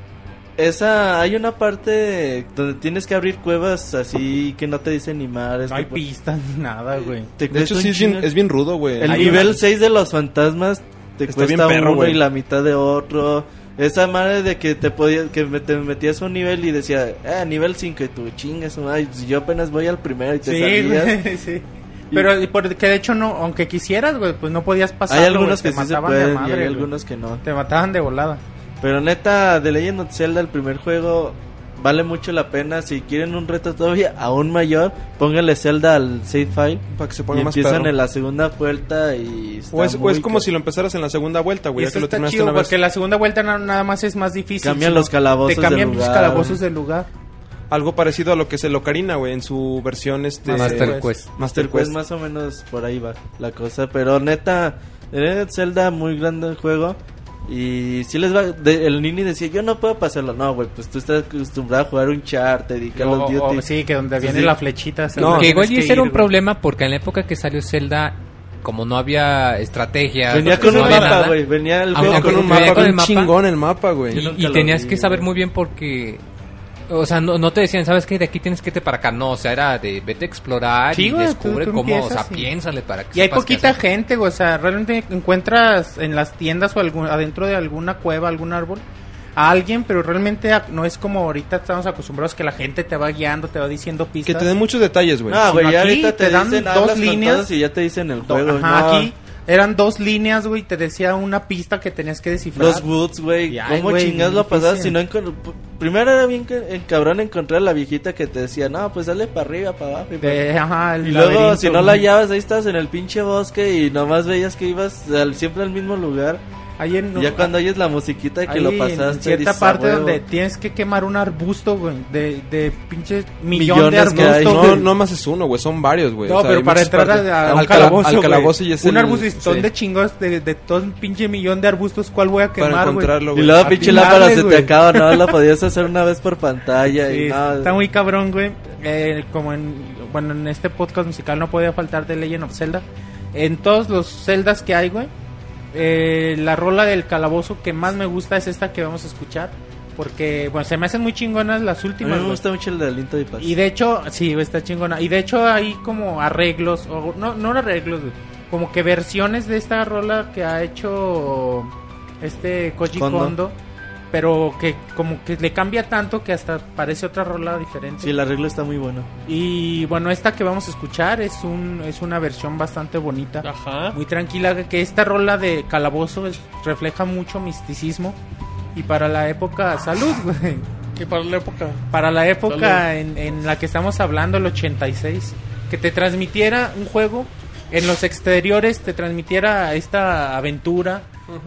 esa hay una parte donde tienes que abrir cuevas así que no te dicen ni madres. No hay pistas ni nada, güey. te De hecho, sí, es bien, es bien rudo, güey. El Hay nivel una- 6 de los fantasmas te Está cuesta bien perro, uno y la mitad de otro. Esa madre de que te podías, que te metías a un nivel y decía, ah, nivel 5 y tú chingas, si yo apenas voy al primero y te Sí, salías. sí. Pero y por- que de hecho no, aunque quisieras, güey, pues no podías pasar. Hay algunos que sí se pueden y hay algunos que no. Te mataban de volada. Pero neta, The Legend of Zelda, el primer juego, vale mucho la pena. Si quieren un reto todavía aún mayor, pónganle Zelda al save file. Para que se Y ponga más empiezan perro. en la segunda vuelta y... está O es, o muy es como ca- si lo empezaras en la segunda vuelta, Y güey. Ya eso que lo está terminaste chido, una vez. porque la segunda vuelta na- nada más es más difícil. Cambian los calabozos Te cambian del los lugar. calabozos del lugar. Algo parecido a lo que es el Ocarina, güey, en su versión este Master Quest. Quest. Master Pues Quest. más o menos por ahí va la cosa. Pero neta, of Zelda, muy grande el juego. Y si les va... de- el Nini decía, yo no puedo pasarlo. No, güey, pues tú estás acostumbrado a jugar un chart, te Call O- of o- Duty. sí, que donde Sí, viene sí. la flechita. No, que igual y ese era un güey. problema porque en la época que salió Zelda, como no había estrategia, Venía con no un mapa, güey. Venía el juego con un mapa con el bien mapa. chingón el mapa, güey. Y, y tenías vi, que saber güey. muy bien porque... O sea, no, no te decían, ¿sabes qué? De aquí tienes que irte para acá. No, o sea, era de vete a explorar Sí, y güey, descubre tú- tú cómo, o sea, piénsale para que Y hay sepas poquita gente, güey. O sea, realmente encuentras en las tiendas o algún, adentro de alguna cueva, algún árbol, a alguien, pero realmente no es como ahorita estamos acostumbrados que la gente te va guiando, te va diciendo Que pistas. te den muchos detalles, güey. No, güey, Sino ya aquí ahorita te, te dan dicen dos hablas con líneas. y ya te dicen el juego. Ajá, no. aquí eran dos líneas, güey. Te decía una pista que tenías que descifrar. Los Woods, güey. ¿Cómo chingas lo pasabas? Si no Primero era bien que- en cabrón encontrar a la viejita que te decía, no, pues dale para arriba, para abajo. Y, De- ajá, y luego, si no la hallabas, ahí estás en el pinche bosque y nomás veías que ibas al- siempre al mismo lugar. Ahí en, y ya cuando oyes la musiquita que ahí lo en pasaste, cierta dices, "A parte huevo". donde tienes que quemar un arbusto, güey, de, de pinches millón Millones de que hay. arbustos. No, güey. no más es uno, güey. Son varios, güey. No, O sea, pero para entrar a, a un al, cala- calabozo, al calabozo y es un el- arbustón sí. de chingos de, de todo un pinche millón de arbustos, ¿cuál voy a Para quemar, güey? encontrarlo, Y güey. luego pinche lámpara se te acaba, no, la podías hacer una vez por pantalla. Sí, y no, está muy cabrón, güey. Eh, como en, bueno, en este podcast musical no podía faltar de Legend of Zelda. En todos los Zeldas que hay, güey, eh, la rola del calabozo que más me gusta es esta que vamos a escuchar. Porque, bueno, se me hacen muy chingonas las A mí últimas. me gusta mucho el de Aliento de Paz. Y de hecho, sí, está chingona. Y de hecho hay como arreglos, o no, no arreglos, como que versiones de esta rola que ha hecho este Koji Kondo. Kondo. Pero que como que le cambia tanto que hasta parece otra rola diferente. Sí, el arreglo está muy bueno. Y bueno, esta que vamos a escuchar es un es una versión bastante bonita, Ajá. muy tranquila, que esta rola de Calabozo es- refleja mucho misticismo y para la época salud, güey. Y para la época. Para la época en, en la que estamos hablando, el 86, que te transmitiera un juego en los exteriores, te transmitiera esta aventura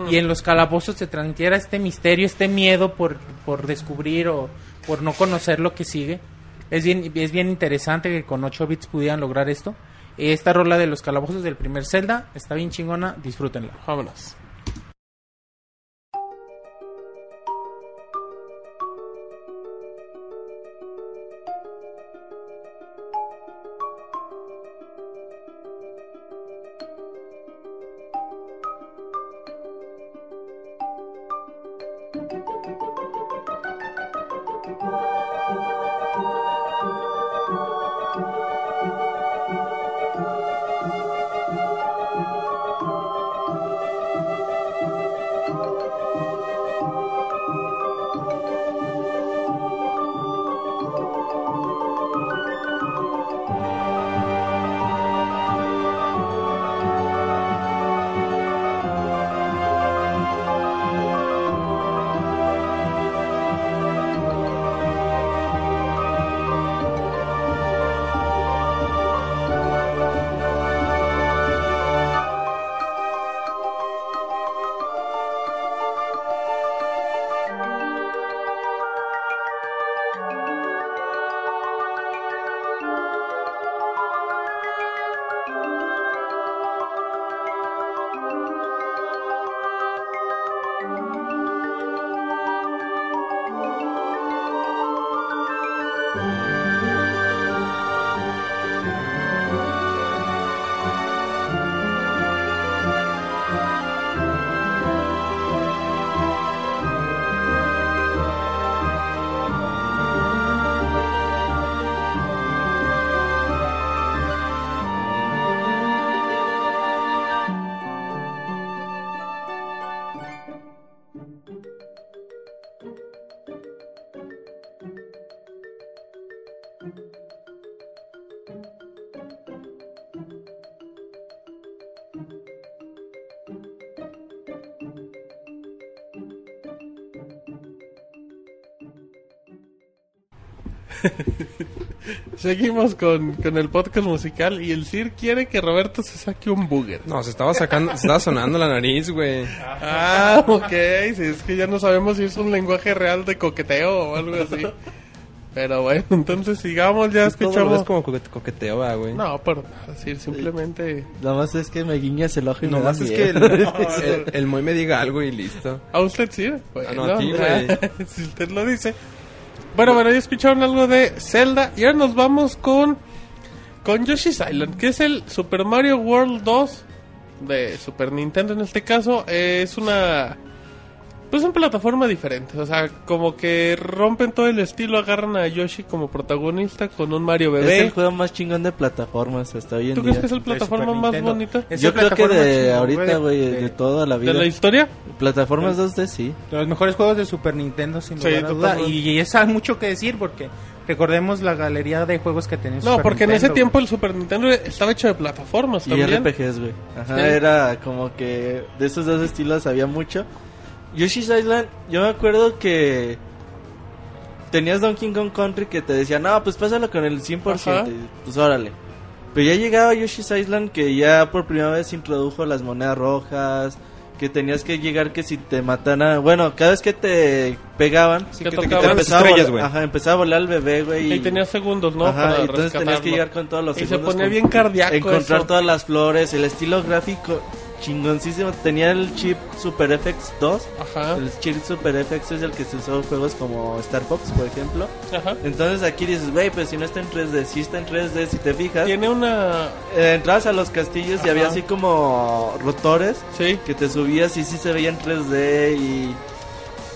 y en los calabozos te transmitiera este misterio, este miedo por, por descubrir o por no conocer lo que sigue. Es bien, es bien interesante que con 8 bits pudieran lograr esto. Esta rola de los calabozos del primer Zelda está bien chingona, disfrútenla. Vámonos. Seguimos con, con el podcast musical y el Sir quiere que Roberto se saque un booger. No, se estaba sacando, se estaba sonando la nariz, güey. Ah, ok. Sí, es que ya no sabemos si es un lenguaje real de coqueteo o algo así. Pero bueno, entonces sigamos, ya escuchamos. ves como coquete- coqueteo, güey. No, pero decir simplemente. Nada más es que me guiñas el ojo y me Nomás da es que el, el, el Moy me diga algo y listo. A usted sí. Bueno, Ah, no, a ti, güey. si usted lo dice. Bueno, bueno, ya escucharon algo de Zelda y ahora nos vamos con con Yoshi's Island, que es el Super Mario World 2 de Super Nintendo en este caso. Eh, es una pues una plataforma diferente, o sea, como que rompen todo el estilo, agarran a Yoshi como protagonista con un Mario Es bebé. el juego más chingón de plataformas hasta hoy en ¿Tú día. crees que es el plataforma más bonito Es Yo el creo que de chingón, ahorita, güey, de, de- toda la vida. de la historia? Plataformas 2D, sí. De los mejores juegos de Super Nintendo, sin Sí, lugar a duda. totalmente. Y es mucho que decir porque recordemos la galería de juegos que tenía No, Super porque en ese tiempo el Super Nintendo estaba hecho de plataformas Y también. RPGs, güey. Ajá, Sí. era como que de esos dos estilos había mucho. Yoshi's Island, yo me acuerdo que tenías Donkey Kong Country que te decía, no, pues pásalo con el 100%. Ajá. y, Pues órale. Pero ya llegaba Yoshi's Island que ya por primera vez introdujo las monedas rojas. Que tenías que llegar que si te mataran. Bueno, cada vez que te pegaban, Sí, que te empezaba, a estrellas, ajá, empezaba a volar el bebé, güey. Y tenía segundos, ¿no? Ajá, Para y entonces tenías que llegar con todos los Y se segundos ponía con- bien cardíaco Encontrar eso. todas las flores, el estilo gráfico chingoncísimo. Tenía el chip Super FX 2. Ajá, El chip Super FX es el que se usó en juegos como Star Fox, por ejemplo. ajá. Entonces aquí dices, güey, pues si no está en 3D, si está en 3D, si te fijas. Tiene una... eh, entrabas a los castillos y había así como rotores Sí, que te subías y sí se veía en 3D y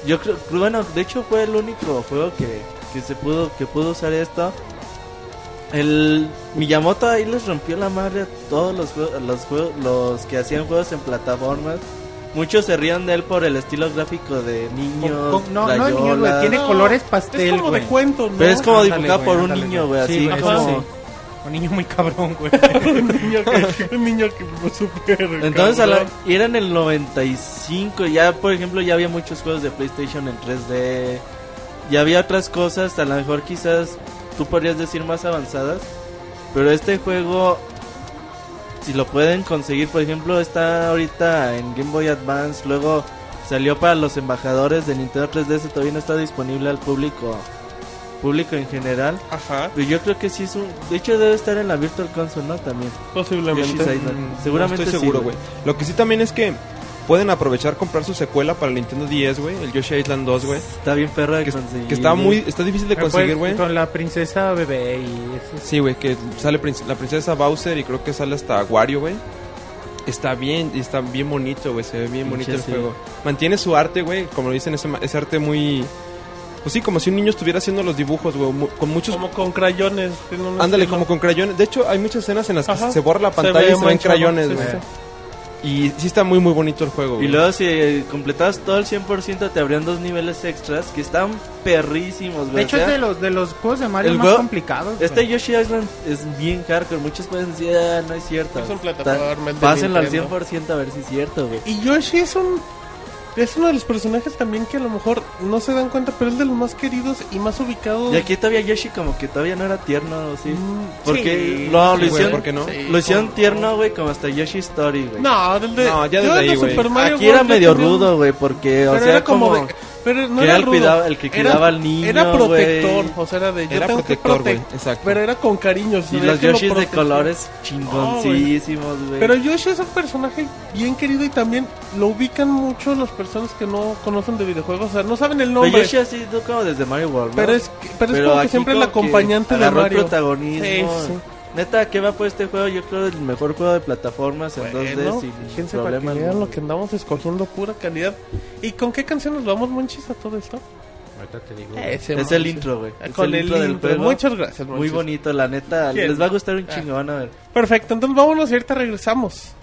yo creo bueno de hecho fue el único juego que, que se pudo que pudo usar esto el Miyamoto ahí les rompió la madre a todos los juegos, los juegos, los que hacían juegos en plataformas muchos se rían de él por el estilo gráfico de niños Con- con- no, no, niños, güey, tiene No, colores es pastel, como güey. de cuento, ¿no? pero es como Ándale, dibujado güey, por un ándale, niño güey. güey Sí, así güey, como eso sí. Un niño muy cabrón, güey. un niño que, un niño que fue súper. Entonces, a la- era en el 95. Ya, por ejemplo, ya había muchos juegos de PlayStation en 3D. Ya había otras cosas, a lo mejor quizás tú podrías decir más avanzadas. Pero este juego, si lo pueden conseguir, por ejemplo, está ahorita en Game Boy Advance. Luego salió para los embajadores de Nintendo 3DS. Todavía no está disponible al público, público en general. Ajá, Pero yo creo que sí es un. De hecho, debe estar en la Virtual Console, ¿no? También. posiblemente. Mm, Seguramente no estoy seguro, güey. Lo que sí también es que pueden aprovechar comprar su secuela para el Nintendo 10, güey, el Yoshi Island 2, güey. Está bien perro de Que, conseguir. que está muy está difícil de Pero conseguir, fue güey. Con la princesa bebé y eso. Sí, güey, que sale la princesa Bowser y creo que sale hasta Wario, güey. Está bien, está bien bonito, güey, se ve bien bonito el sí. juego. Mantiene su arte, güey, como lo dicen, ese, ese arte muy... Pues sí, como si un niño estuviera haciendo los dibujos, güey, con muchos... Como con crayones. Ándale, como con crayones. De hecho, hay muchas escenas en las que Ajá. se borra la Se pantalla ve y se ven crayones, sí, güey. sí. Y sí está muy, muy bonito el juego, Y güey. luego si eh, completabas todo el 100% te abrían dos niveles extras que están perrísimos, güey. De hecho, O sea, es de los, de los juegos de Mario el más juego- complicados. Este güey. Yoshi Island es bien hardcore. Muchos pueden decir, ah, no es cierto. Es un plataforma, Pásenlo al Nintendo. 100% a ver si es cierto, güey. Y Yoshi es un. Es uno de los personajes también que a lo mejor no se dan cuenta, pero es de los más queridos y más ubicados. Y aquí todavía Yoshi como que todavía no era tierno, ¿sí? Mm, Porque sí, no, sí, lo güey, hicieron, ¿por qué no? Sí, lo hicieron tierno, güey, como hasta Yoshi Story, güey. No, del de. No, ya desde el de ahí, güey. Super Mario Aquí World era medio rudo, güey, porque, o sea, era como, como... de. Pero no que era, era el, rudo. cuidado- el que Era- cuidaba al niño, Era protector, o sea, era de. Yo Era tengo protector, que exacto. Pero era con cariño. Y los lo Yoshis de colores chingoncísimos, güey. Pero Yoshi es un personaje bien querido y también lo ubican mucho las personas que no conocen de videojuegos. O sea, no saben el Pero nombre. Yoshi ha sido como desde Mario World, ¿no? Pero es, pero es Pero como que siempre el que acompañante de Mario. protagonismo. Sí, sí. Neta, ¿qué va por este juego? Yo creo el mejor juego de plataformas en Bueno, 2D sin fíjense para que problema. alguno. lo que andamos escogiendo, pura calidad. ¿Y con qué canción nos vamos, Monchis, a todo esto? Ahorita te digo. Ese, Es el intro, güey. Con el el intro del intro. juego. Muchas gracias, Muy Monchis. bonito, la neta. ¿Quién? Les va a gustar un Ah. chingo, van a ver. Perfecto, entonces vámonos y ahorita regresamos.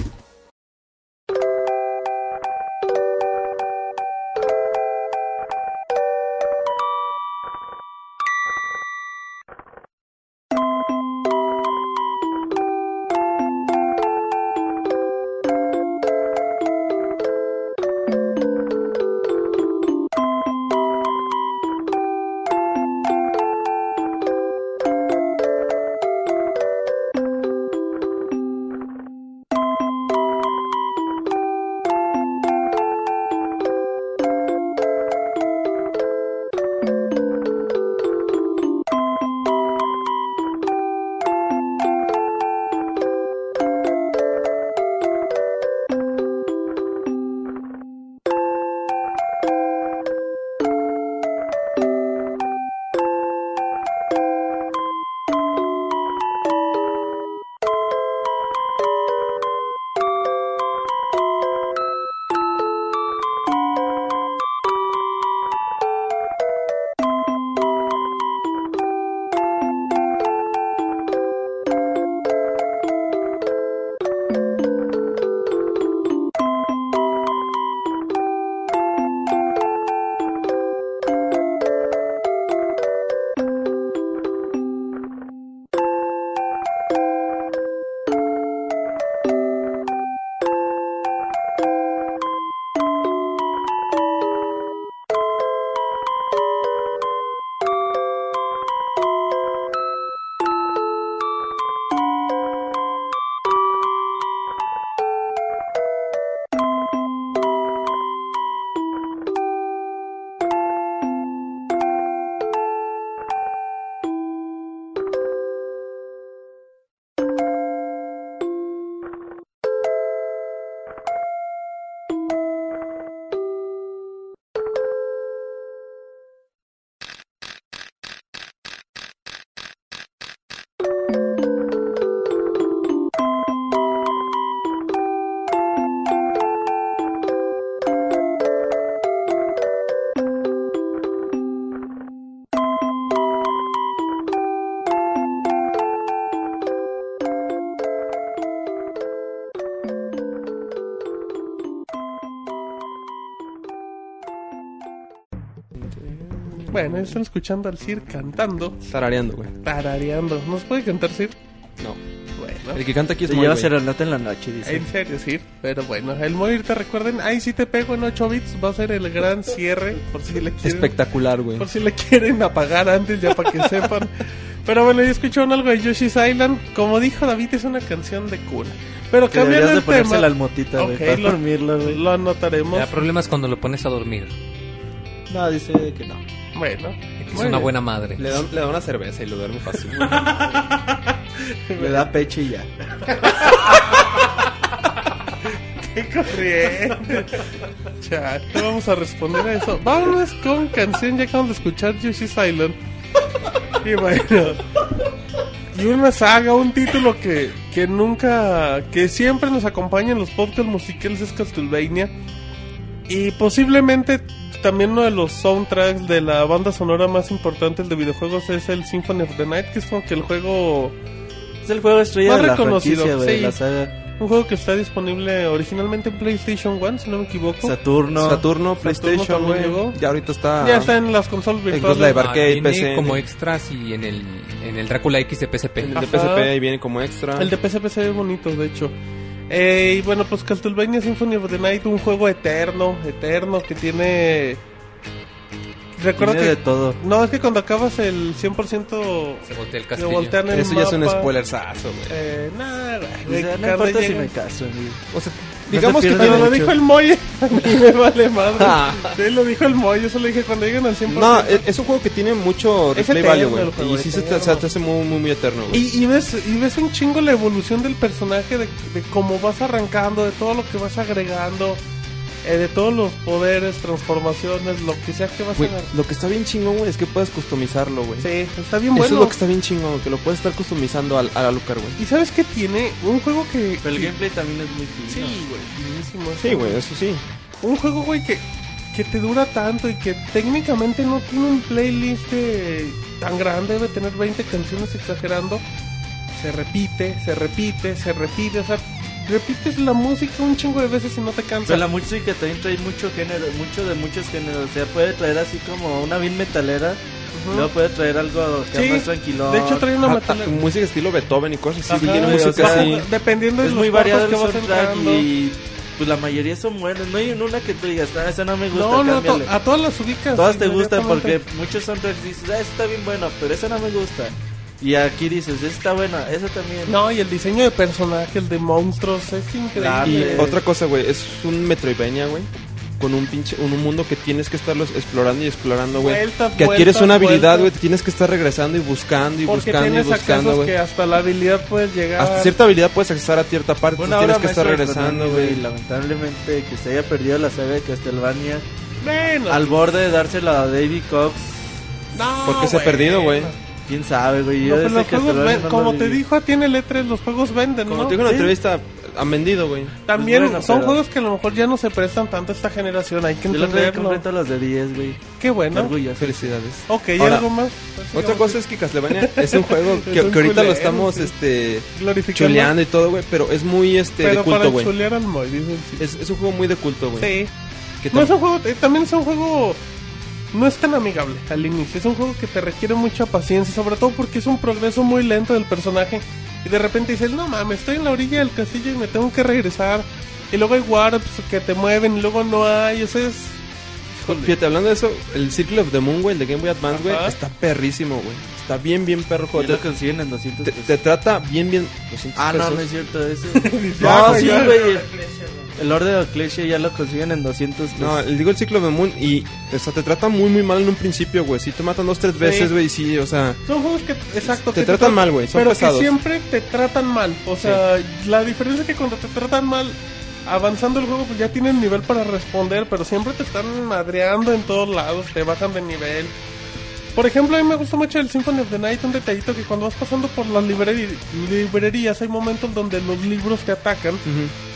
Están escuchando al Sir cantando, Tarareando, güey. tarareando. ¿Nos puede cantar Sir? No. Bueno. El que canta aquí es Te llevas güey. serenata en la noche, dice. En serio, sí. Pero bueno, el Moir, te recuerden, ahí sí te pego en 8 bits, va a ser el gran cierre, por si le quieren, Espectacular, güey. por si le quieren apagar antes, ya para que sepan. Pero bueno, ya escucharon algo de Yoshi's Island. Como dijo David, es una canción de cuna. Pero Que cambiando deberías de el ponerse tema, la almotita, güey, Ok, para lo- dormirlo, güey. lo anotaremos. El problema es cuando lo pones a dormir. No, dice que no. Bueno, Es una buena madre. Le da, le da una cerveza y lo duerme fácil. Le da pecho y ya. Qué corriente. Chat, no vamos a responder a eso. Vámonos con canción, ya acabamos de escuchar Yoshi's Island. Y bueno. Y una saga, un título que, que nunca, que siempre nos acompaña en los podcasts musicales es Castlevania. Y posiblemente también uno de los soundtracks de la banda sonora más importantes de videojuegos es el Symphony of the Night, que es como que el juego Es el juego estrella Más de la reconocido, sí. la saga. Un juego que está disponible originalmente en PlayStation 1, si no me equivoco. Saturno. Saturno, PlayStation. Ya ahorita está. Ya está en las consolas Xbox virtuales. Live Arcade, viene PC. como extras y en el, en el Drácula X de PSP. El de. PSP ahí viene como extra. El de PSP se ve bonito, de hecho. Eh, y bueno, pues Castlevania Symphony of the Night, un juego eterno, eterno, que tiene... Recuerda Tiene que... de todo. No, es que cuando acabas el 100% Se voltea el castillo. voltean el Eso ya es un mapa. spoilersazo, güey. Eh, nada, güey, O sea, no importa si me caso, amigo. O sea, digamos que tiene lo dijo el Moy, a mí me vale madre. Ah. Sí, lo dijo el Moy, yo solo dije cuando lleguen al 100%. No, es, es un juego que tiene mucho replay value, güey. Y sí se te, eterno. se te hace muy, muy, muy eterno, güey. Y, y ves, y ves un chingo la evolución del personaje, de, de cómo vas arrancando, de todo lo que vas agregando, eh, de todos los poderes, transformaciones, lo que sea que vas Güey, a... lo que está bien chingón, güey, es que puedes customizarlo, güey. Sí, está bien Eso bueno. es lo que está bien chingón, güey, que lo puedes estar customizando al, a la Lucar, güey. ¿Y sabes qué tiene? Un juego que... Pero el que- gameplay también es muy fino. Sí, güey, finísimo, Sí, eso. güey, eso sí. Un juego, güey, que, que te dura tanto y que técnicamente no tiene un playlist eh, tan grande, debe tener 20 canciones exagerando. Se repite, se repite, se repite, o sea, repites la música un chingo de veces y no te cansa. Pero la música también trae mucho género, mucho de muchos géneros. O sea, puede traer así como una bien metalera. Ujú. Luego puede traer algo que Sí, más tranquilo. De hecho, trae una Ah, ah, metal... música estilo Beethoven y cosas así. Ajá, tiene música o sea, así. Dependiendo de es los muy variado el que vas soundtrack entrando. y pues la mayoría son buenos. No hay una que tú digas, ah, esa no me gusta, No, no, cámbiale". to- a todas las ubicas. Todas te gustan porque muchos soundtracks dices, ah, esa está bien bueno, pero esa no me gusta. Y aquí dices, está buena, esa también. No, y el diseño de personajes, de monstruos, es. Y increíble. Eh, otra cosa, güey, es un Metroidvania, güey. Con un pinche, un, un mundo que tienes que estarlos explorando y explorando, güey. Que adquieres una habilidad, güey, tienes que estar regresando y buscando y Porque buscando y buscando, güey. que hasta la habilidad puedes llegar. Hasta cierta habilidad puedes accesar a cierta parte, Una tienes que estar regresando, güey. Lamentablemente que se haya perdido la saga de Castlevania Bueno, al borde de dársela a David Cox. no, ¿Por qué se ha bueno. perdido, güey? Quién sabe, güey. No, Yo pues desde los juegos Castlevania ven- no lo como te viví. dijo a ti en el E3, los juegos venden, Como ¿no? te digo en la Sí. entrevista, han vendido, güey. También Pues bueno, son pero- juegos que a lo mejor ya no se prestan tanto a esta generación, hay que Yo entenderlo. completo los de 10, güey. Qué bueno. Orgulloso. Felicidades. Ok, ¿y Ahora, algo más? Otra cosa es que Castlevania es un juego que, Es un que ahorita lo estamos sí. este Glorificando. chuleando y todo, güey, pero es muy este de Pero culto, para güey. chulear al Moy, dicen sí. Es, es un juego muy de culto, güey. Sí. No es un juego, eh, también es un juego no es tan amigable al inicio. Es un juego que te requiere mucha paciencia, sobre todo porque es un progreso muy lento del personaje. Y de repente dices, no mames, estoy en la orilla del castillo y me tengo que regresar. Y luego hay warps que te mueven y luego no hay. O sea, es. híjole. Fíjate, hablando de eso, el Circle of the Moon, güey, el de Game Boy Advance, güey, está perrísimo, güey. Está bien, bien perro Ya juego. lo Te, consiguen en 200 te- pesos. te trata bien, bien. 200 Ah, no, pesos. no es cierto eso. No, sí, güey. El Orden of Ecclesia ya lo consiguen en 200 pesos. No, digo el Circle of the Moon y, o sea, te trata muy, muy mal en un principio, güey. Si te matan dos, tres veces, güey, y sí, o sea, Son juegos que, exacto, Te que tratan tra- mal, güey, son pero pesados. que siempre te tratan mal. O sea, la diferencia es que cuando te tratan mal, avanzando el juego, pues ya tienen nivel para responder, pero siempre te están madreando en todos lados, te bajan de nivel. Por ejemplo, a mí me gusta mucho el Symphony of the Night, un detallito que cuando vas pasando por las librerías hay momentos donde los libros te atacan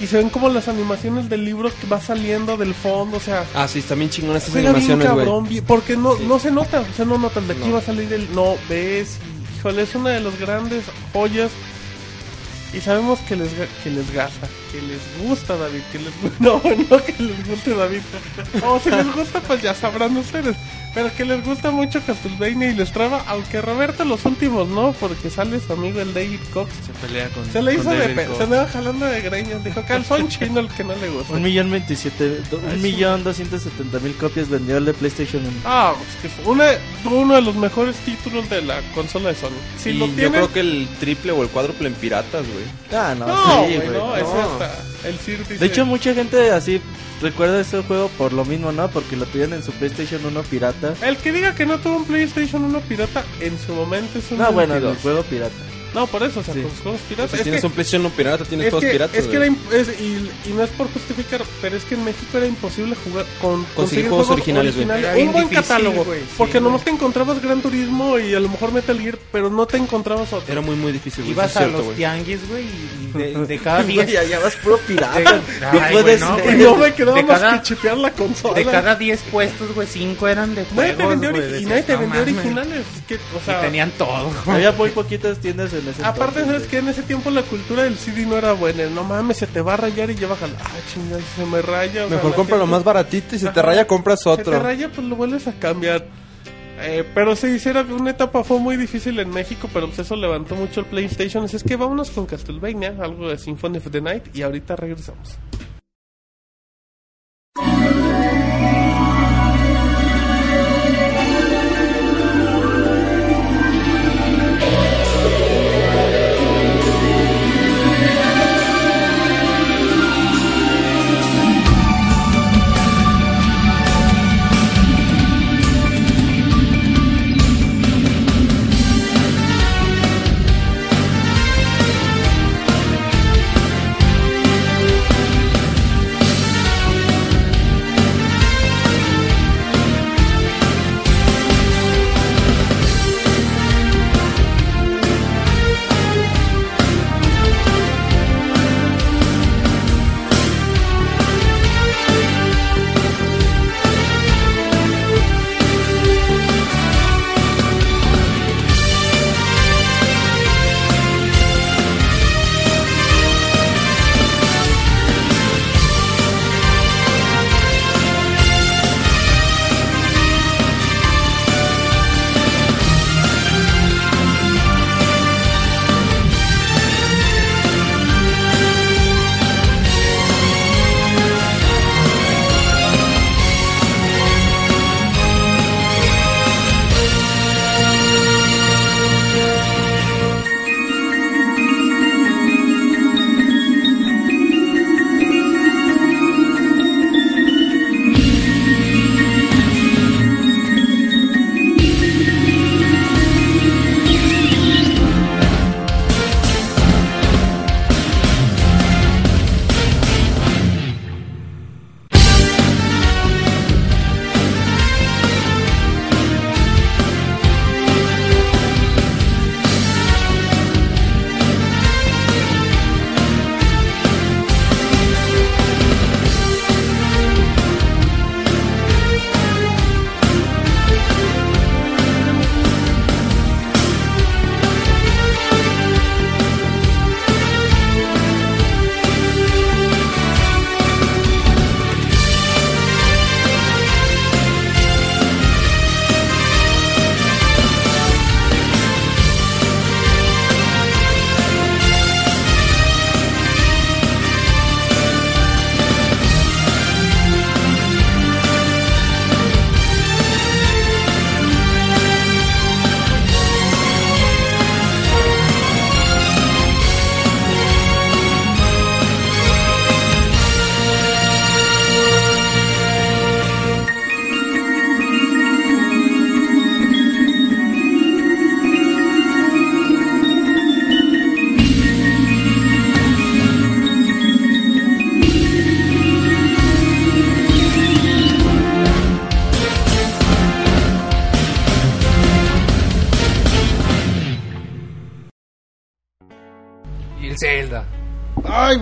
y se ven como las animaciones del libro que va saliendo del fondo, o sea, ah, sí, están bien chingonas estas bien animaciones, güey. cabrón, bien- porque no, no se nota, o sea, no notas de aquí No. va a salir el no ves, y, híjole, es una de las grandes joyas y sabemos que les que les gasta, que les gusta David, que les no, no que les guste David. O si les gusta pues ya sabrán ustedes. Pero que les gusta mucho Castlevania y les traba, aunque Roberto los últimos no, porque sale su amigo el David Cox. Se pelea con. Se le hizo de pe- Cox. se andaba jalando de greñas, dijo calzón chino el que no le gusta. Un millón veintisiete, un millón doscientos setenta mil copias vendió el de PlayStation 1. Ah, es que fue una, uno de los mejores títulos de la consola de Sony. Si y lo yo creo que el triple o el cuádruple en piratas, güey. Ah, no, no, sí, güey, güey. no, eso no. hasta el Sir dice- De hecho, mucha gente así recuerda ese juego por lo mismo, ¿no? Porque lo tuvieron en su PlayStation 1 pirata. El que diga que no tuvo un PlayStation 1 pirata en su momento es un No, bueno, el mentiroso. juego pirata. No, por eso, o sea, Sí. con los juegos piratas. Si Es tienes que- un PlayStation un pirata, tienes es todos que, piratas. es que era es- y, y no es por justificar, pero es que en México era imposible jugar con conseguir juegos originales, güey. Era un buen difícil, catálogo, güey, sí, porque nomás güey. te encontrabas Gran Turismo y a lo mejor Metal Gear, pero no te encontrabas otro. Era muy, muy difícil, güey. Ibas a cierto, los tianguis, güey, y de, de cada Güey, 10 ya, ya vas puro pirata. Y no me quedaba de más cada- que chipear la consola. de cada 10 puestos, güey, 5 eran de juegos, y nadie te "No vendía mames". originales. O sea, tenían todo. Había muy poquitas tiendas en ese Aparte, entonces, ¿sabes que En ese tiempo la cultura del CD no era buena. No mames, se te va a rayar y ya bajan. Ah, chingada, se me raya. o sea, Mejor compra lo más baratito y si te raya compras Si te otro. raya, pues lo vuelves a cambiar. Eh, pero sí, hiciera una etapa fue muy difícil en México, pero pues eso levantó mucho el PlayStation. Así es que vámonos con Castlevania, algo de Symphony of the Night, y ahorita regresamos.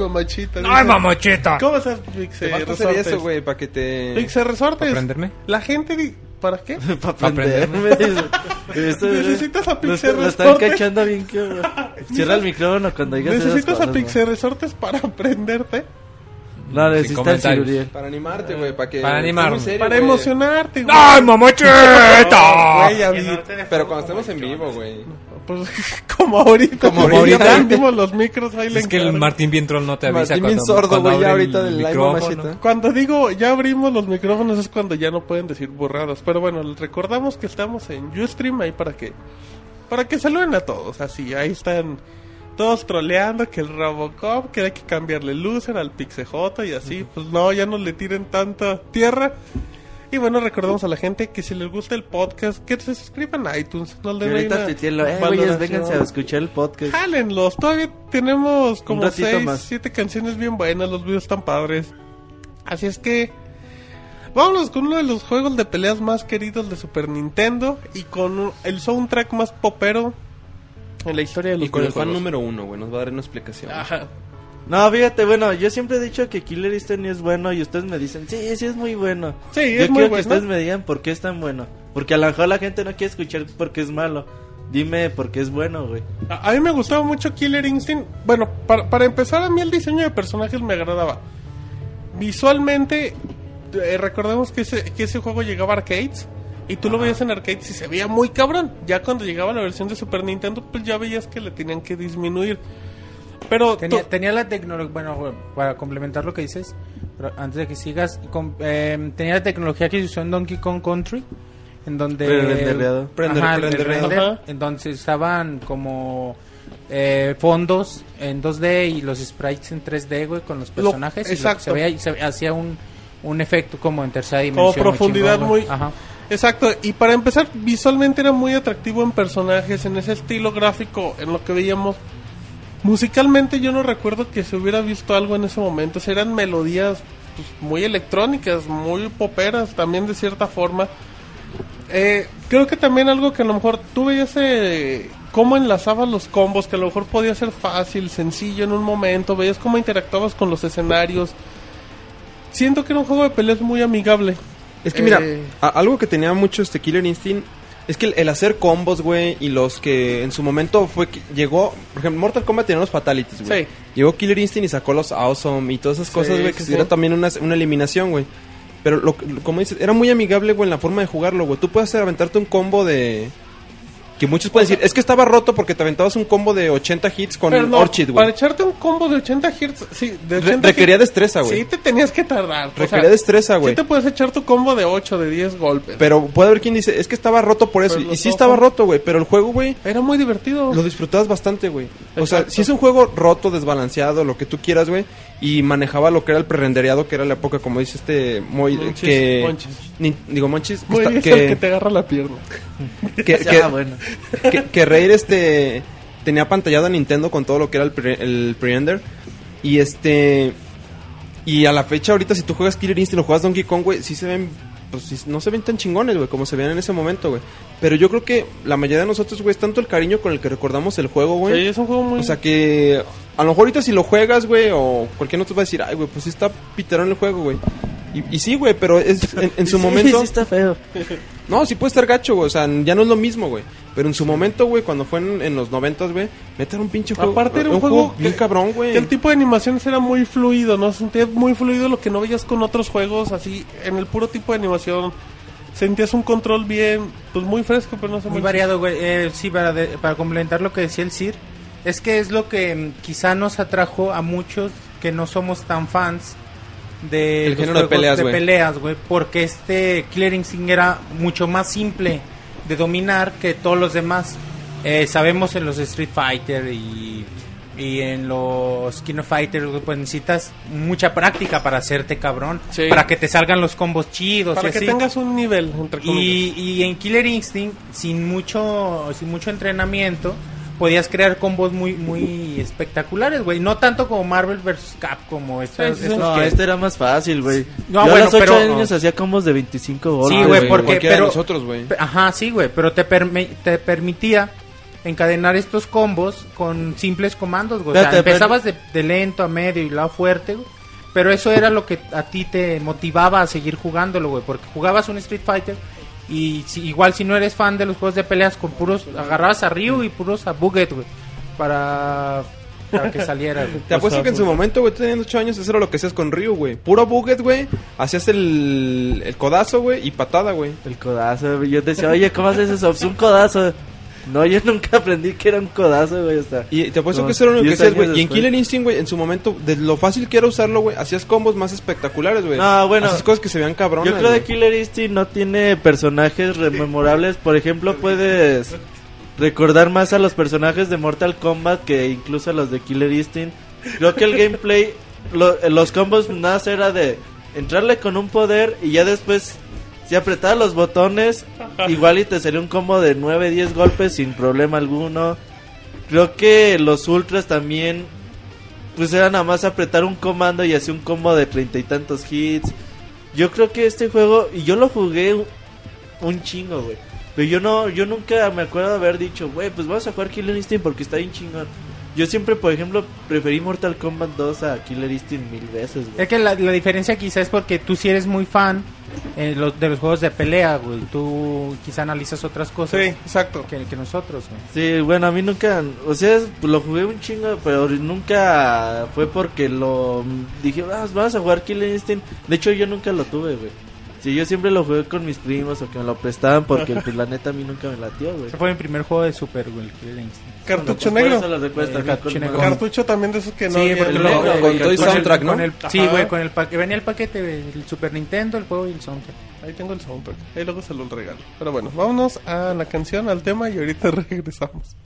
Mamachita. ¡Ay, dice. mamacheta! ¿Cómo estás, Pixel Resortes? eso, güey, para que te... Pixel Resortes. ¿Para aprenderme? La gente... di- ¿Para qué? Para aprenderme. aprenderme. Esto- Necesitas a lo, Pixel lo están Resortes. cachando bien que Cierra el micrófono cuando digas Necesitas cosas, a ¿no? Pixel Resortes para aprenderte Dale, Sin si está el comentarios. Ciruriel. Para animarte, güey, para que... Para animarme. Para güey. emocionarte, güey. ¡Ay, mamacheta! Güey, ya vi. Pero cuando estemos en vivo, güey. Pues, como ahorita. Como ahorita. Prendimos los micros, ahí le Es que el encargo. Martín bien troll no te avisa Martín cuando, bien sordo, cuando güey, ya abre ahorita el del live micrófono. Cuando digo ya abrimos los micrófonos es cuando ya no pueden decir burradas. Pero bueno, les recordamos que estamos en Ustream ahí para que para que saluden a todos. Así, ahí están todos troleando que el Robocop, que hay que cambiarle luces al Pixej y así. Pues no, ya no le tiren tanta tierra. Y bueno, recordamos a la gente que si les gusta el podcast, que se suscriban a iTunes. Nos Y den eh, güeyes, vénganse a escuchar el podcast. Jálenlos, todavía tenemos como ratito 6, más. 7 canciones bien buenas, los videos están padres. Así es que vámonos con uno de los juegos de peleas más queridos de Super Nintendo y con el soundtrack más popero en la historia de los Y con el fan número uno, güey, nos va a dar una explicación. Ajá. No, fíjate, bueno, yo siempre he dicho que Killer Instinct es bueno y ustedes me dicen, sí, sí es muy bueno. Sí, yo es muy quiero bueno. que ustedes me digan por qué es tan bueno. Porque a lo mejor la gente no quiere escuchar porque es malo. Dime por qué es bueno, güey. A, a mí me gustaba mucho Killer Instinct. Bueno, para, para empezar, a mí el diseño de personajes me agradaba. Visualmente, eh, recordemos que ese, que ese juego llegaba a arcades. Y tú lo veías en arcades y se veía muy cabrón. Ya cuando llegaba la versión de Super Nintendo, pues ya veías que le tenían que disminuir. Pero Tenía, to- tenía la tecnología, bueno, para complementar lo que dices, pero antes de que sigas, com- eh, tenía la tecnología que se usó en Donkey Kong Country, en donde... Pre-rendereado. Prender- Ajá, el pre-rendereado. render, Ajá. en donde se usaban como eh, fondos en 2D y los sprites en 3D, güey, con los Lo- personajes. y lo- exacto. se veía y se hacía un, un efecto como en tercera como dimensión. muy profundidad chingón, muy... Ajá. Exacto, y para empezar, visualmente era muy atractivo en personajes, en ese estilo gráfico, en lo que veíamos. Musicalmente yo no recuerdo que se hubiera visto algo en ese momento, o eran melodías pues, muy electrónicas, muy poperas también de cierta forma. Eh, creo que también algo que a lo mejor tú veías eh, cómo enlazabas los combos, que a lo mejor podía ser fácil, sencillo en un momento, veías cómo interactuabas con los escenarios. Siento que era un juego de peleas muy amigable. Es que mira, Eh. algo que tenía mucho este Killer Instinct es que el, el hacer combos, güey, y los que en su momento fue que llegó, por ejemplo, Mortal Kombat tenía los fatalities, güey. Sí. Llegó Killer Instinct y sacó los awesome y todas esas cosas, güey, sí, que sí. era también una, una eliminación, güey. Pero lo, lo- como dices, era muy amigable, güey, en la forma de jugarlo, güey. Tú puedes hacer aventarte un combo de que muchos pueden decir, es que estaba roto porque te aventabas un combo de 80 hits con no, Orchid, Para güey. echarte un combo de 80 hits, sí, de Re- 80 requería hits, destreza, güey. Sí, te tenías que tardar. o Requería sea, destreza, güey. Sí te puedes echar tu combo de 8, de 10 golpes. Pero puede haber quien dice, es que estaba roto por eso. Pero Y sí ojos- estaba roto, güey. Pero el juego, güey, Era muy divertido. lo disfrutabas bastante, güey. O sea, si es un juego roto, desbalanceado, lo que tú quieras, güey. Y manejaba lo que era el prerendereado, que era la época, como dice este Moy, Monchis, que... Monchis. Ni- digo, Monchis, que, Muy que, el que te agarra la pierna. que, que- Ah, bueno. Que- que Reír, este, tenía pantallado a Nintendo con todo lo que era el, pre- el pre-render. Y este... Y a la fecha, ahorita, si tú juegas Killer Instinct o juegas Donkey Kong, güey, sí se ven... Pues no se ven tan chingones, güey, como se veían en ese momento, güey. Pero yo creo que la mayoría de nosotros, güey, es tanto el cariño con el que recordamos el juego, güey. Sí, es un juego muy... O sea que a lo mejor ahorita si lo juegas, güey, o cualquier otro va a decir, ay, güey, pues sí está piterón el juego, güey. Y, y sí, güey, pero es en, en su Sí, momento... Sí, está feo. No, sí puede estar gacho, güey, o sea, ya no es lo mismo, güey. Pero en su momento, güey, cuando fue en, en los noventas, güey, neta era un pinche juego. Aparte era un juego bien que- cabrón, güey. que el tipo de animaciones era muy fluido, ¿no? Sentías muy fluido lo que no veías con otros juegos, así, en el puro tipo de animación. Sentías un control bien, pues muy fresco, pero no sé Muy variado, güey. Eh, sí, para, de- para complementar lo que decía el Sir, es que es lo que mm, quizá nos atrajo a muchos que no somos tan fans de El los género de peleas, güey. peleas, porque este Killer Instinct era mucho más simple de dominar que todos los demás. Eh, sabemos en los Street Fighter y, y en los King of Fighters, pues necesitas mucha práctica para hacerte cabrón, Sí. para que te salgan los combos chidos Para y que así. tengas un nivel, entre. Y, y en Killer Instinct, sin mucho, sin mucho entrenamiento, podías crear combos muy, muy espectaculares, güey. No tanto como Marvel vs. Capcom, como estas, Sí, No, que- este era más fácil, güey. No, Yo bueno, a los 8 pero- años hacía combos de 25 golpes. Sí, güey, porque de pero, nosotros, güey. Ajá, sí, güey, pero te, permi- te permitía encadenar estos combos con simples comandos, güey. O sea, empezabas de, de lento a medio y luego fuerte, güey. Pero eso era lo que a ti te motivaba a seguir jugándolo, güey, porque jugabas un Street Fighter y si- igual si no eres fan de los juegos de peleas con puros agarrabas a Ryu y puros a Buget, güey, para Para que saliera. Te apuesto que en su momento, güey, tú teniendo 8 años, eso era lo que hacías con Ryu, güey. Puro buget, güey. Hacías el, el codazo, güey, y patada, güey. El codazo, yo decía, oye, ¿cómo haces eso? Es un codazo. No, yo nunca aprendí que era un codazo, güey, hasta... Y te apuesto que eso era lo que 10 hacías, güey. Y en. Killer Instinct, güey, en su momento, de lo fácil que era usarlo, güey, hacías combos más espectaculares, güey. No, bueno. Hacías cosas que se vean cabronas, Yo creo que Killer Instinct no tiene personajes rememorables. Por ejemplo, puedes recordar más a los personajes de Mortal Kombat que incluso a los de Killer Instinct. Creo que el gameplay, lo- los combos nada más era de entrarle con un poder y ya después, si apretabas los botones, igual y te salía un combo de 9, 10 golpes sin problema alguno. Creo que los ultras también, pues era nada más apretar un comando y hacía un combo de treinta y tantos hits. Yo creo que este juego, y yo lo jugué un, un chingo, güey. Pero yo no, yo nunca me acuerdo de haber dicho, güey, pues vamos a jugar Killer Instinct porque está bien chingón. Yo siempre, por ejemplo, preferí Mortal Kombat 2 a Killer Instinct mil veces, güey. Es que la, la diferencia quizá es porque tú sí eres muy fan eh, los- de los juegos de pelea, güey. Tú quizá analizas otras cosas Sí, exacto. que, que nosotros, güey. Sí, bueno, a mí nunca, o sea, lo jugué un chingo, pero nunca fue porque lo dije, "Ah, vamos a jugar Killer Instinct. De hecho, yo nunca lo tuve, güey. Sí, yo siempre lo jugué con mis primos o que me lo prestaban porque pues, la neta a mí nunca me latió, güey. Ese fue mi primer juego de Super, güey. Cartucho negro. lo recuerdo Eh, cartucho con-. Cartucho también de esos que no. Sí, había- porque el lo- negro, con- todo y soundtrack, ¿no? con el- sí, güey, con el pa- venía el paquete, Super Nintendo, el juego y el soundtrack. Ahí tengo el soundtrack. Ahí luego se los regalo. Pero bueno, vámonos a la canción, al tema y ahorita regresamos.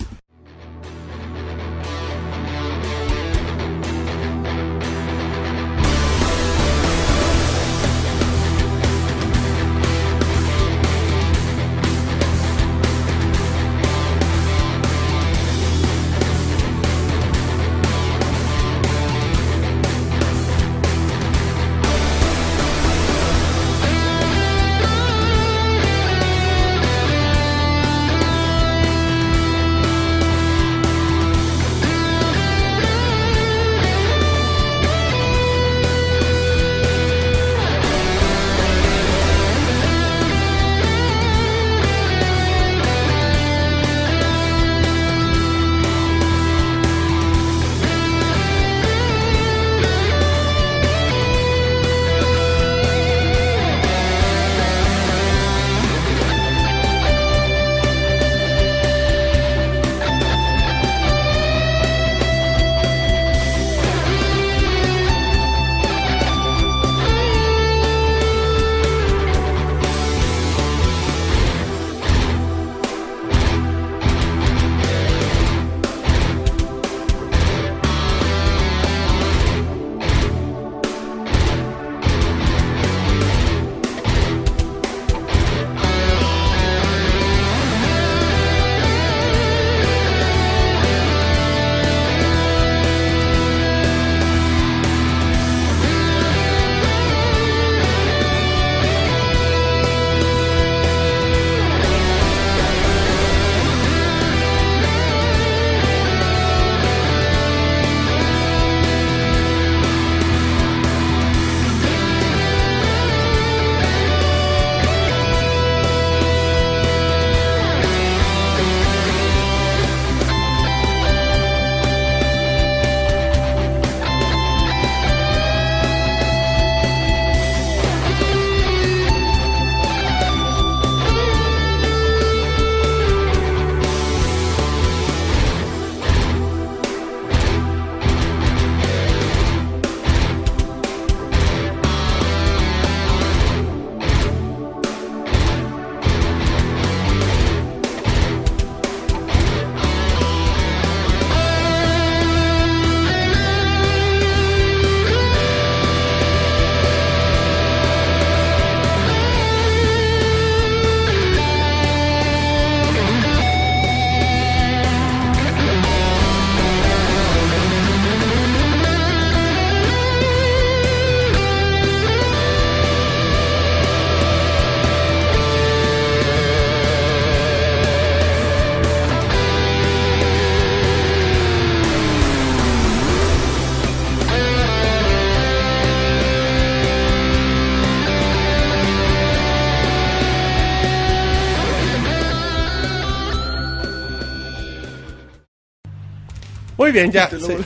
Muy bien, ya. se-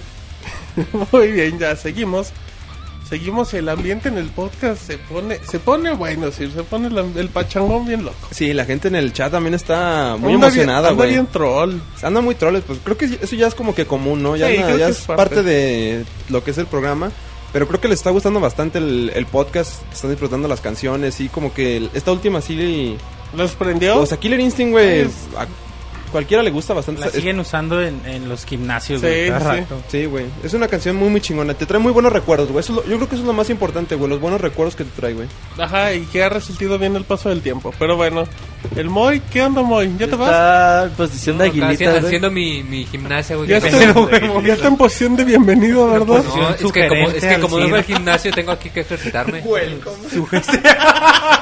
Muy bien, ya seguimos. Seguimos el ambiente en el podcast se pone se pone bueno, sí, se pone el, el pachangón bien loco. Sí, la gente en el chat también está muy Anda emocionada, bien, anda güey. bien troll. Andan muy troles, pues creo que eso ya es como que común, ¿no? Ya, Sí, ya es parte. parte. de lo que es el programa. Pero creo que les está gustando bastante el, el podcast. Están disfrutando las canciones y como que esta última sí... ¿Los prendió? O sea, Killer Instinct, güey, a cualquiera le gusta bastante. La Es- siguen usando en, en los gimnasios, Sí, güey, sí. rato. Sí, güey. Es una canción muy, muy chingona. Te trae muy buenos recuerdos, güey. Eso es lo- yo creo que eso es lo más importante, güey. Los buenos recuerdos que te trae, güey. Ajá, y que ha resultado bien el paso del tiempo. Pero bueno, el Moy, ¿qué onda Moy? ¿Ya te vas? Está en posición de No, aguilita, haciendo, güey. haciendo mi, mi gimnasia, güey. Ya está, ya está en posición de bienvenido, ¿verdad? No, es que como, es que como no voy al gimnasio, tengo aquí que ejercitarme.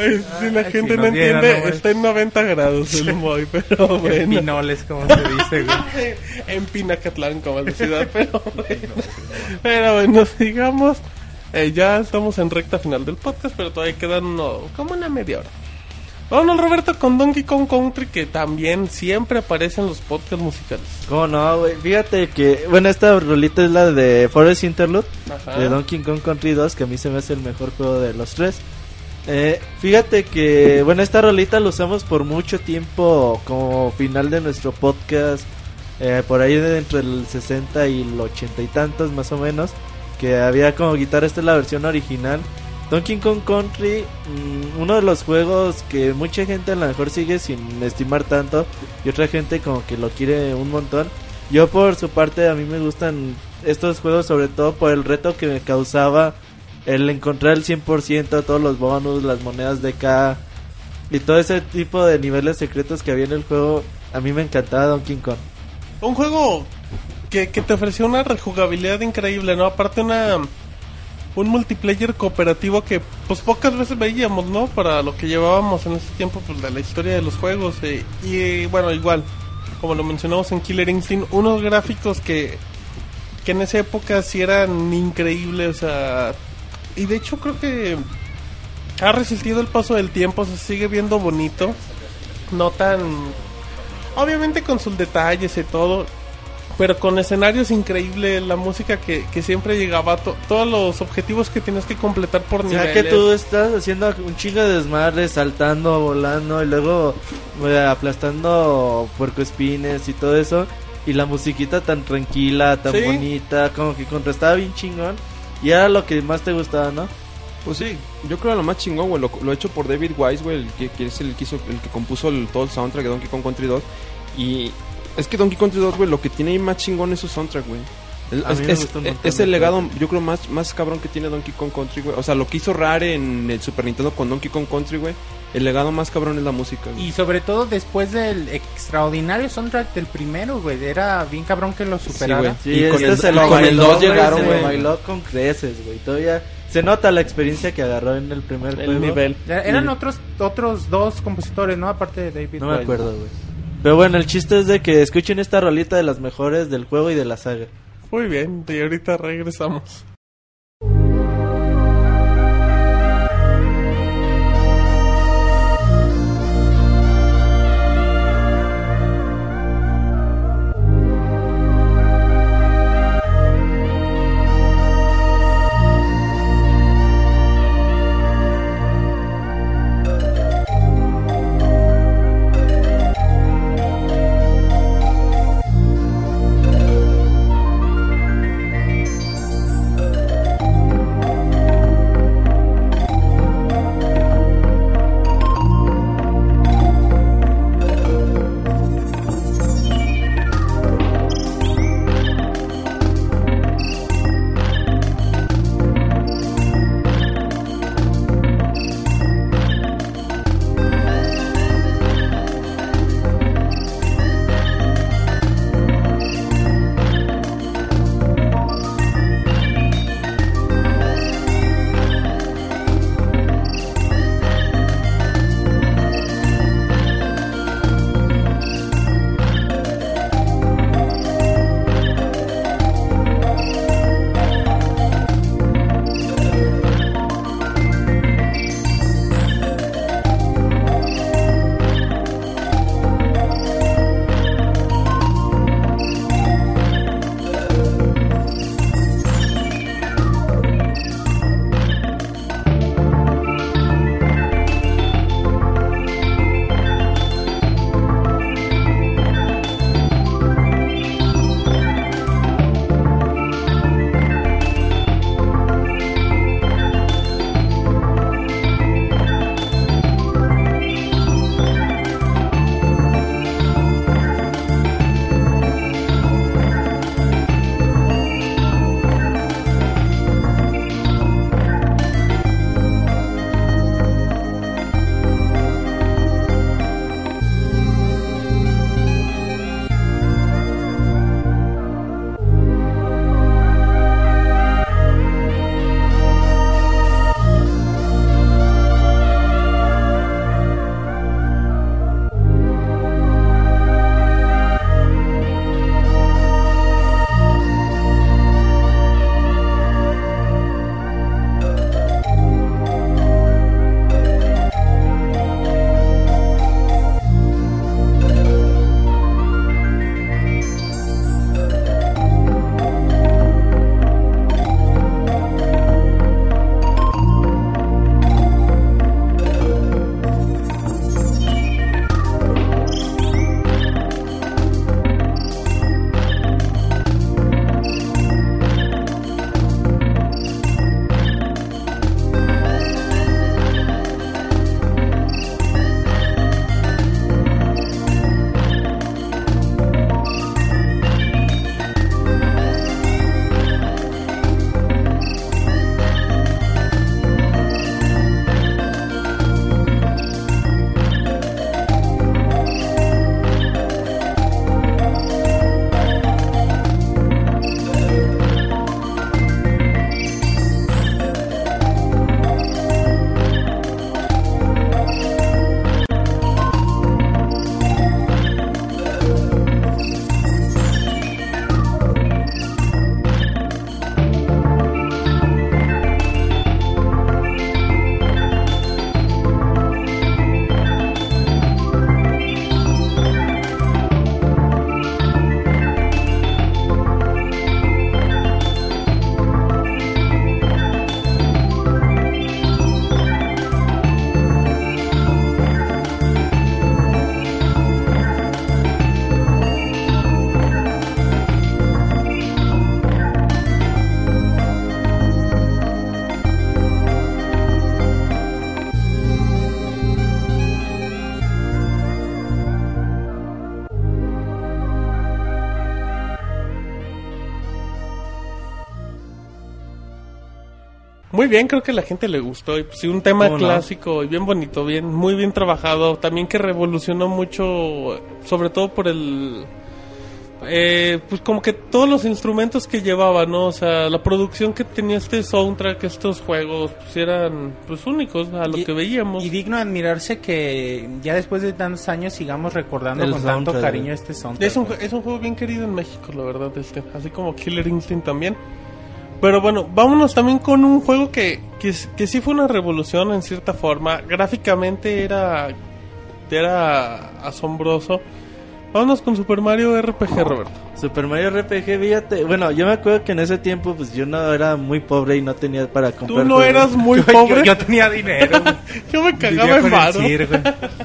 Ay, si la Ay, gente si no entiende, está en 90 grados el Moy, pero bueno. Pinoles, como se dice, güey. en Pinacatlán, como la ciudad, pero bueno. Pero bueno, digamos, eh, ya estamos en recta final del podcast, pero todavía quedan uno- como una media hora. Vámonos, Roberto, con Donkey Kong Country, que también siempre aparece en los podcasts musicales. ¿Cómo no, güey? Fíjate que, bueno, esta rolita es la de Forest Interlude Ajá. de Donkey Kong Country 2, que a mí se me hace el mejor juego de los tres. Eh, fíjate que, bueno, esta rolita la usamos por mucho tiempo como final de nuestro podcast, eh, por ahí de entre el 60 y el 80 y tantos más o menos, que había como guitarra, esta es la versión original. Donkey Kong Country, mm, uno de los juegos que mucha gente a lo mejor sigue sin estimar tanto y otra gente como que lo quiere un montón. Yo por su parte a mí me gustan estos juegos sobre todo por el reto que me causaba el encontrar el 100%, todos los bonus, las monedas de K y todo ese tipo de niveles secretos que había en el juego. A mí me encantaba Donkey Kong. Un juego que, que te ofreció una rejugabilidad increíble, ¿no? Aparte una un multiplayer cooperativo que pues pocas veces veíamos, ¿no? Para lo que llevábamos en ese tiempo pues de la historia de los juegos eh, y bueno, igual como lo mencionamos en Killer Instinct, unos gráficos que que en esa época sí eran increíbles, o sea, y de hecho creo que ha resistido el paso del tiempo, se sigue viendo bonito, no tan obviamente con sus detalles y todo, pero con escenarios increíbles, la música que, que siempre llegaba, to- todos los objetivos que tienes que completar por O sea niveles. que tú estás haciendo un chingo de desmadre, saltando, volando y luego eh, aplastando puercoespines y todo eso. Y la musiquita tan tranquila, tan Sí. bonita, como que contrastaba bien chingón. Y era lo que más te gustaba, ¿no? Pues sí, yo creo que lo más chingón, güey, lo, lo hecho por David Wise, güey, el que, que es el que, hizo, el que compuso el, todo el soundtrack de Donkey Kong Country 2. Y es que Donkey Kong Country 2, güey, lo que tiene ahí más chingón es su soundtrack, güey. El- Es, es- es- el legado, yo creo, más, más cabrón que tiene Donkey Kong Country, güey. O sea, lo que hizo Rare en el Super Nintendo con Donkey Kong Country, güey. El legado más cabrón es la música, güey. Y sobre todo después del extraordinario soundtrack del primero, güey. Era bien cabrón que lo superara. güey. Sí, Y con este el- se lo con el llegaron, güey. bailó con creces, güey. Todavía se nota la experiencia que agarró en el primer el juego. nivel. Eran Y- otros otros dos compositores, ¿no? Aparte de David No me acuerdo, güey. Pero bueno, el chiste es de que escuchen esta rolita de las mejores del juego y de la saga. Muy bien, y ahorita regresamos. Bien, creo que a la gente le gustó. Y pues, sí, un tema clásico y bien bonito, bien, muy bien trabajado. También que revolucionó mucho, sobre todo por el. eh, pues como que todos los instrumentos que llevaba, ¿no? O sea, la producción que tenía este soundtrack, estos juegos, pues eran pues únicos a lo Y- que veíamos. Y digno de admirarse que ya después de tantos años sigamos recordando El con tanto cariño este soundtrack. Es un, es un juego bien querido en México, la verdad, este, así como Killer Instinct también. Pero bueno, vámonos también con un juego que, que, que sí fue una revolución en cierta forma. Gráficamente era, era asombroso. Vámonos con Super Mario RPG, Roberto. Super Mario RPG, fíjate. Bueno, yo me acuerdo que en ese tiempo, pues yo no era muy pobre y no tenía para comprar. Tú no juegos. eras muy Yo- pobre. Yo, yo tenía dinero. Yo me cagaba en varo.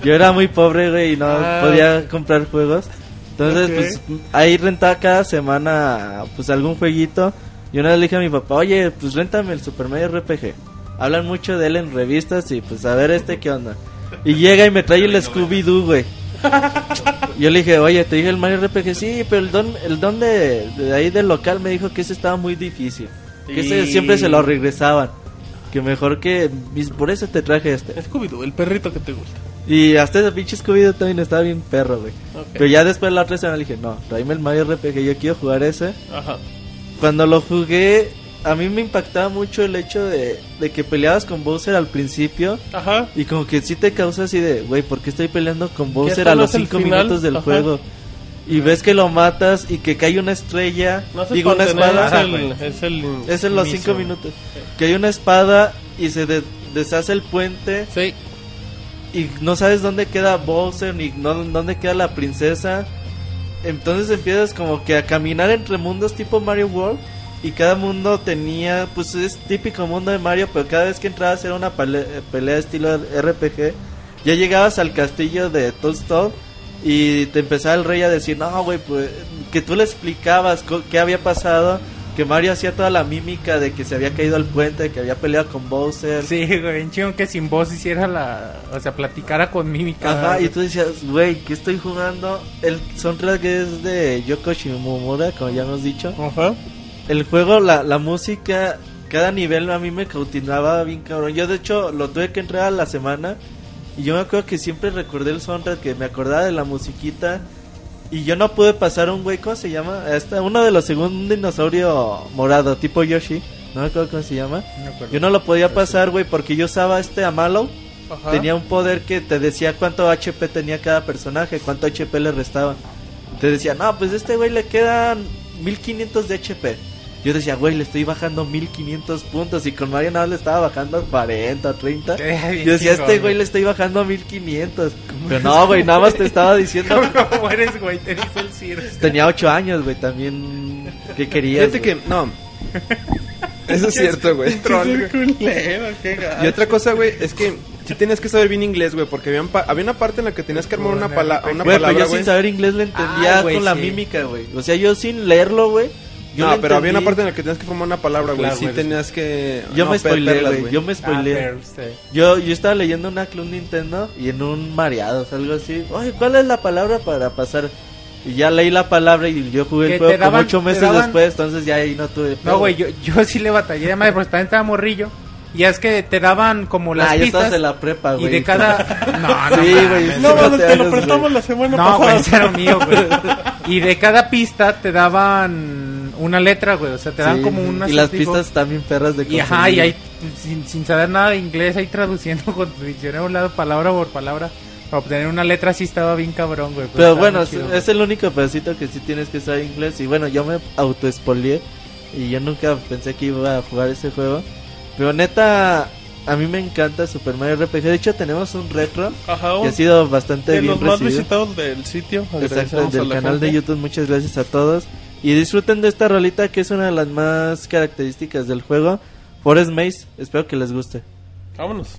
Yo era muy pobre, güey, y no Ah. podía comprar juegos. Entonces, pues ahí rentaba cada semana, pues algún jueguito. Y una vez le dije a mi papá, oye, pues réntame el Super Mario RPG. Hablan mucho de él en revistas y pues a ver este qué onda. Y llega y me trae el Scooby-Doo, güey. Yo le dije, oye, te dije el Mario RPG, sí, pero el don, el don de, de ahí del local me dijo que ese estaba muy difícil. Que ese siempre se lo regresaban. Que mejor que... Por eso te traje este. Scooby-Doo, el perrito que te gusta. Y hasta ese pinche Scooby-Doo también estaba bien perro, güey. Pero ya después la otra semana le dije, no, tráeme el Mario RPG, yo quiero jugar ese. Ajá. Cuando lo jugué, a mí me impactaba mucho el hecho de, de que peleabas con Bowser al principio. Ajá. Y como que sí te causa así de, güey, ¿por qué estoy peleando con Bowser a los es el 5 final? minutos del Ajá. juego? Y ves que lo matas y que cae una estrella, No digo una espada. Es el, es el... Es en los inicio, 5 güey. minutos. Que hay una espada y se de- deshace el puente Sí. y no sabes dónde queda Bowser ni no- dónde queda la princesa. Entonces empiezas como que a caminar entre mundos tipo Mario World y cada mundo tenía, pues es típico mundo de Mario, pero cada vez que entrabas era una pale- pelea estilo RPG. Ya llegabas al castillo de Toadstool y te empezaba el rey a decir, no, güey, pues que tú le explicabas qué había pasado. Que Mario hacía toda la mímica de que se había caído al puente, que había peleado con Bowser. Sí, güey, bien chingón que sin voz hiciera la... O sea, platicara con mímica. Ajá, y tú decías, güey, ¿qué estoy jugando? El soundtrack es de Yoko Shimomura, como ya hemos dicho. Ajá. El juego, la, la música, cada nivel a mí me cautivaba bien cabrón. Yo, de hecho, lo tuve que entrar a la semana. Y yo me acuerdo que siempre recordé el soundtrack, que me acordaba de la musiquita. Y yo no pude pasar un güey, ¿cómo se llama? Este, uno de los segundos, un dinosaurio morado, tipo Yoshi. No me acuerdo cómo se llama. No. Yo no lo podía pasar, güey, porque yo usaba este Amalo. Ajá. Tenía un poder que te decía cuánto HP tenía cada personaje, cuánto HP le restaba. Te decía, no, pues a este güey le quedan 1500 de HP. Yo decía, güey, le estoy bajando 1500 puntos. Y con Mario nada le estaba bajando 40, 30. Eh, bien Yo decía, a este güey le estoy bajando 1500. Pero no, güey, nada más te estaba diciendo. ¿Cómo eres, güey? Te el Sir. Tenía 8 años, güey, también. ¿Qué querías? Fíjate güey? que, no. Eso es cierto, güey. Y otra cosa, güey, es que sí tenías que saber bien inglés, güey, porque había, un pa- había una parte en la que tenías que armar una, pala- una Güey, pero palabra, yo güey. sin saber inglés le entendía Ah, güey, con la sí. mímica, güey. O sea, yo sin leerlo, güey. Yo No, pero había una parte en la que tenías que formar una palabra, güey. Claro, sí güey. tenías que... Yo no, me spoileé, güey. Yo me Ah, spoileé. sí. Yo, yo estaba leyendo una Club Nintendo y en un mareados, algo así. Oye, ¿cuál es la palabra para pasar? Y ya leí la palabra y yo jugué el juego daban- como ocho meses daban- después, entonces ya ahí no tuve. No, güey, yo, yo sí le batallé de madre porque también estaba morrillo. Y es que te daban como las Ah, pistas. en la prepa, y güey. de cada. No, no, Sí, güey. No, Sí, mames, te te lo prestamos güey. la semana No, güey, pasada. ese era mío, güey. Y de cada pista te daban una letra, güey. O sea, te dan Sí, como una. Y las pistas también perras de Y ajá, conseguir. y ahí sin, sin saber nada de inglés, ahí traduciendo con tu diccionario a un lado, palabra por palabra. Para obtener una letra sí estaba bien cabrón, güey. Pero bueno, es, chido, güey. es el único pedacito que sí tienes que saber inglés. Y bueno, yo me autoespolié. Y yo nunca pensé que iba a jugar ese juego. Pero neta, a mí me encanta Super Mario RPG. De hecho, tenemos un retro Ajá, que ha sido bastante de bien los más visitados del sitio. Exacto, del canal de. YouTube. Muchas gracias a todos. Y disfruten de esta rolita que es una de las más características del juego. Forest Maze. Espero que les guste. Vámonos.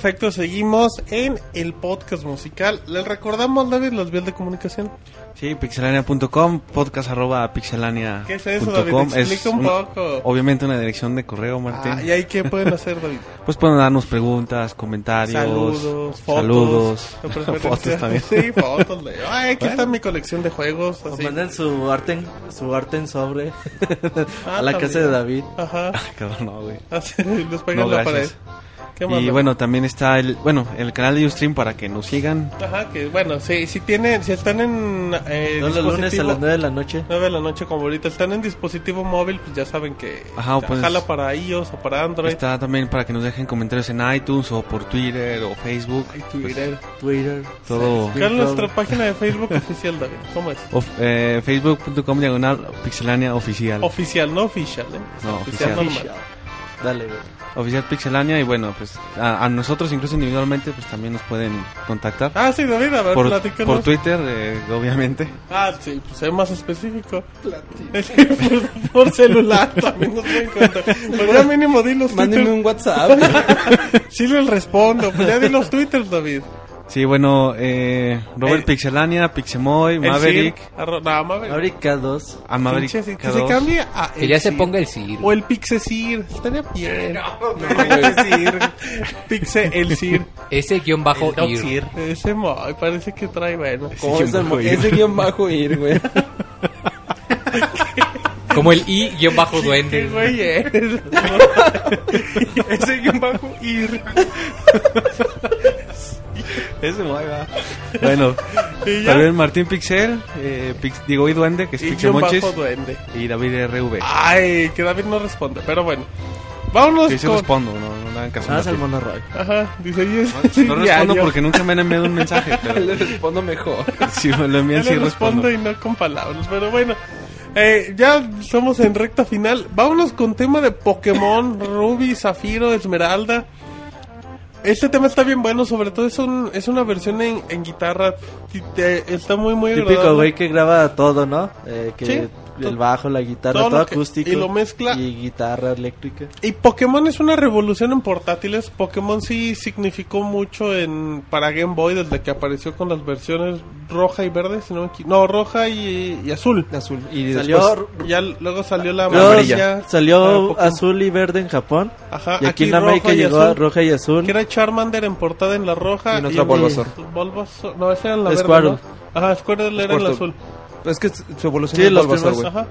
Perfecto, seguimos en el podcast musical. Les recordamos, David, las vías de comunicación. Sí, pixelania.com, podcast arroba pixelania.com. ¿Qué es eso, David? Explica un poco. Obviamente una dirección de correo, Martín. Ah, ¿Y ahí qué pueden hacer, David? Pues pueden darnos preguntas, comentarios, Saludos, fotos. saludos, fotos también. Sí, fotos. de- Ay, aquí está mi colección de juegos. Así. manden su arte en, su arte en sobre Ah, a la también. casa de David. Ajá. Cabrón, no, güey. Así, los pegan No, en la pared. ¿Qué más, Y bueno, también está el, bueno, el canal de Ustream para que nos sigan. Ajá, que bueno, sí, si tienen, si están en eh, Todos los lunes a las 9 de la noche. 9 de la noche como ahorita, están en dispositivo móvil, pues ya saben que Ajá, o ya puedes- jala para iOS o para Android. Está también para que nos dejen comentarios en iTunes o por Twitter o Facebook. Ay, Twitter. Twitter. Todo. ¿Cuál es nuestra página de Facebook oficial, David? ¿Cómo es? Eh, Facebook.com diagonal pixelania oficial. Oficial, no oficial, ¿eh? No, oficial, oficial. normal. Dale, güey. Oficial Pixelania y bueno, pues a, a nosotros incluso individualmente pues también nos pueden contactar. Ah, sí, David, a ver, por, platícanos. por Twitter, eh, obviamente. Ah, sí, pues es más específico. Por, por celular también nos pueden contar. Pues ya mínimo di los Mándenme un WhatsApp. Sí les respondo, pues ya di los twitters, David. Sí, bueno, eh, Robert El- Pixelania, Pixemoy, Maverick, arro- no, Maverick. Ahorita 2. a Maverick Pinche, sí, que K2. se cambie a Que ya se Sir. ponga el Sir. O el Pixesir, estaría bien. Pixesir. Pixe el Sir. Ese guion bajo El ir. Sir. Ese mo, parece que trae bueno. ¿Cómo es el mo- ese guion bajo ir, güey? Como el I guion bajo ¿Qué duende. güey eres? Ese guion bajo ir. Ese va. Bueno, también Martín Pixel, eh, Pix- digo y Duende, que es Y duende. y David RV. Ay, que David no responde, pero bueno. Vámonos Sí, sí con... respondo, no, no le hagan caso. Ah, es el Martín. monorroy. Ajá, dice yo. No respondo porque nunca me han enviado un mensaje, pero Le respondo mejor. si me lo envían sí le respondo respondo. y no con palabras, pero bueno. Eh, ya estamos en recta final. Vámonos con tema de Pokémon, Ruby, Zafiro, Esmeralda. Este tema está bien bueno, sobre todo es, un, es una versión en, en guitarra. está muy, muy Típico agradable. güey que graba todo, ¿no? Eh, que Sí. El bajo, la guitarra, Todo todo, que- acústico. y lo mezcla. Y guitarra eléctrica. Y Pokémon es una revolución en portátiles. Pokémon sí significó mucho en para Game Boy desde que apareció con las versiones roja y verde, si no, no roja y, y azul. Azul. Y Salió- después... Ya luego salió la Luego amarilla. Salió azul y verde en Japón. Ajá, y aquí, en América llegó azul, roja y azul. Que era Charmander en portada en la roja. Y en otra Bulbasaur. Bulbasaur- No, esa era en la verde. Squirtle. ¿no? Ajá, Squirtle era en la Squirtle. azul. Es que su evolución Sí, es los primeros. Ajá.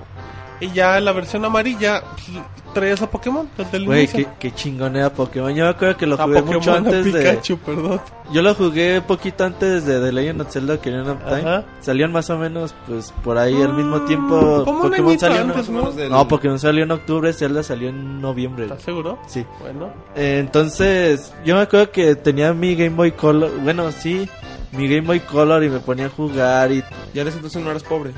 Y ya en la versión amarilla pues, traías a Pokémon desde el Güey, qué, qué chingón era Pokémon. Yo me acuerdo que lo jugué Pokémon, mucho antes de... Pikachu, perdón. Yo lo jugué poquito antes de The Legend of Zelda Ocarina of Time. Ajá. Salían más o menos, pues, por ahí al mismo Mm, tiempo. como un Pokémon salió en- antes, ¿no? del- No, Pokémon salió en octubre, Zelda salió en noviembre. ¿Estás seguro? Sí. Bueno. Eh, entonces, yo me acuerdo que tenía mi Game Boy Color. Bueno, sí, mi Game Boy Color y me ponía a jugar y. Ya en ese entonces no eras pobre.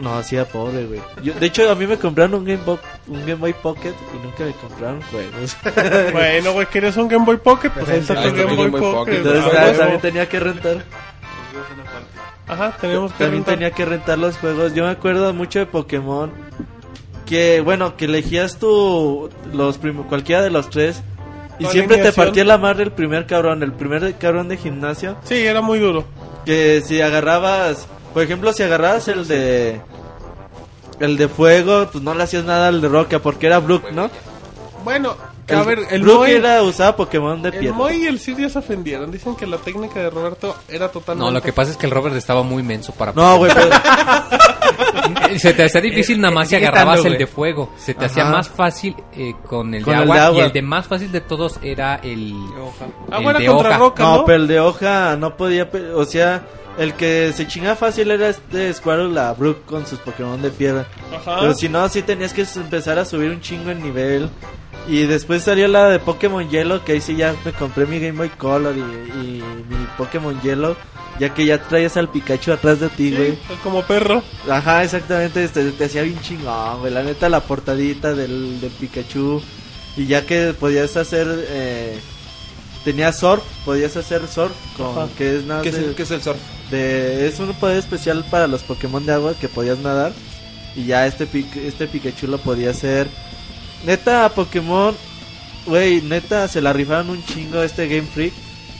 No, hacía pobre, güey. Yo- De hecho, a mí me compraron un Game, Boy, un Game Boy Pocket y nunca me compraron juegos. bueno, güey, ¿quieres un Game Boy Pocket? Pues ahí está Ahí tu está Game Boy Game Boy Pocket. Pocket. Entonces, Ah, ah, también tenía que rentar. Ajá, tenemos que También rentar. tenía que rentar los juegos. Yo me acuerdo mucho de Pokémon. Que bueno, que elegías tú los prim- cualquiera de los tres. Y siempre te partía la madre el primer cabrón, el primer cabrón de gimnasio. Sí, era muy duro. Que si agarrabas, por ejemplo, si agarrabas el de. El de fuego, pues no le hacías nada al de roca porque era Brook, ¿no? Bueno, El, a ver, el Brook Moy, era, usaba Pokémon de el piedra. Moy y el Sir ya se ofendieron. Dicen que la técnica de Roberto era totalmente... No, lo que pasa es que el Robert estaba muy menso para... No, güey, pero. Se te hacía difícil nada más si agarrabas el de fuego. Se te Ajá. hacía más fácil eh, con el Con de el agua, de agua. Y el de más fácil de todos era el, Ah, el bueno, de contra hoja. Roca, No, ¿no? pero el de hoja no podía. O sea, el que se chingaba fácil era este Squirtle a Brook con sus Pokémon de piedra. Ajá. Pero si no, sí tenías que empezar a subir un chingo el nivel. Y después salió la de Pokémon Yellow, que ahí sí ya me compré mi Game Boy Color y, y mi Pokémon Yellow. Ya que ya traías al Pikachu atrás de ti, Sí, güey. como perro. Ajá, exactamente, este, te hacía bien chingón, güey. La neta, la portadita del, del Pikachu. Y ya que podías hacer. Eh, tenías Surf, podías hacer Surf, con, Ajá. que es nada ¿Qué es, el, qué es el surf? De- es un poder especial para los Pokémon de agua que podías nadar. Y ya este, este Pikachu lo podía hacer. Neta, Pokémon güey, neta, se la rifaron un chingo este Game Freak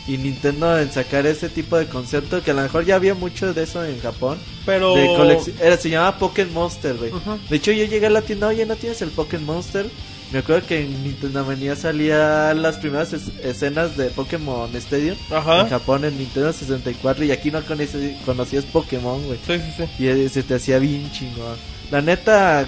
y Nintendo en sacar ese tipo de concepto que a lo mejor ya había mucho de eso en Japón. Pero. De era, se llamaba Pokémon Monster, güey. De hecho, yo llegué a la tienda, oye, ¿no tienes el Pokémon Monster? Me acuerdo que en Nintendo Manía salían las primeras es- escenas de Pokémon Stadium Ajá. en Japón en Nintendo 64 y aquí no conocí- conocías Pokémon, güey. Sí, sí, sí. Y eh, se te hacía bien chingón. La neta,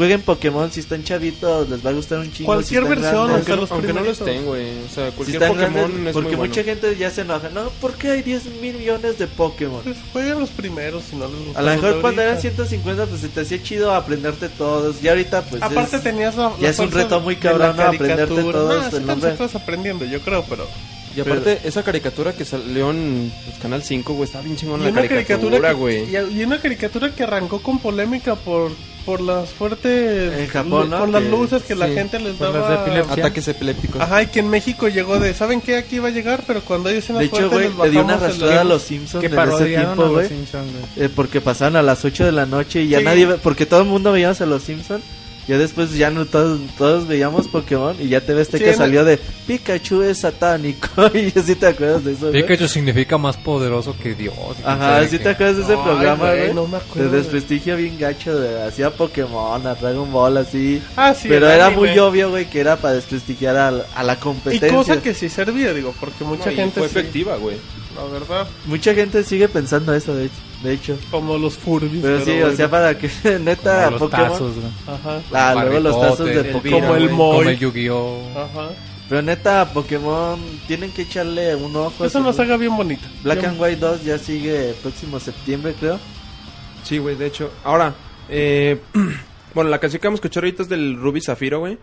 jueguen Pokémon si están chavitos, les va a gustar un chingo. Cualquier si versión, grandes. Aunque, no- los aunque no lo primeritos. estén, güey. O sea, Si cualquier están Pokémon grandes, es porque muy bueno. mucha gente ya se enoja. No, ¿por qué hay 10 mil millones de Pokémon? Pues jueguen los primeros si no les gusta. A lo mejor cuando eran 150 pues se te hacía chido aprenderte todos. Y ahorita pues Aparte es- tenías la, ya la es un reto muy cabrón, ¿no? aprenderte todos Nah, sí el nombre. estás aprendiendo, yo creo, pero... Y aparte, esa caricatura que salió en pues, Canal 5, güey, está bien chingón Y la una caricatura, güey. que, y, y una caricatura que arrancó con polémica por por las fuertes En Japón, lu- ¿no? con las Que- luces que la gente les daba. Ataques epilépticos. Ajá, y que en México llegó de, ¿saben qué? Aquí iba a llegar, pero cuando hay escenas De hecho, güey, le dio una arrastrada a los Simpsons Que en ese tiempo, güey. Eh, porque pasaban a las 8 de la noche y ya Sí. nadie porque todo el mundo veíamos a los Simpsons. Ya después ya no todos, todos veíamos Pokémon y ya te ves Sí, que salió de Pikachu es satánico y si te acuerdas de eso. güey? Pikachu significa más poderoso que Dios. y Ajá, qué. te acuerdas de ese Ay, programa, güey, no me de acuerdo, desprestigio bien gacho de hacía Pokémon, a Dragon Ball así. Ah, sí, pero era anime. muy obvio, güey, que era para desprestigiar a, la- a la Y competencia. cosa que sí servía, digo, porque mucha No, y gente fue sí, efectiva, güey. la verdad, Mucha gente sigue pensando eso, de hecho. De hecho. como los Furbies. Pero sí, o sea, para que neta Como los Pokémon. tazos, güey. Ajá, Ah, luego los tazos de Pokémon. Como el. Moy. Como el Yu-Gi-Oh! ajá. Pero neta, Pokémon tienen que echarle un ojo. Es una saga bien bonita. Black Bien- and White 2 ya sigue el próximo septiembre, creo. Sí, güey, de hecho. Ahora, eh, bueno, la canción que vamos a escuchar ahorita es del Ruby Zafiro, güey.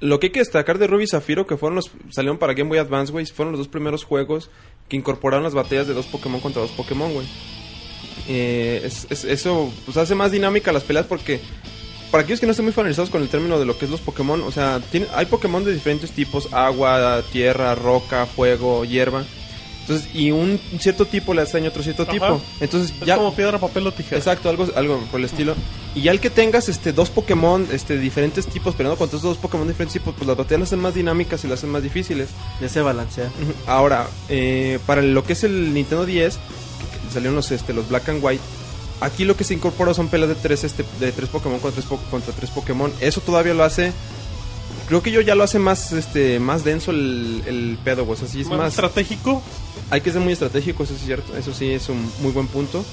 Lo que hay que destacar de Ruby Zafiro, que fueron los, salieron para Game Boy Advance, güey, fueron los dos primeros juegos que incorporaron las batallas de dos Pokémon contra dos Pokémon, güey. Eh, es- es- eso pues hace más dinámica las peleas porque para aquellos que no estén muy familiarizados con el término de lo que es los Pokémon, o sea, tiene, hay Pokémon de diferentes tipos, agua, tierra, roca, fuego, hierba. Entonces, y un cierto tipo le hace daño a otro cierto Ajá. tipo. Entonces, Es ya como piedra, papel o tijera. Exacto, algo, algo por el estilo. Y ya el que tengas este dos Pokémon, este diferentes tipos, peleando contra estos dos Pokémon de diferentes tipos, pues las batallas las hacen más dinámicas y las hacen más difíciles. Ya se balancea. Ahora, eh, para lo que es el Nintendo 10, que salieron los este los Black and White. Aquí lo que se incorpora son peleas de tres este de tres Pokémon contra tres, contra tres Pokémon. Eso todavía lo hace Creo que yo ya lo hace más este más denso el, el pedo. O sea, sí es más, más estratégico. hay que ser muy estratégico, eso es cierto. Eso sí es un muy buen punto.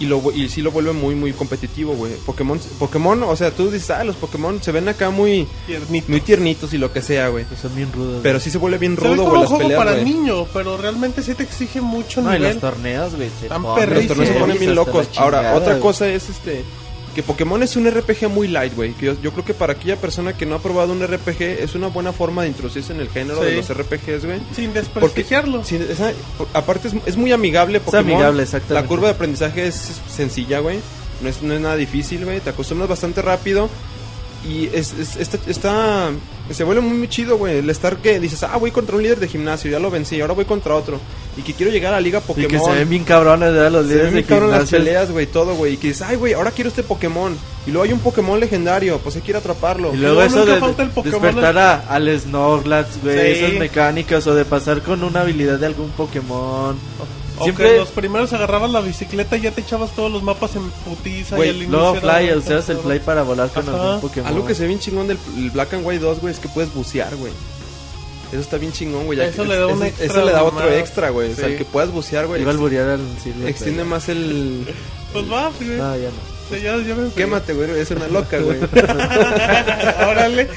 Y, lo, y sí lo vuelve muy, muy competitivo, güey. Pokémon, Pokémon, o sea, tú dices, ah, los Pokémon se ven acá muy, Tiernito. muy tiernitos y lo que sea, güey. Son bien rudos. Pero sí se vuelve bien rudo, como güey, un las juego peleas, para güey. niño, pero realmente sí te exige mucho No, y nivel. los torneos, güey. Los torneos se ponen bien locos. Ahora, otra cosa es este que Pokémon es un RPG muy light, güey. Que yo, yo creo que para aquella persona que no ha probado un RPG es una buena forma de introducirse en el género de los RPGs, güey. Sin desprestigiarlo. Sí, esa- aparte es, es muy amigable Pokémon. amigable, exactamente. La curva de aprendizaje es sencilla, güey. No es, no es nada difícil, güey. Te acostumbras bastante rápido. Y es, es- está, está- Se vuelve muy, muy chido, güey. El estar que dices, ah, voy contra un líder de gimnasio, ya lo vencí, ahora voy contra otro. Y que quiero llegar a la Liga Y Pokémon. que se ven bien cabrones, ¿verdad? Los Se líderes ven de bien cabrón las gimnasio. peleas, güey, todo, güey. Y que dices, ay, güey, ahora quiero este Pokémon. Y luego hay un Pokémon legendario, pues hay que ir a atraparlo. Y luego luego eso de despertar a, al Snorlax, güey, Sí. esas mecánicas o de pasar con una habilidad de algún Pokémon. Siempre- los primeros agarrabas la bicicleta y ya te echabas todos los mapas en putiza Güey, y al inicio Luego era Fly, el. Fly para volar con algún Pokémon. Algo que se ve bien chingón del el Black and White 2, güey, es que puedes bucear, güey. Eso está bien chingón, güey. ya Eso que- le da un extra Eso le da otro más. extra, güey. O sea, Sí. el que puedas bucear, güey. Iba a al. Extiende más el... Pues va, güey. No, ya no. Sí, ya, ya me Quémate, güey, es una loca, güey. Órale.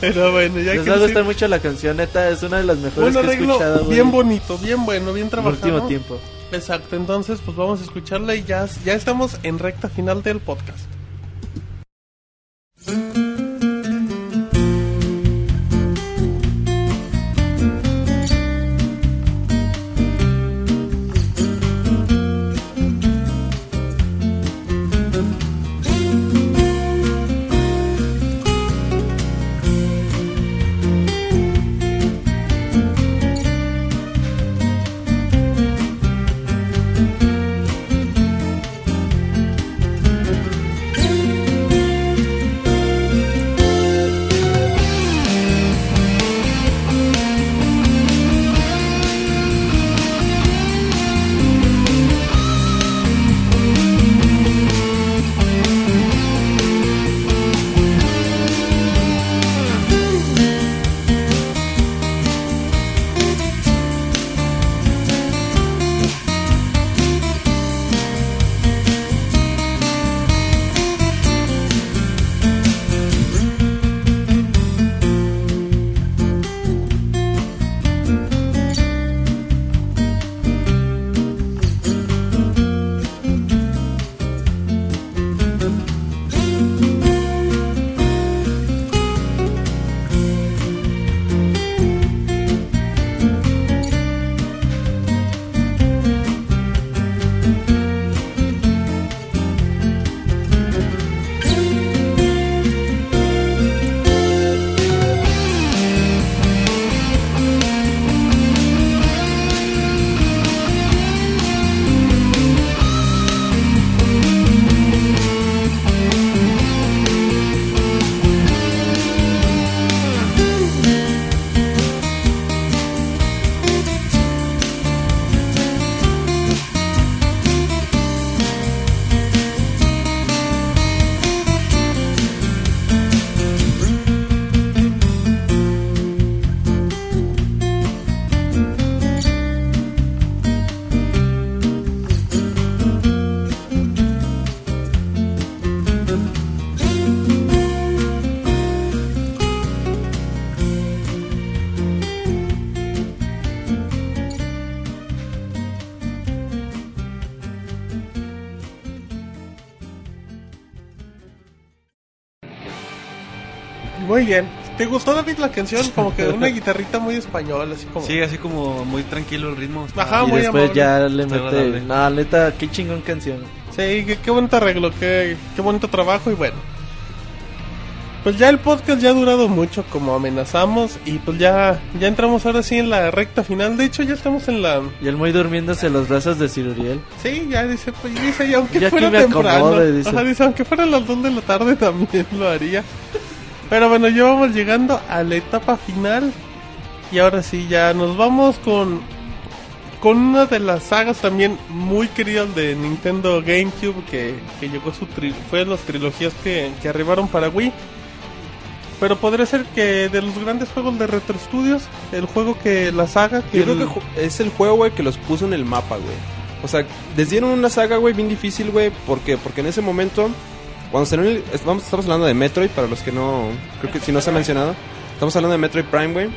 Pero bueno, ya Les que va a sí- gustar mucho la canción, neta, es una de las mejores Un que he arreglo escuchado, güey, bien bonito, bien bueno, bien el trabajado. último tiempo. Exacto, entonces pues vamos a escucharla y ya, ya estamos en recta final del podcast. ¿Te gustó David la canción? Como que una guitarrita muy española, así como... Sí, así como muy tranquilo el ritmo. está- Ajá, y muy después amable. ya le mete. No, neta, qué chingón canción. Sí, qué, qué bonito arreglo, qué, qué bonito trabajo y bueno. Pues ya el podcast ya ha durado mucho como amenazamos y pues ya, ya entramos ahora sí en la recta final. De hecho ya estamos en la... Y el muy durmiéndose en los brazos de Ciruriel. Sí, ya dice, pues dice, y aunque Ya fuera temprano, acomode, dice. Ajá, dice, aunque fuera a las 2 de la tarde también lo haría. Pero bueno, ya vamos llegando a la etapa final y ahora sí ya nos vamos con con una de las sagas también muy queridas de Nintendo GameCube que, que llegó su tri- fue las trilogías que, que arribaron para Wii. Pero podría ser que de los grandes juegos de Retro Studios, el juego que la saga que Yo creo que es el juego, güey, que los puso en el mapa, güey. O sea, les dieron una saga, güey, bien difícil, güey. ¿Por qué? Porque en ese momento, cuando salió el... es- Vamos, estamos hablando de Metroid, para los que no... Creo que si no se ha mencionado. Estamos hablando de Metroid Prime, güey.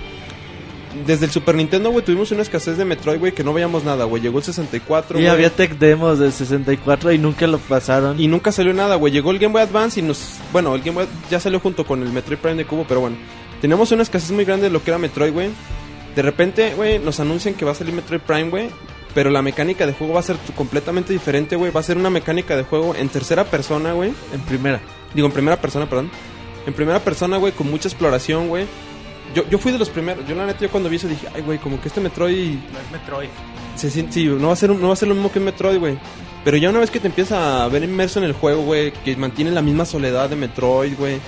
Desde el Super Nintendo, güey, tuvimos una escasez de Metroid, güey, que no veíamos nada, güey. Llegó el 64, Y güey. había tech demos del 64 y nunca lo pasaron. Y nunca salió nada, güey. Llegó el Game Boy Advance y nos... Bueno, el Game Boy ya salió junto con el Metroid Prime de Cubo, pero bueno. Teníamos una escasez muy grande de lo que era Metroid, güey. De repente, güey, nos anuncian que va a salir Metroid Prime, güey. Pero la mecánica de juego va a ser completamente diferente, güey. Va a ser una mecánica de juego en tercera persona, güey. En primera. Digo, en primera persona, perdón. En primera persona, güey, con mucha exploración, güey. Yo, yo fui de los primeros. Yo, la neta, yo cuando vi eso dije, ay, güey, como que este Metroid No es Metroid. se siente, sí, no va a ser no va a ser lo mismo que un Metroid, güey. Pero ya una vez que te empiezas a ver inmerso en el juego, güey, que mantiene la misma soledad de Metroid, güey.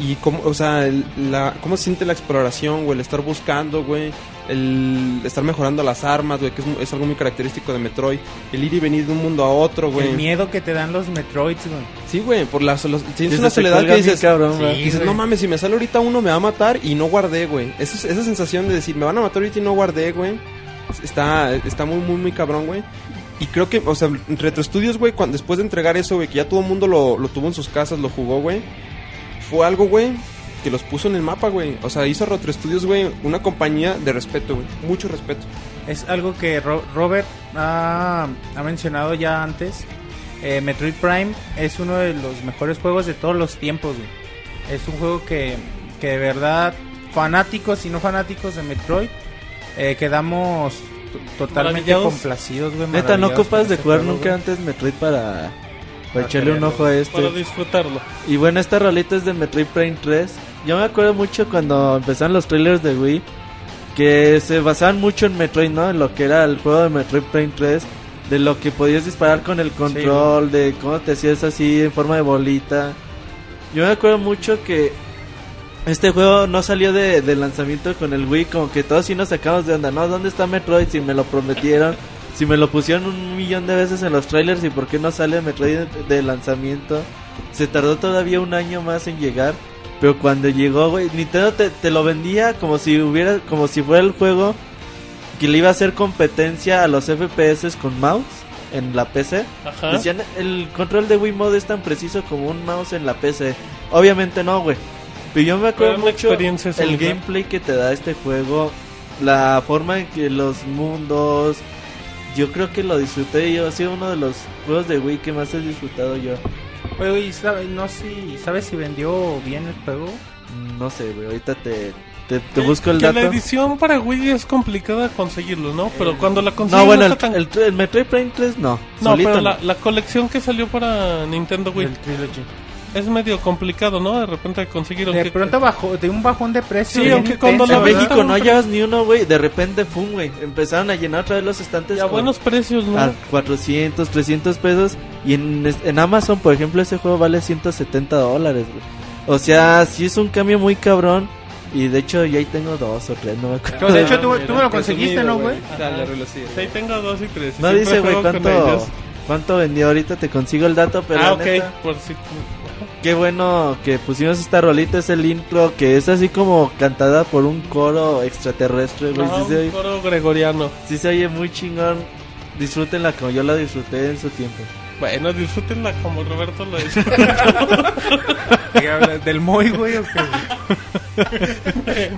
Y cómo, o sea, el- la, cómo se siente la exploración, güey, el estar buscando, güey. El estar mejorando las armas, güey, que es, algo muy característico de Metroid. El ir y venir de un mundo a otro, güey. El miedo que te dan los Metroids, güey. Sí, güey, por la tienes Desde una soledad que dices, cabrón, Sí, ¿verdad? dices, güey. no mames, si me sale ahorita uno me va a matar y no guardé, güey. Esa, es- esa sensación de decir, me van a matar ahorita y no guardé, güey. Está, está muy, muy, muy cabrón, güey. Y creo que, o sea, Retro Studios, güey, cuando, después de entregar eso, güey, que ya todo el mundo lo, lo tuvo en sus casas, lo jugó, güey. Fue algo, güey, que los puso en el mapa, güey. O sea, hizo Retro Studios, güey, una compañía de respeto, güey. Mucho respeto. Es algo que Ro- Robert ha, ha mencionado ya antes. Eh, Metroid Prime es uno de los mejores juegos de todos los tiempos, güey. Es un juego que, que de verdad, fanáticos y no fanáticos de Metroid, eh, quedamos totalmente complacidos, güey. Neta, no ocupas de jugar juego, nunca antes Metroid para, para echarle un ojo a este. para disfrutarlo. Y bueno, esta rolita es de Metroid Prime 3. Yo me acuerdo mucho cuando empezaron los trailers de Wii. Que se basaban mucho en Metroid, ¿no? En lo que era el juego de Metroid Prime 3. De lo que podías disparar con el control. de cómo te hacías así en forma de bolita. Yo me acuerdo mucho que este juego no salió de, de lanzamiento con el Wii. Como que todos sí nos sacamos de onda. ¿No? ¿Dónde está Metroid? Si me lo prometieron. Si me lo pusieron un millón de veces en los trailers. ¿Y por qué no sale Metroid de, lanzamiento? Se tardó todavía un año más en llegar. Pero cuando llegó, güey, Nintendo te, te lo vendía como si hubiera, como si fuera el juego que le iba a hacer competencia a los FPS con mouse en la PC. Ajá. Decían, el control de Wii Mode es tan preciso como un mouse en la PC. Obviamente no, güey. Pero yo me acuerdo mucho el gameplay que te da este juego, la forma en que los mundos, yo creo que lo disfruté yo, ha sido uno de los juegos de Wii que más he disfrutado yo. Oye, ¿y sabe- no sé, ¿sabes si vendió bien el juego? No sé, güey, ahorita te, te, te busco el que la dato. edición para Wii es complicada conseguirlo, ¿no? Pero cuando la consigues No, bueno, el, tan- el, el Metroid Prime 3 no. No, solito pero no. la, la colección que salió para Nintendo Wii El Trilogy. Es medio complicado, ¿no? De repente conseguir De pronto bajó, de un bajón de precio. Sí, aunque cuando En México no hallabas ni uno, güey. De repente, fum, güey. Empezaron a llenar otra vez los estantes. y a con- buenos precios, ¿no? a 400, 300 pesos. Y en, en Amazon, por ejemplo, ese juego vale 170 dólares. güey. O sea, sí es un cambio muy cabrón. Y de hecho, ya ahí tengo dos o tres, no me acuerdo. Pero de hecho, tú, Mira, tú me lo conseguiste, ¿no, güey? Dale, sí. Sí, tengo dos y tres. No siempre dice, güey, cuánto, cuánto vendió. Ahorita te consigo el dato, pero. Ah, ok, neta, por si... Qué bueno que pusimos esta rolita, es el intro, que es así como cantada por un coro extraterrestre, güey. Ajá, sí, un coro gregoriano. sí se oye muy chingón. Disfrútenla como yo la disfruté en su tiempo. Bueno, disfrútenla como Roberto lo hizo. ¿Qué hablas? ¿Del Moy, güey, o qué?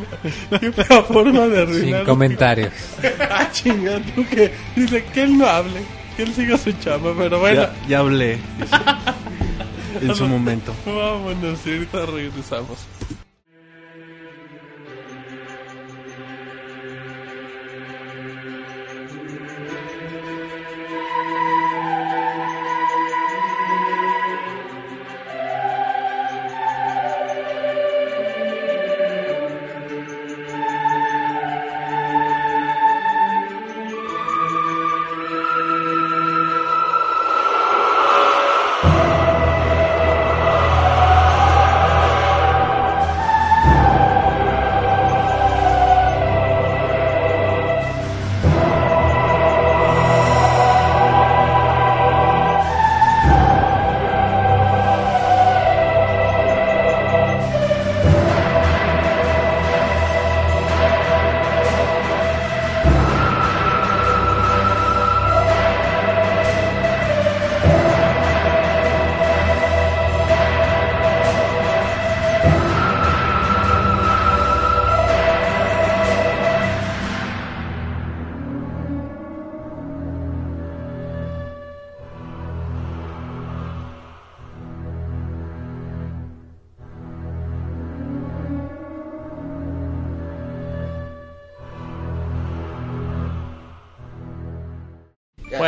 Qué forma de Sin arruinar. comentarios. ah, chingada, tú que dice que él no hable, que él siga su chamba, pero bueno. Ya, ya hablé. En su momento. Vámonos, y ahorita regresamos.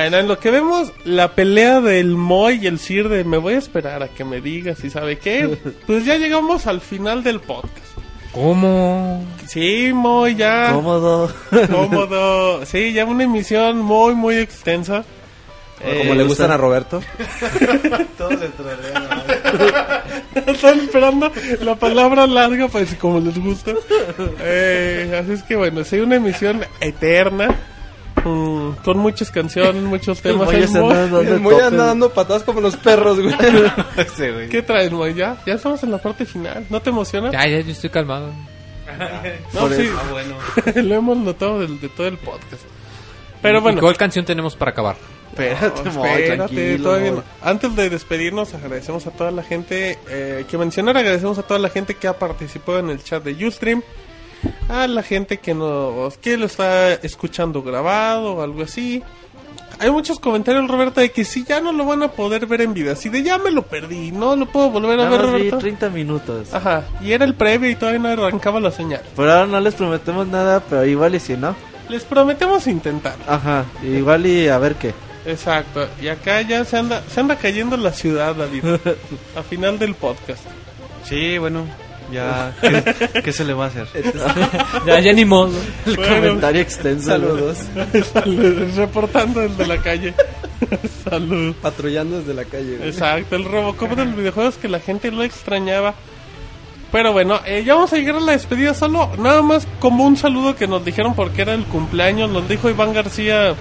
Bueno, en lo que vemos la pelea del Moy y el Sir de me voy a esperar a que me digas y sabe qué, pues ya llegamos al final del podcast. ¿Cómo? Sí, Moy, ya. Cómodo. Cómodo. Sí, ya una emisión muy, muy extensa. Como Eh, le gustan a Roberto. Están esperando la palabra larga, pues como les gusta. Eh, así es que bueno, sí, una emisión eterna. Mm, con muchas canciones, muchos temas. El Moy- anda dando patadas como los perros, güey. ¿Qué traes, Moy? ¿Ya? ya estamos en la parte final. ¿No te emociona? Ya, ya, yo estoy calmado. No, Por sí. eso. Lo hemos notado de, todo el podcast. Pero ¿Y bueno, ¿Cuál canción tenemos para acabar? Espérate, No, espérate, tranquilo, todavía no. Antes de despedirnos, agradecemos a toda la gente eh, que mencionar, agradecemos a toda la gente que ha participado en el chat de Ustream, a la gente que nos que lo está escuchando grabado o algo así. Hay muchos comentarios, Roberto, de que si ya no lo van a poder ver en vida, si de ya me lo perdí, no lo puedo volver a Nada ver, más vi Roberto. 30 minutos. Ajá, y era el previo y todavía no arrancaba la señal. Por ahora no les prometemos nada, pero igual y si no. Les prometemos intentar. Ajá, igual y a ver qué. Exacto, y acá ya se anda, se anda cayendo la ciudad, David, a final del podcast. Sí, bueno, ya. ¿Qué, qué se le va a hacer? Ya, ya ni modo. El Bueno. comentario extenso. Saludos. Salud, reportando desde la calle. Salud. Patrullando desde la calle, güey. Exacto, el Robocop de los videojuegos que la gente lo extrañaba. Pero bueno, eh, ya vamos a llegar a la despedida solo, nada más como un saludo que nos dijeron porque era el cumpleaños, nos dijo Iván García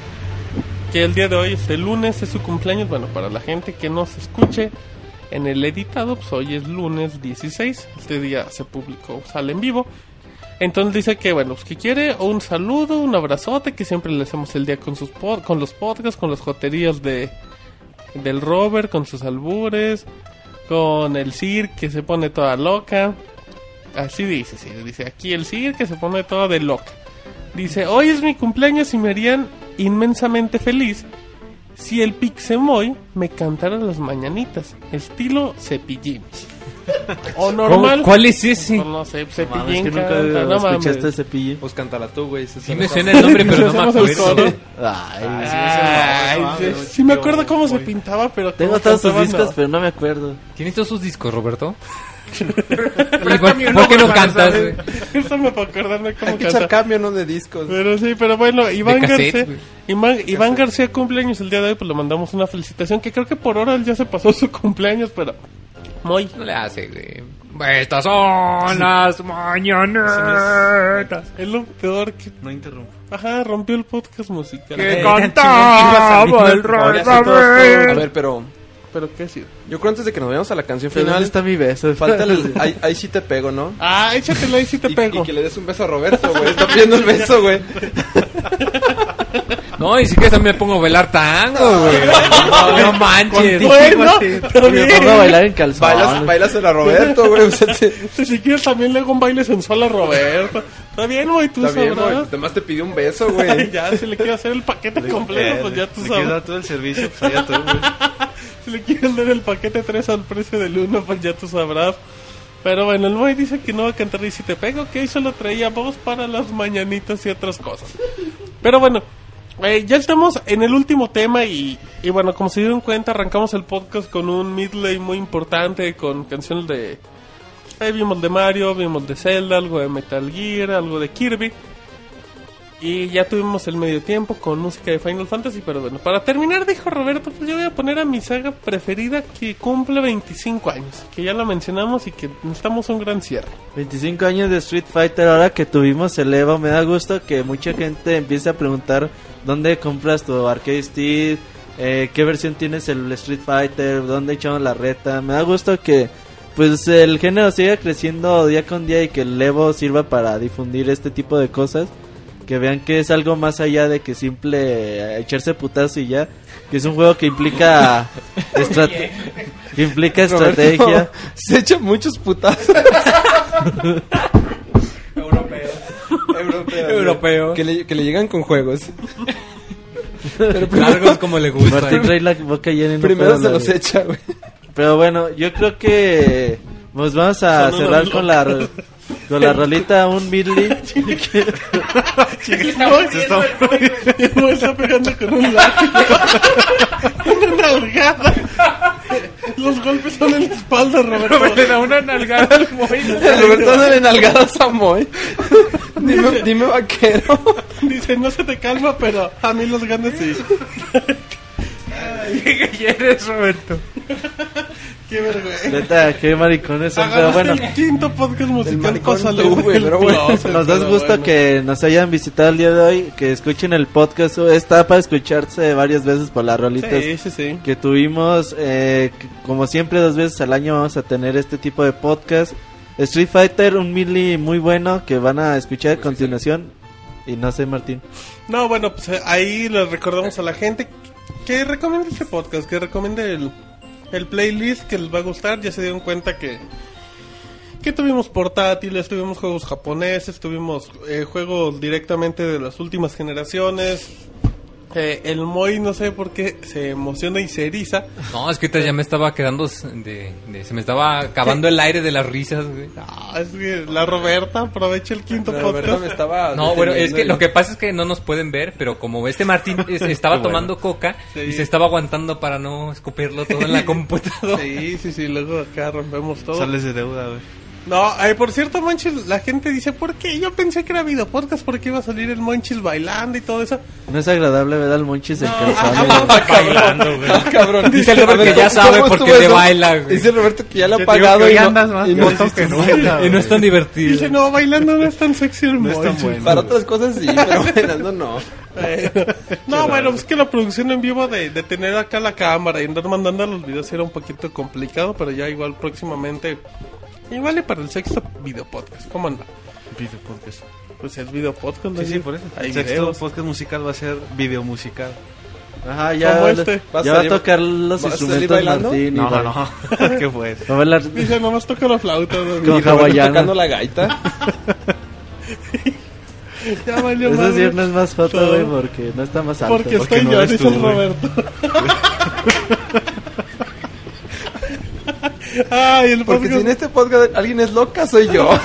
que el día de hoy, este lunes, es su cumpleaños. Bueno, para la gente que nos escuche en el editado, pues hoy es lunes 16, este día se publicó, sale en vivo. Entonces dice que, bueno, pues que quiere un saludo, un abrazote, que siempre le hacemos el día con sus pod- con los podcasts, con las joterías de del Robert, con sus albures, con el Sir que se pone toda loca. Así dice, sí, dice aquí el Sir que se pone toda de loca. Dice, hoy es mi cumpleaños y me harían inmensamente feliz si el Pixemoy me cantara las mañanitas, estilo cepillín. O normal. ¿Cómo- ¿Cuál es ese? Pues no sé, Mames, Cepillín que nunca canta, no mames. escuchaste Cepillín. Pues cántala tú, güey. Sí me suena el nombre, pero no me acuerdo. coro. Ay, Ay, sí, sí me acuerdo cómo se pintaba, pero tengo todos sus discos, no. pero no me acuerdo. ¿Tienes todos sus discos, Roberto? ¿Y por, por qué no cantas? Eso me para acordarme cómo Hay que echar canta. cambio, ¿no? De discos. Pero sí, pero bueno, Iván cassette, García. Iván, Iván García cumpleaños el día de hoy, pues le mandamos una felicitación, que creo que por ahora él ya se pasó su cumpleaños, pero muy. No le hace, güey. Estas son las mañanetas. Es lo peor que... No interrumpo. Ajá, rompió el podcast musical. Que Eh, cantaba el rey. A ver, pero Pero qué sí. yo creo antes de que nos vayamos a la canción final, ¿dónde está mi beso? falta el, ahí, ahí sí te pego, ¿no? Ah, échatela ahí si te Y, pego. y que le des un beso a Roberto, güey. Está pidiendo el beso, güey. No, y si quieres también me pongo a bailar tango, güey. No, no manches. Bueno, Me pongo a bailar en calzón. Bailas, bailas a Roberto, güey. O sea, te- Si, si quieres también le hago un baile sensual a Roberto. Está bien, güey, tú Está bien, güey. sabrás. Además te pidió un beso, güey. ya, si le quieres hacer el paquete completo, pues ya tú ¿Le quieres sabes. dar todo el servicio? Pues allá tú, güey. Si le quieres dar el paquete 3 al precio del 1, pues ya tú sabrás. Pero bueno, el Moy dice que no va a cantar y si te pego, que solo traía voz para las mañanitas y otras cosas. Pero bueno, eh, ya estamos en el último tema y, bueno, como se dieron cuenta, arrancamos el podcast con un midley muy importante, con canciones de... Ahí vimos de Mario, vimos de Zelda, algo de Metal Gear, algo de Kirby. Y ya tuvimos el medio tiempo con música de Final Fantasy, pero bueno, para terminar dijo Roberto, pues yo voy a poner a mi saga preferida que cumple 25 años, que ya la mencionamos y que necesitamos un gran cierre. 25 años de Street Fighter, ahora que tuvimos el Evo, me da gusto que mucha gente empiece a preguntar dónde compras tu arcade stick, eh, qué versión tienes el Street Fighter, dónde echamos la reta. Me da gusto que pues el género siga creciendo día con día y que el Evo sirva para difundir este tipo de cosas. Que vean que es algo más allá de que simple echarse putazo y ya. Que es un juego que implica, estrate- que implica estrategia. Roberto Se echa muchos putazos. Europeo. Europeo. Que le, que le llegan con juegos. Largos como le gusta. Martín trae la boca llena no Primero se los echa, güey. Pero bueno, yo creo que nos vamos a Son cerrar con la con la rolita un midley. El Moy está pegando con un látigo. una nalgada. Los golpes son en la espalda, Roberto. Le da una nalgada al Moy. Roberto no le nalgadas a Moy. dime, dime vaquero. Dice, no se te calma, pero a mí los ganes sí. ¿Qué quieres, Roberto? Qué vergüenza. Neta, qué maricones son, pero bueno. el quinto podcast musical güey, pero bueno. Nos da pero gusto bueno. que nos hayan visitado el día de hoy, que escuchen el podcast. Está para escucharse varias veces por las rolitas Sí, sí, sí. que tuvimos. eh, como siempre, dos veces al año vamos a tener este tipo de podcast. Street Fighter, un midley muy bueno que van a escuchar a continuación. Y no sé, Martín. No, bueno, pues eh, ahí les recordamos a la gente que recomiende este podcast, que recomiende el, el playlist que les va a gustar. Ya se dieron cuenta que que tuvimos portátiles, tuvimos juegos japoneses, tuvimos eh, juegos directamente de las últimas generaciones. Eh, el Moy no sé por qué se emociona y se eriza. No, es que ahorita ya me estaba quedando de, de- se me estaba acabando el aire de las risas, güey. Ah, es que la Roberta aprovecha el quinto Roberto me podcast. estaba. No, bueno, es que lo que pasa es que no nos pueden ver, pero como este Martín es- estaba tomando coca Sí. y se estaba aguantando para no escupirlo todo en la computadora. Sí, sí, sí, luego acá rompemos todo. Sales de deuda, güey. No, eh, por cierto, Monchis, la gente dice, ¿por qué? Yo pensé que era video podcast porque iba a salir el Monchis bailando y todo eso. No es agradable ver al Monchis en calzones. bailando, güey. Ah, cabrón. Dice el Roberto que ya ¿cómo sabe estuvo porque le eso? baila, güey. Dice Roberto que ya lo ha pagado y no, andas más y no- que Y no es tan divertido. Dice, no, bailando no es tan sexy el No bueno. Para otras cosas sí, pero bailando no. Bueno. No, bueno, es que la producción en vivo de, de tener acá la cámara y andar mandando los videos era un poquito complicado, pero ya igual próximamente, igual y para el sexto video podcast, ¿cómo anda? Video podcast. Pues el video podcast, Sí, ¿no? sí, por eso. Hay El sexto videos. podcast musical va a ser video musical. Ajá, ya, Como este. ¿Vas ya a va a tocar los instrumentos bailando? Martín. No, va- no. ¿Qué fue eso? Dice, nomás toca la flauta. ¿no? Con hawaiana. tocando la gaita. Ya valió Eso madre. sí no es más foto, güey, porque no está más alto. Porque Porque estoy no yo, dice el. Roberto. Ay, el Porque podcast- si en este podcast alguien es loca, soy yo.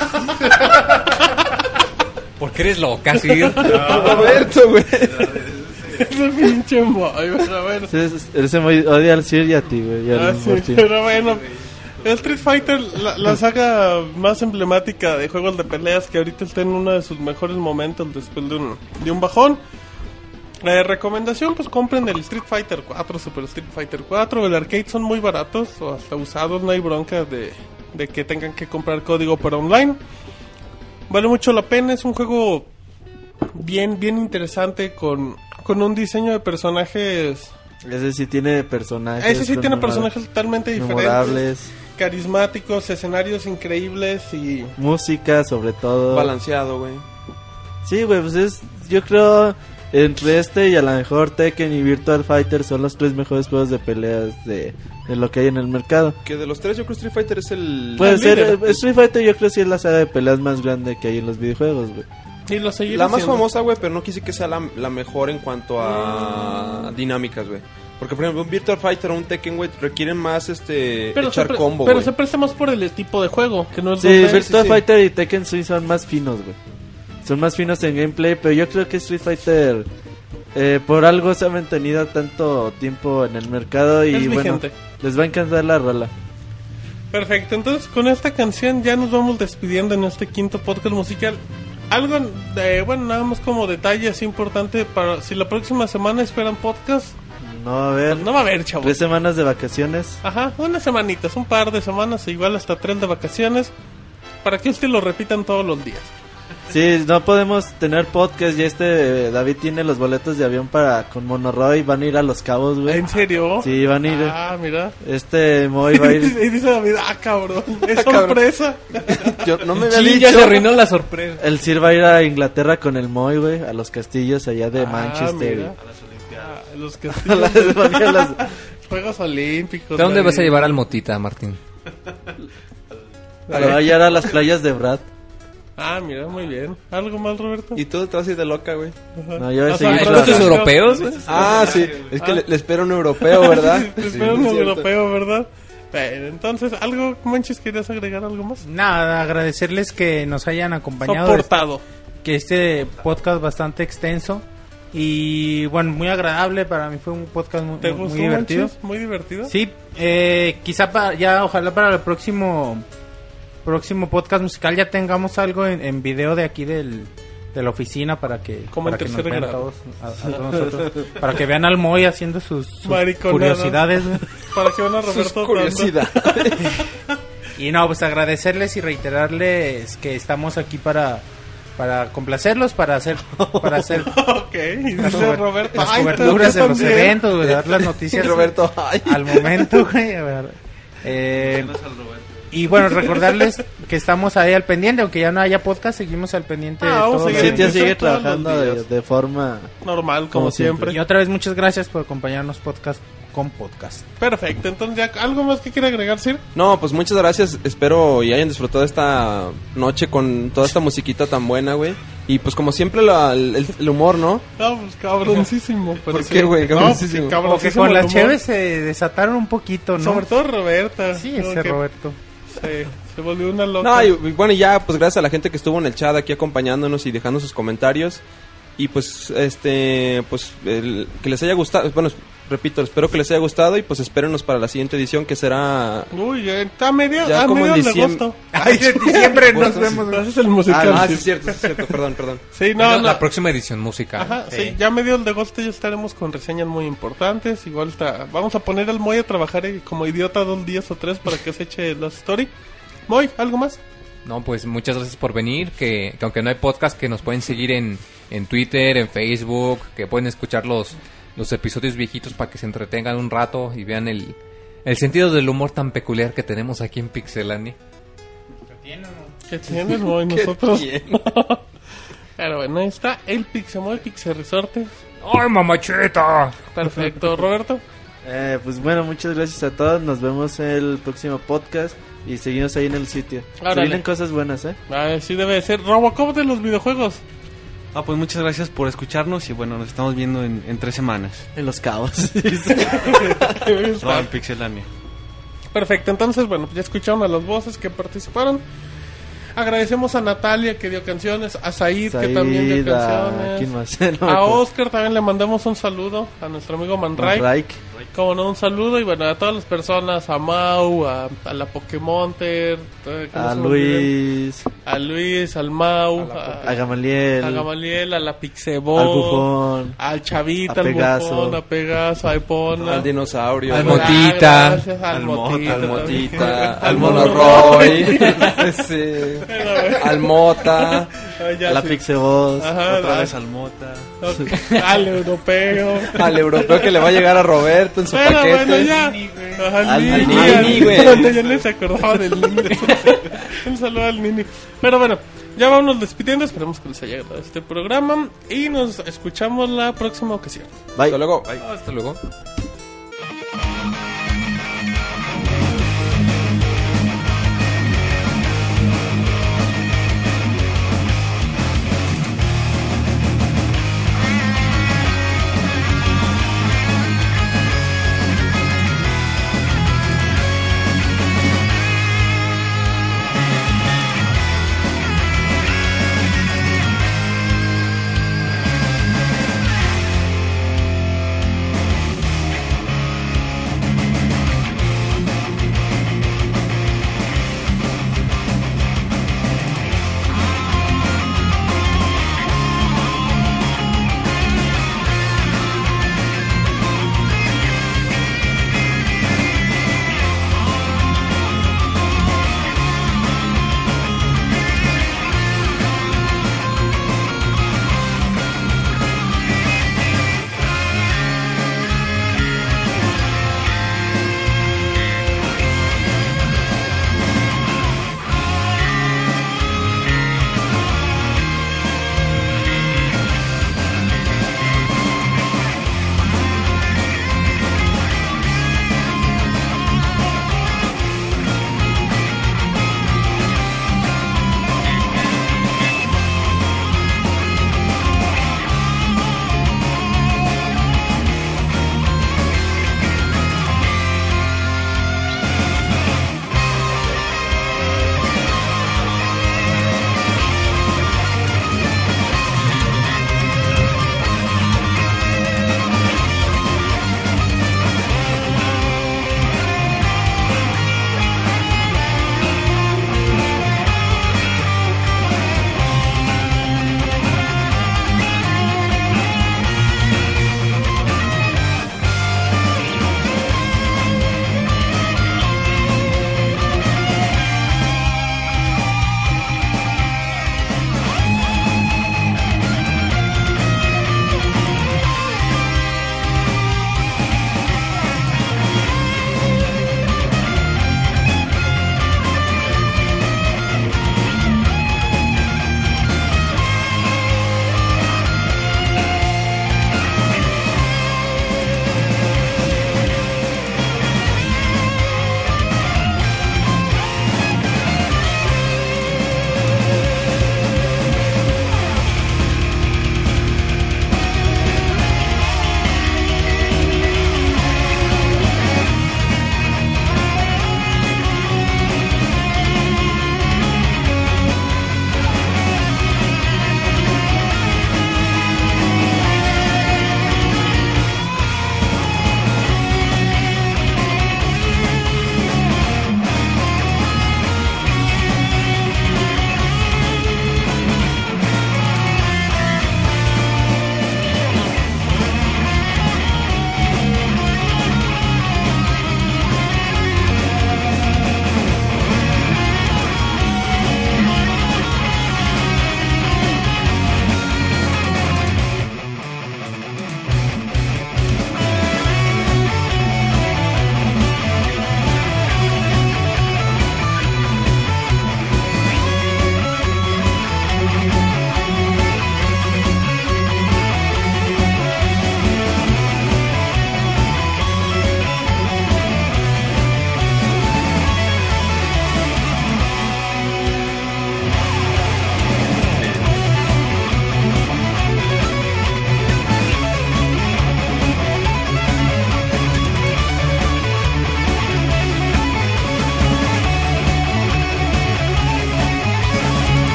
Porque eres loca, Sir. Roberto, güey. Ese pinche Moy, pero bueno. Sí, es- Ese muy odia al Sir y a ti, güey. Ah, sí, pero bueno. El Street Fighter, la, la saga más emblemática de juegos de peleas que ahorita está en uno de sus mejores momentos después de un, de un bajón. La recomendación, pues compren el Street Fighter 4, Super Street Fighter 4. El arcade son muy baratos o hasta usados, no hay bronca de, de que tengan que comprar código para online. Vale mucho la pena, es un juego bien, bien interesante con, con un diseño de personajes Ese sí tiene personajes. ese sí tiene personajes totalmente diferentes, memorables. carismáticos, escenarios increíbles y Música, sobre todo. Balanceado, güey. Sí, güey, pues es. Yo creo. Entre este y a lo mejor Tekken y Virtual Fighter son los tres mejores juegos de peleas de, de lo que hay en el mercado. Que de los tres, yo creo que Street Fighter es el. Puede ser, líder. eh, Street Fighter yo creo que sí es la saga de peleas más grande que hay en los videojuegos, güey. y lo seguiré La más famosa, güey, pero no quise que sea la, la mejor en cuanto a dinámicas, güey. Porque, por ejemplo, un Virtual Fighter o un Tekken, güey, requieren más, este, pero, se, echar combo, pero se presta más por el tipo de juego, que no es Sí, 2D. Virtual sí. Fighter y Tekken sí son más finos, güey. Son más finos en gameplay, pero yo creo que Street Fighter eh, por algo se ha mantenido tanto tiempo en el mercado y Es bueno, vigente. les va a encantar la rola. Perfecto, entonces con esta canción ya nos vamos despidiendo en este quinto podcast musical. Algo de, bueno, nada más como detalle así importante para si la próxima semana esperan podcast, No va a haber no va a haber, chavos. tres semanas de vacaciones. Ajá, unas semanitas, un par de semanas, igual hasta tres de vacaciones, para que este lo repitan todos los días. Sí, no podemos tener podcast y este David tiene los boletos de avión para con Monoroy, van a ir a Los Cabos, güey. ¿En serio? Sí, van a ir. Ah, mira. Este Moy va a y ir. dice David, ah, cabrón, es cabrón. sorpresa. Yo no me había Sí, dicho. ya se arruinó la sorpresa. El Sir va a ir a Inglaterra con el Moy, güey, a los castillos allá de Ah, Manchester. mira. Ah, los A las- a las- Juegos Olímpicos. ¿De dónde David. vas a llevar al Motita, Martín? Lo va a llevar a las playas de Brad. Ah, mira, muy bien. ¿Algo más, Roberto? Y tú te vas a ir de loca, güey. No, yo voy a seguir ¿hay ¿Coches trabajando. europeos? güey? Ah, sí. Es que le, le espero un europeo, ¿verdad? Sí, espero es un cierto. europeo, ¿verdad? Entonces, ¿algo, Manches, querías agregar algo más? Nada, agradecerles que nos hayan acompañado. Soportado. que este podcast bastante extenso y bueno, muy agradable para mí fue un podcast muy, ¿Te muy gustó, divertido. Manches? Muy divertido. Sí, eh, quizá pa- ya ojalá para el próximo próximo podcast musical ya tengamos algo en, en video de aquí del de la oficina para que para que nos vean todos a- a todos nosotros, para que vean al Moy haciendo sus, sus curiosidades. Para que van a Sus Roberto y no pues agradecerles y reiterarles que estamos aquí para para complacerlos para hacer para hacer ok, y las, Roberto. "Ay, coberturas de los también". eventos, dar las noticias Roberto, ay. al momento, güey. a ver. Eh, y bueno, recordarles que estamos ahí al pendiente, aunque ya no haya podcast, seguimos al pendiente Ah, de vamos todo. a seguir en sigue todos los trabajando de, forma. Normal, como, Como siempre. Y otra vez muchas gracias por acompañarnos podcast con podcast. Perfecto, entonces, ¿ya ¿algo más que quiere agregar, Sir? No, pues muchas gracias. Espero y hayan disfrutado esta noche con toda esta musiquita tan buena, güey. Y pues como siempre la- el, el humor, ¿no? No, pues cabroncísimo. pero ¿Por qué, güey? No, Cabroncísimo. pues, Como que cabroncísimo con el las cheves se desataron un poquito, ¿no? Sobre todo Roberta. Sí, ese Roberto. Se, volvió una loca. No, y, bueno, ya, pues gracias a la gente que estuvo en el chat aquí acompañándonos y dejando sus comentarios. Y pues, este, pues, que les haya gustado. Bueno, repito, espero que les haya gustado y pues espérenos para la siguiente edición que será... Uy, ya está a media, Ya a como en mediados de diciembre. agosto. Ay, en diciembre nos vemos. Ese es el musical. Ah, sí, sí. es cierto, sí, es cierto, perdón, perdón. Sí, no, la, no. la próxima edición musical. Ajá, sí, ya a mediados de agosto ya estaremos con reseñas muy importantes. Igual está, vamos a poner al Moy a trabajar eh, como idiota dos días o tres para que se eche la story. Moy, ¿algo más? No, pues muchas gracias por venir, que, que aunque no hay podcast, que nos pueden seguir en, en Twitter, en Facebook, que pueden escuchar los, los episodios viejitos para que se entretengan un rato y vean el, el sentido del humor tan peculiar que tenemos aquí en Pixelania. ¿Qué tienes, Moy? Nosotros. Pero bueno, ahí está el Pixemoy, Pixel Resorte. ¡Ay, mamacheta! Perfecto, Roberto. Eh, pues bueno, muchas gracias a todos. Nos vemos en el próximo podcast y seguimos ahí en el sitio. Se vienen cosas buenas, ¿eh? Ah, sí debe de ser. Robocop de los videojuegos. Ah, pues muchas gracias por escucharnos y bueno, nos estamos viendo en, en tres semanas. En los cabos. No, en Pixelania. Perfecto, entonces, bueno, ya escucharon a las voces que participaron. Agradecemos a Natalia que dio canciones, a Said, que también dio a- canciones. ¿quién más? No me a acuerdo. Oscar también le mandamos un saludo, a nuestro amigo Manray. Manraik. Como no, un saludo y bueno, a todas las personas, a Mau, a, a la Pokémonter, A. Luis, a Luis, al Mau, a Gamaliel, a Gamaliel, a la Pixebol, al Bufón, al Chavita, a al Pegaso. Bufón, a Pegaso, a Epona, Al dinosaurio. Al Ah, Motita. gracias, al, Al Motita, Al Motita, al al Mono Monoroy, sí, al Mota, Ay, ya a la sí. Pixeboss, Ajá, Otra vez al Mota. al europeo. al europeo que le va a llegar a Roberto en su Bueno, paquete. bueno, ya. Ajá, Al Al Nini, Nini, güey. ya les acordaba del Nini. Un saludo al Nini. Pero bueno, ya vamos despidiendo. Esperemos que les haya agradado este programa. Y nos escuchamos la próxima ocasión. Bye. Hasta luego. Hasta luego.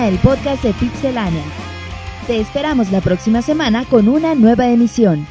Termina el podcast de Pixelania. Te esperamos la próxima semana con una nueva emisión.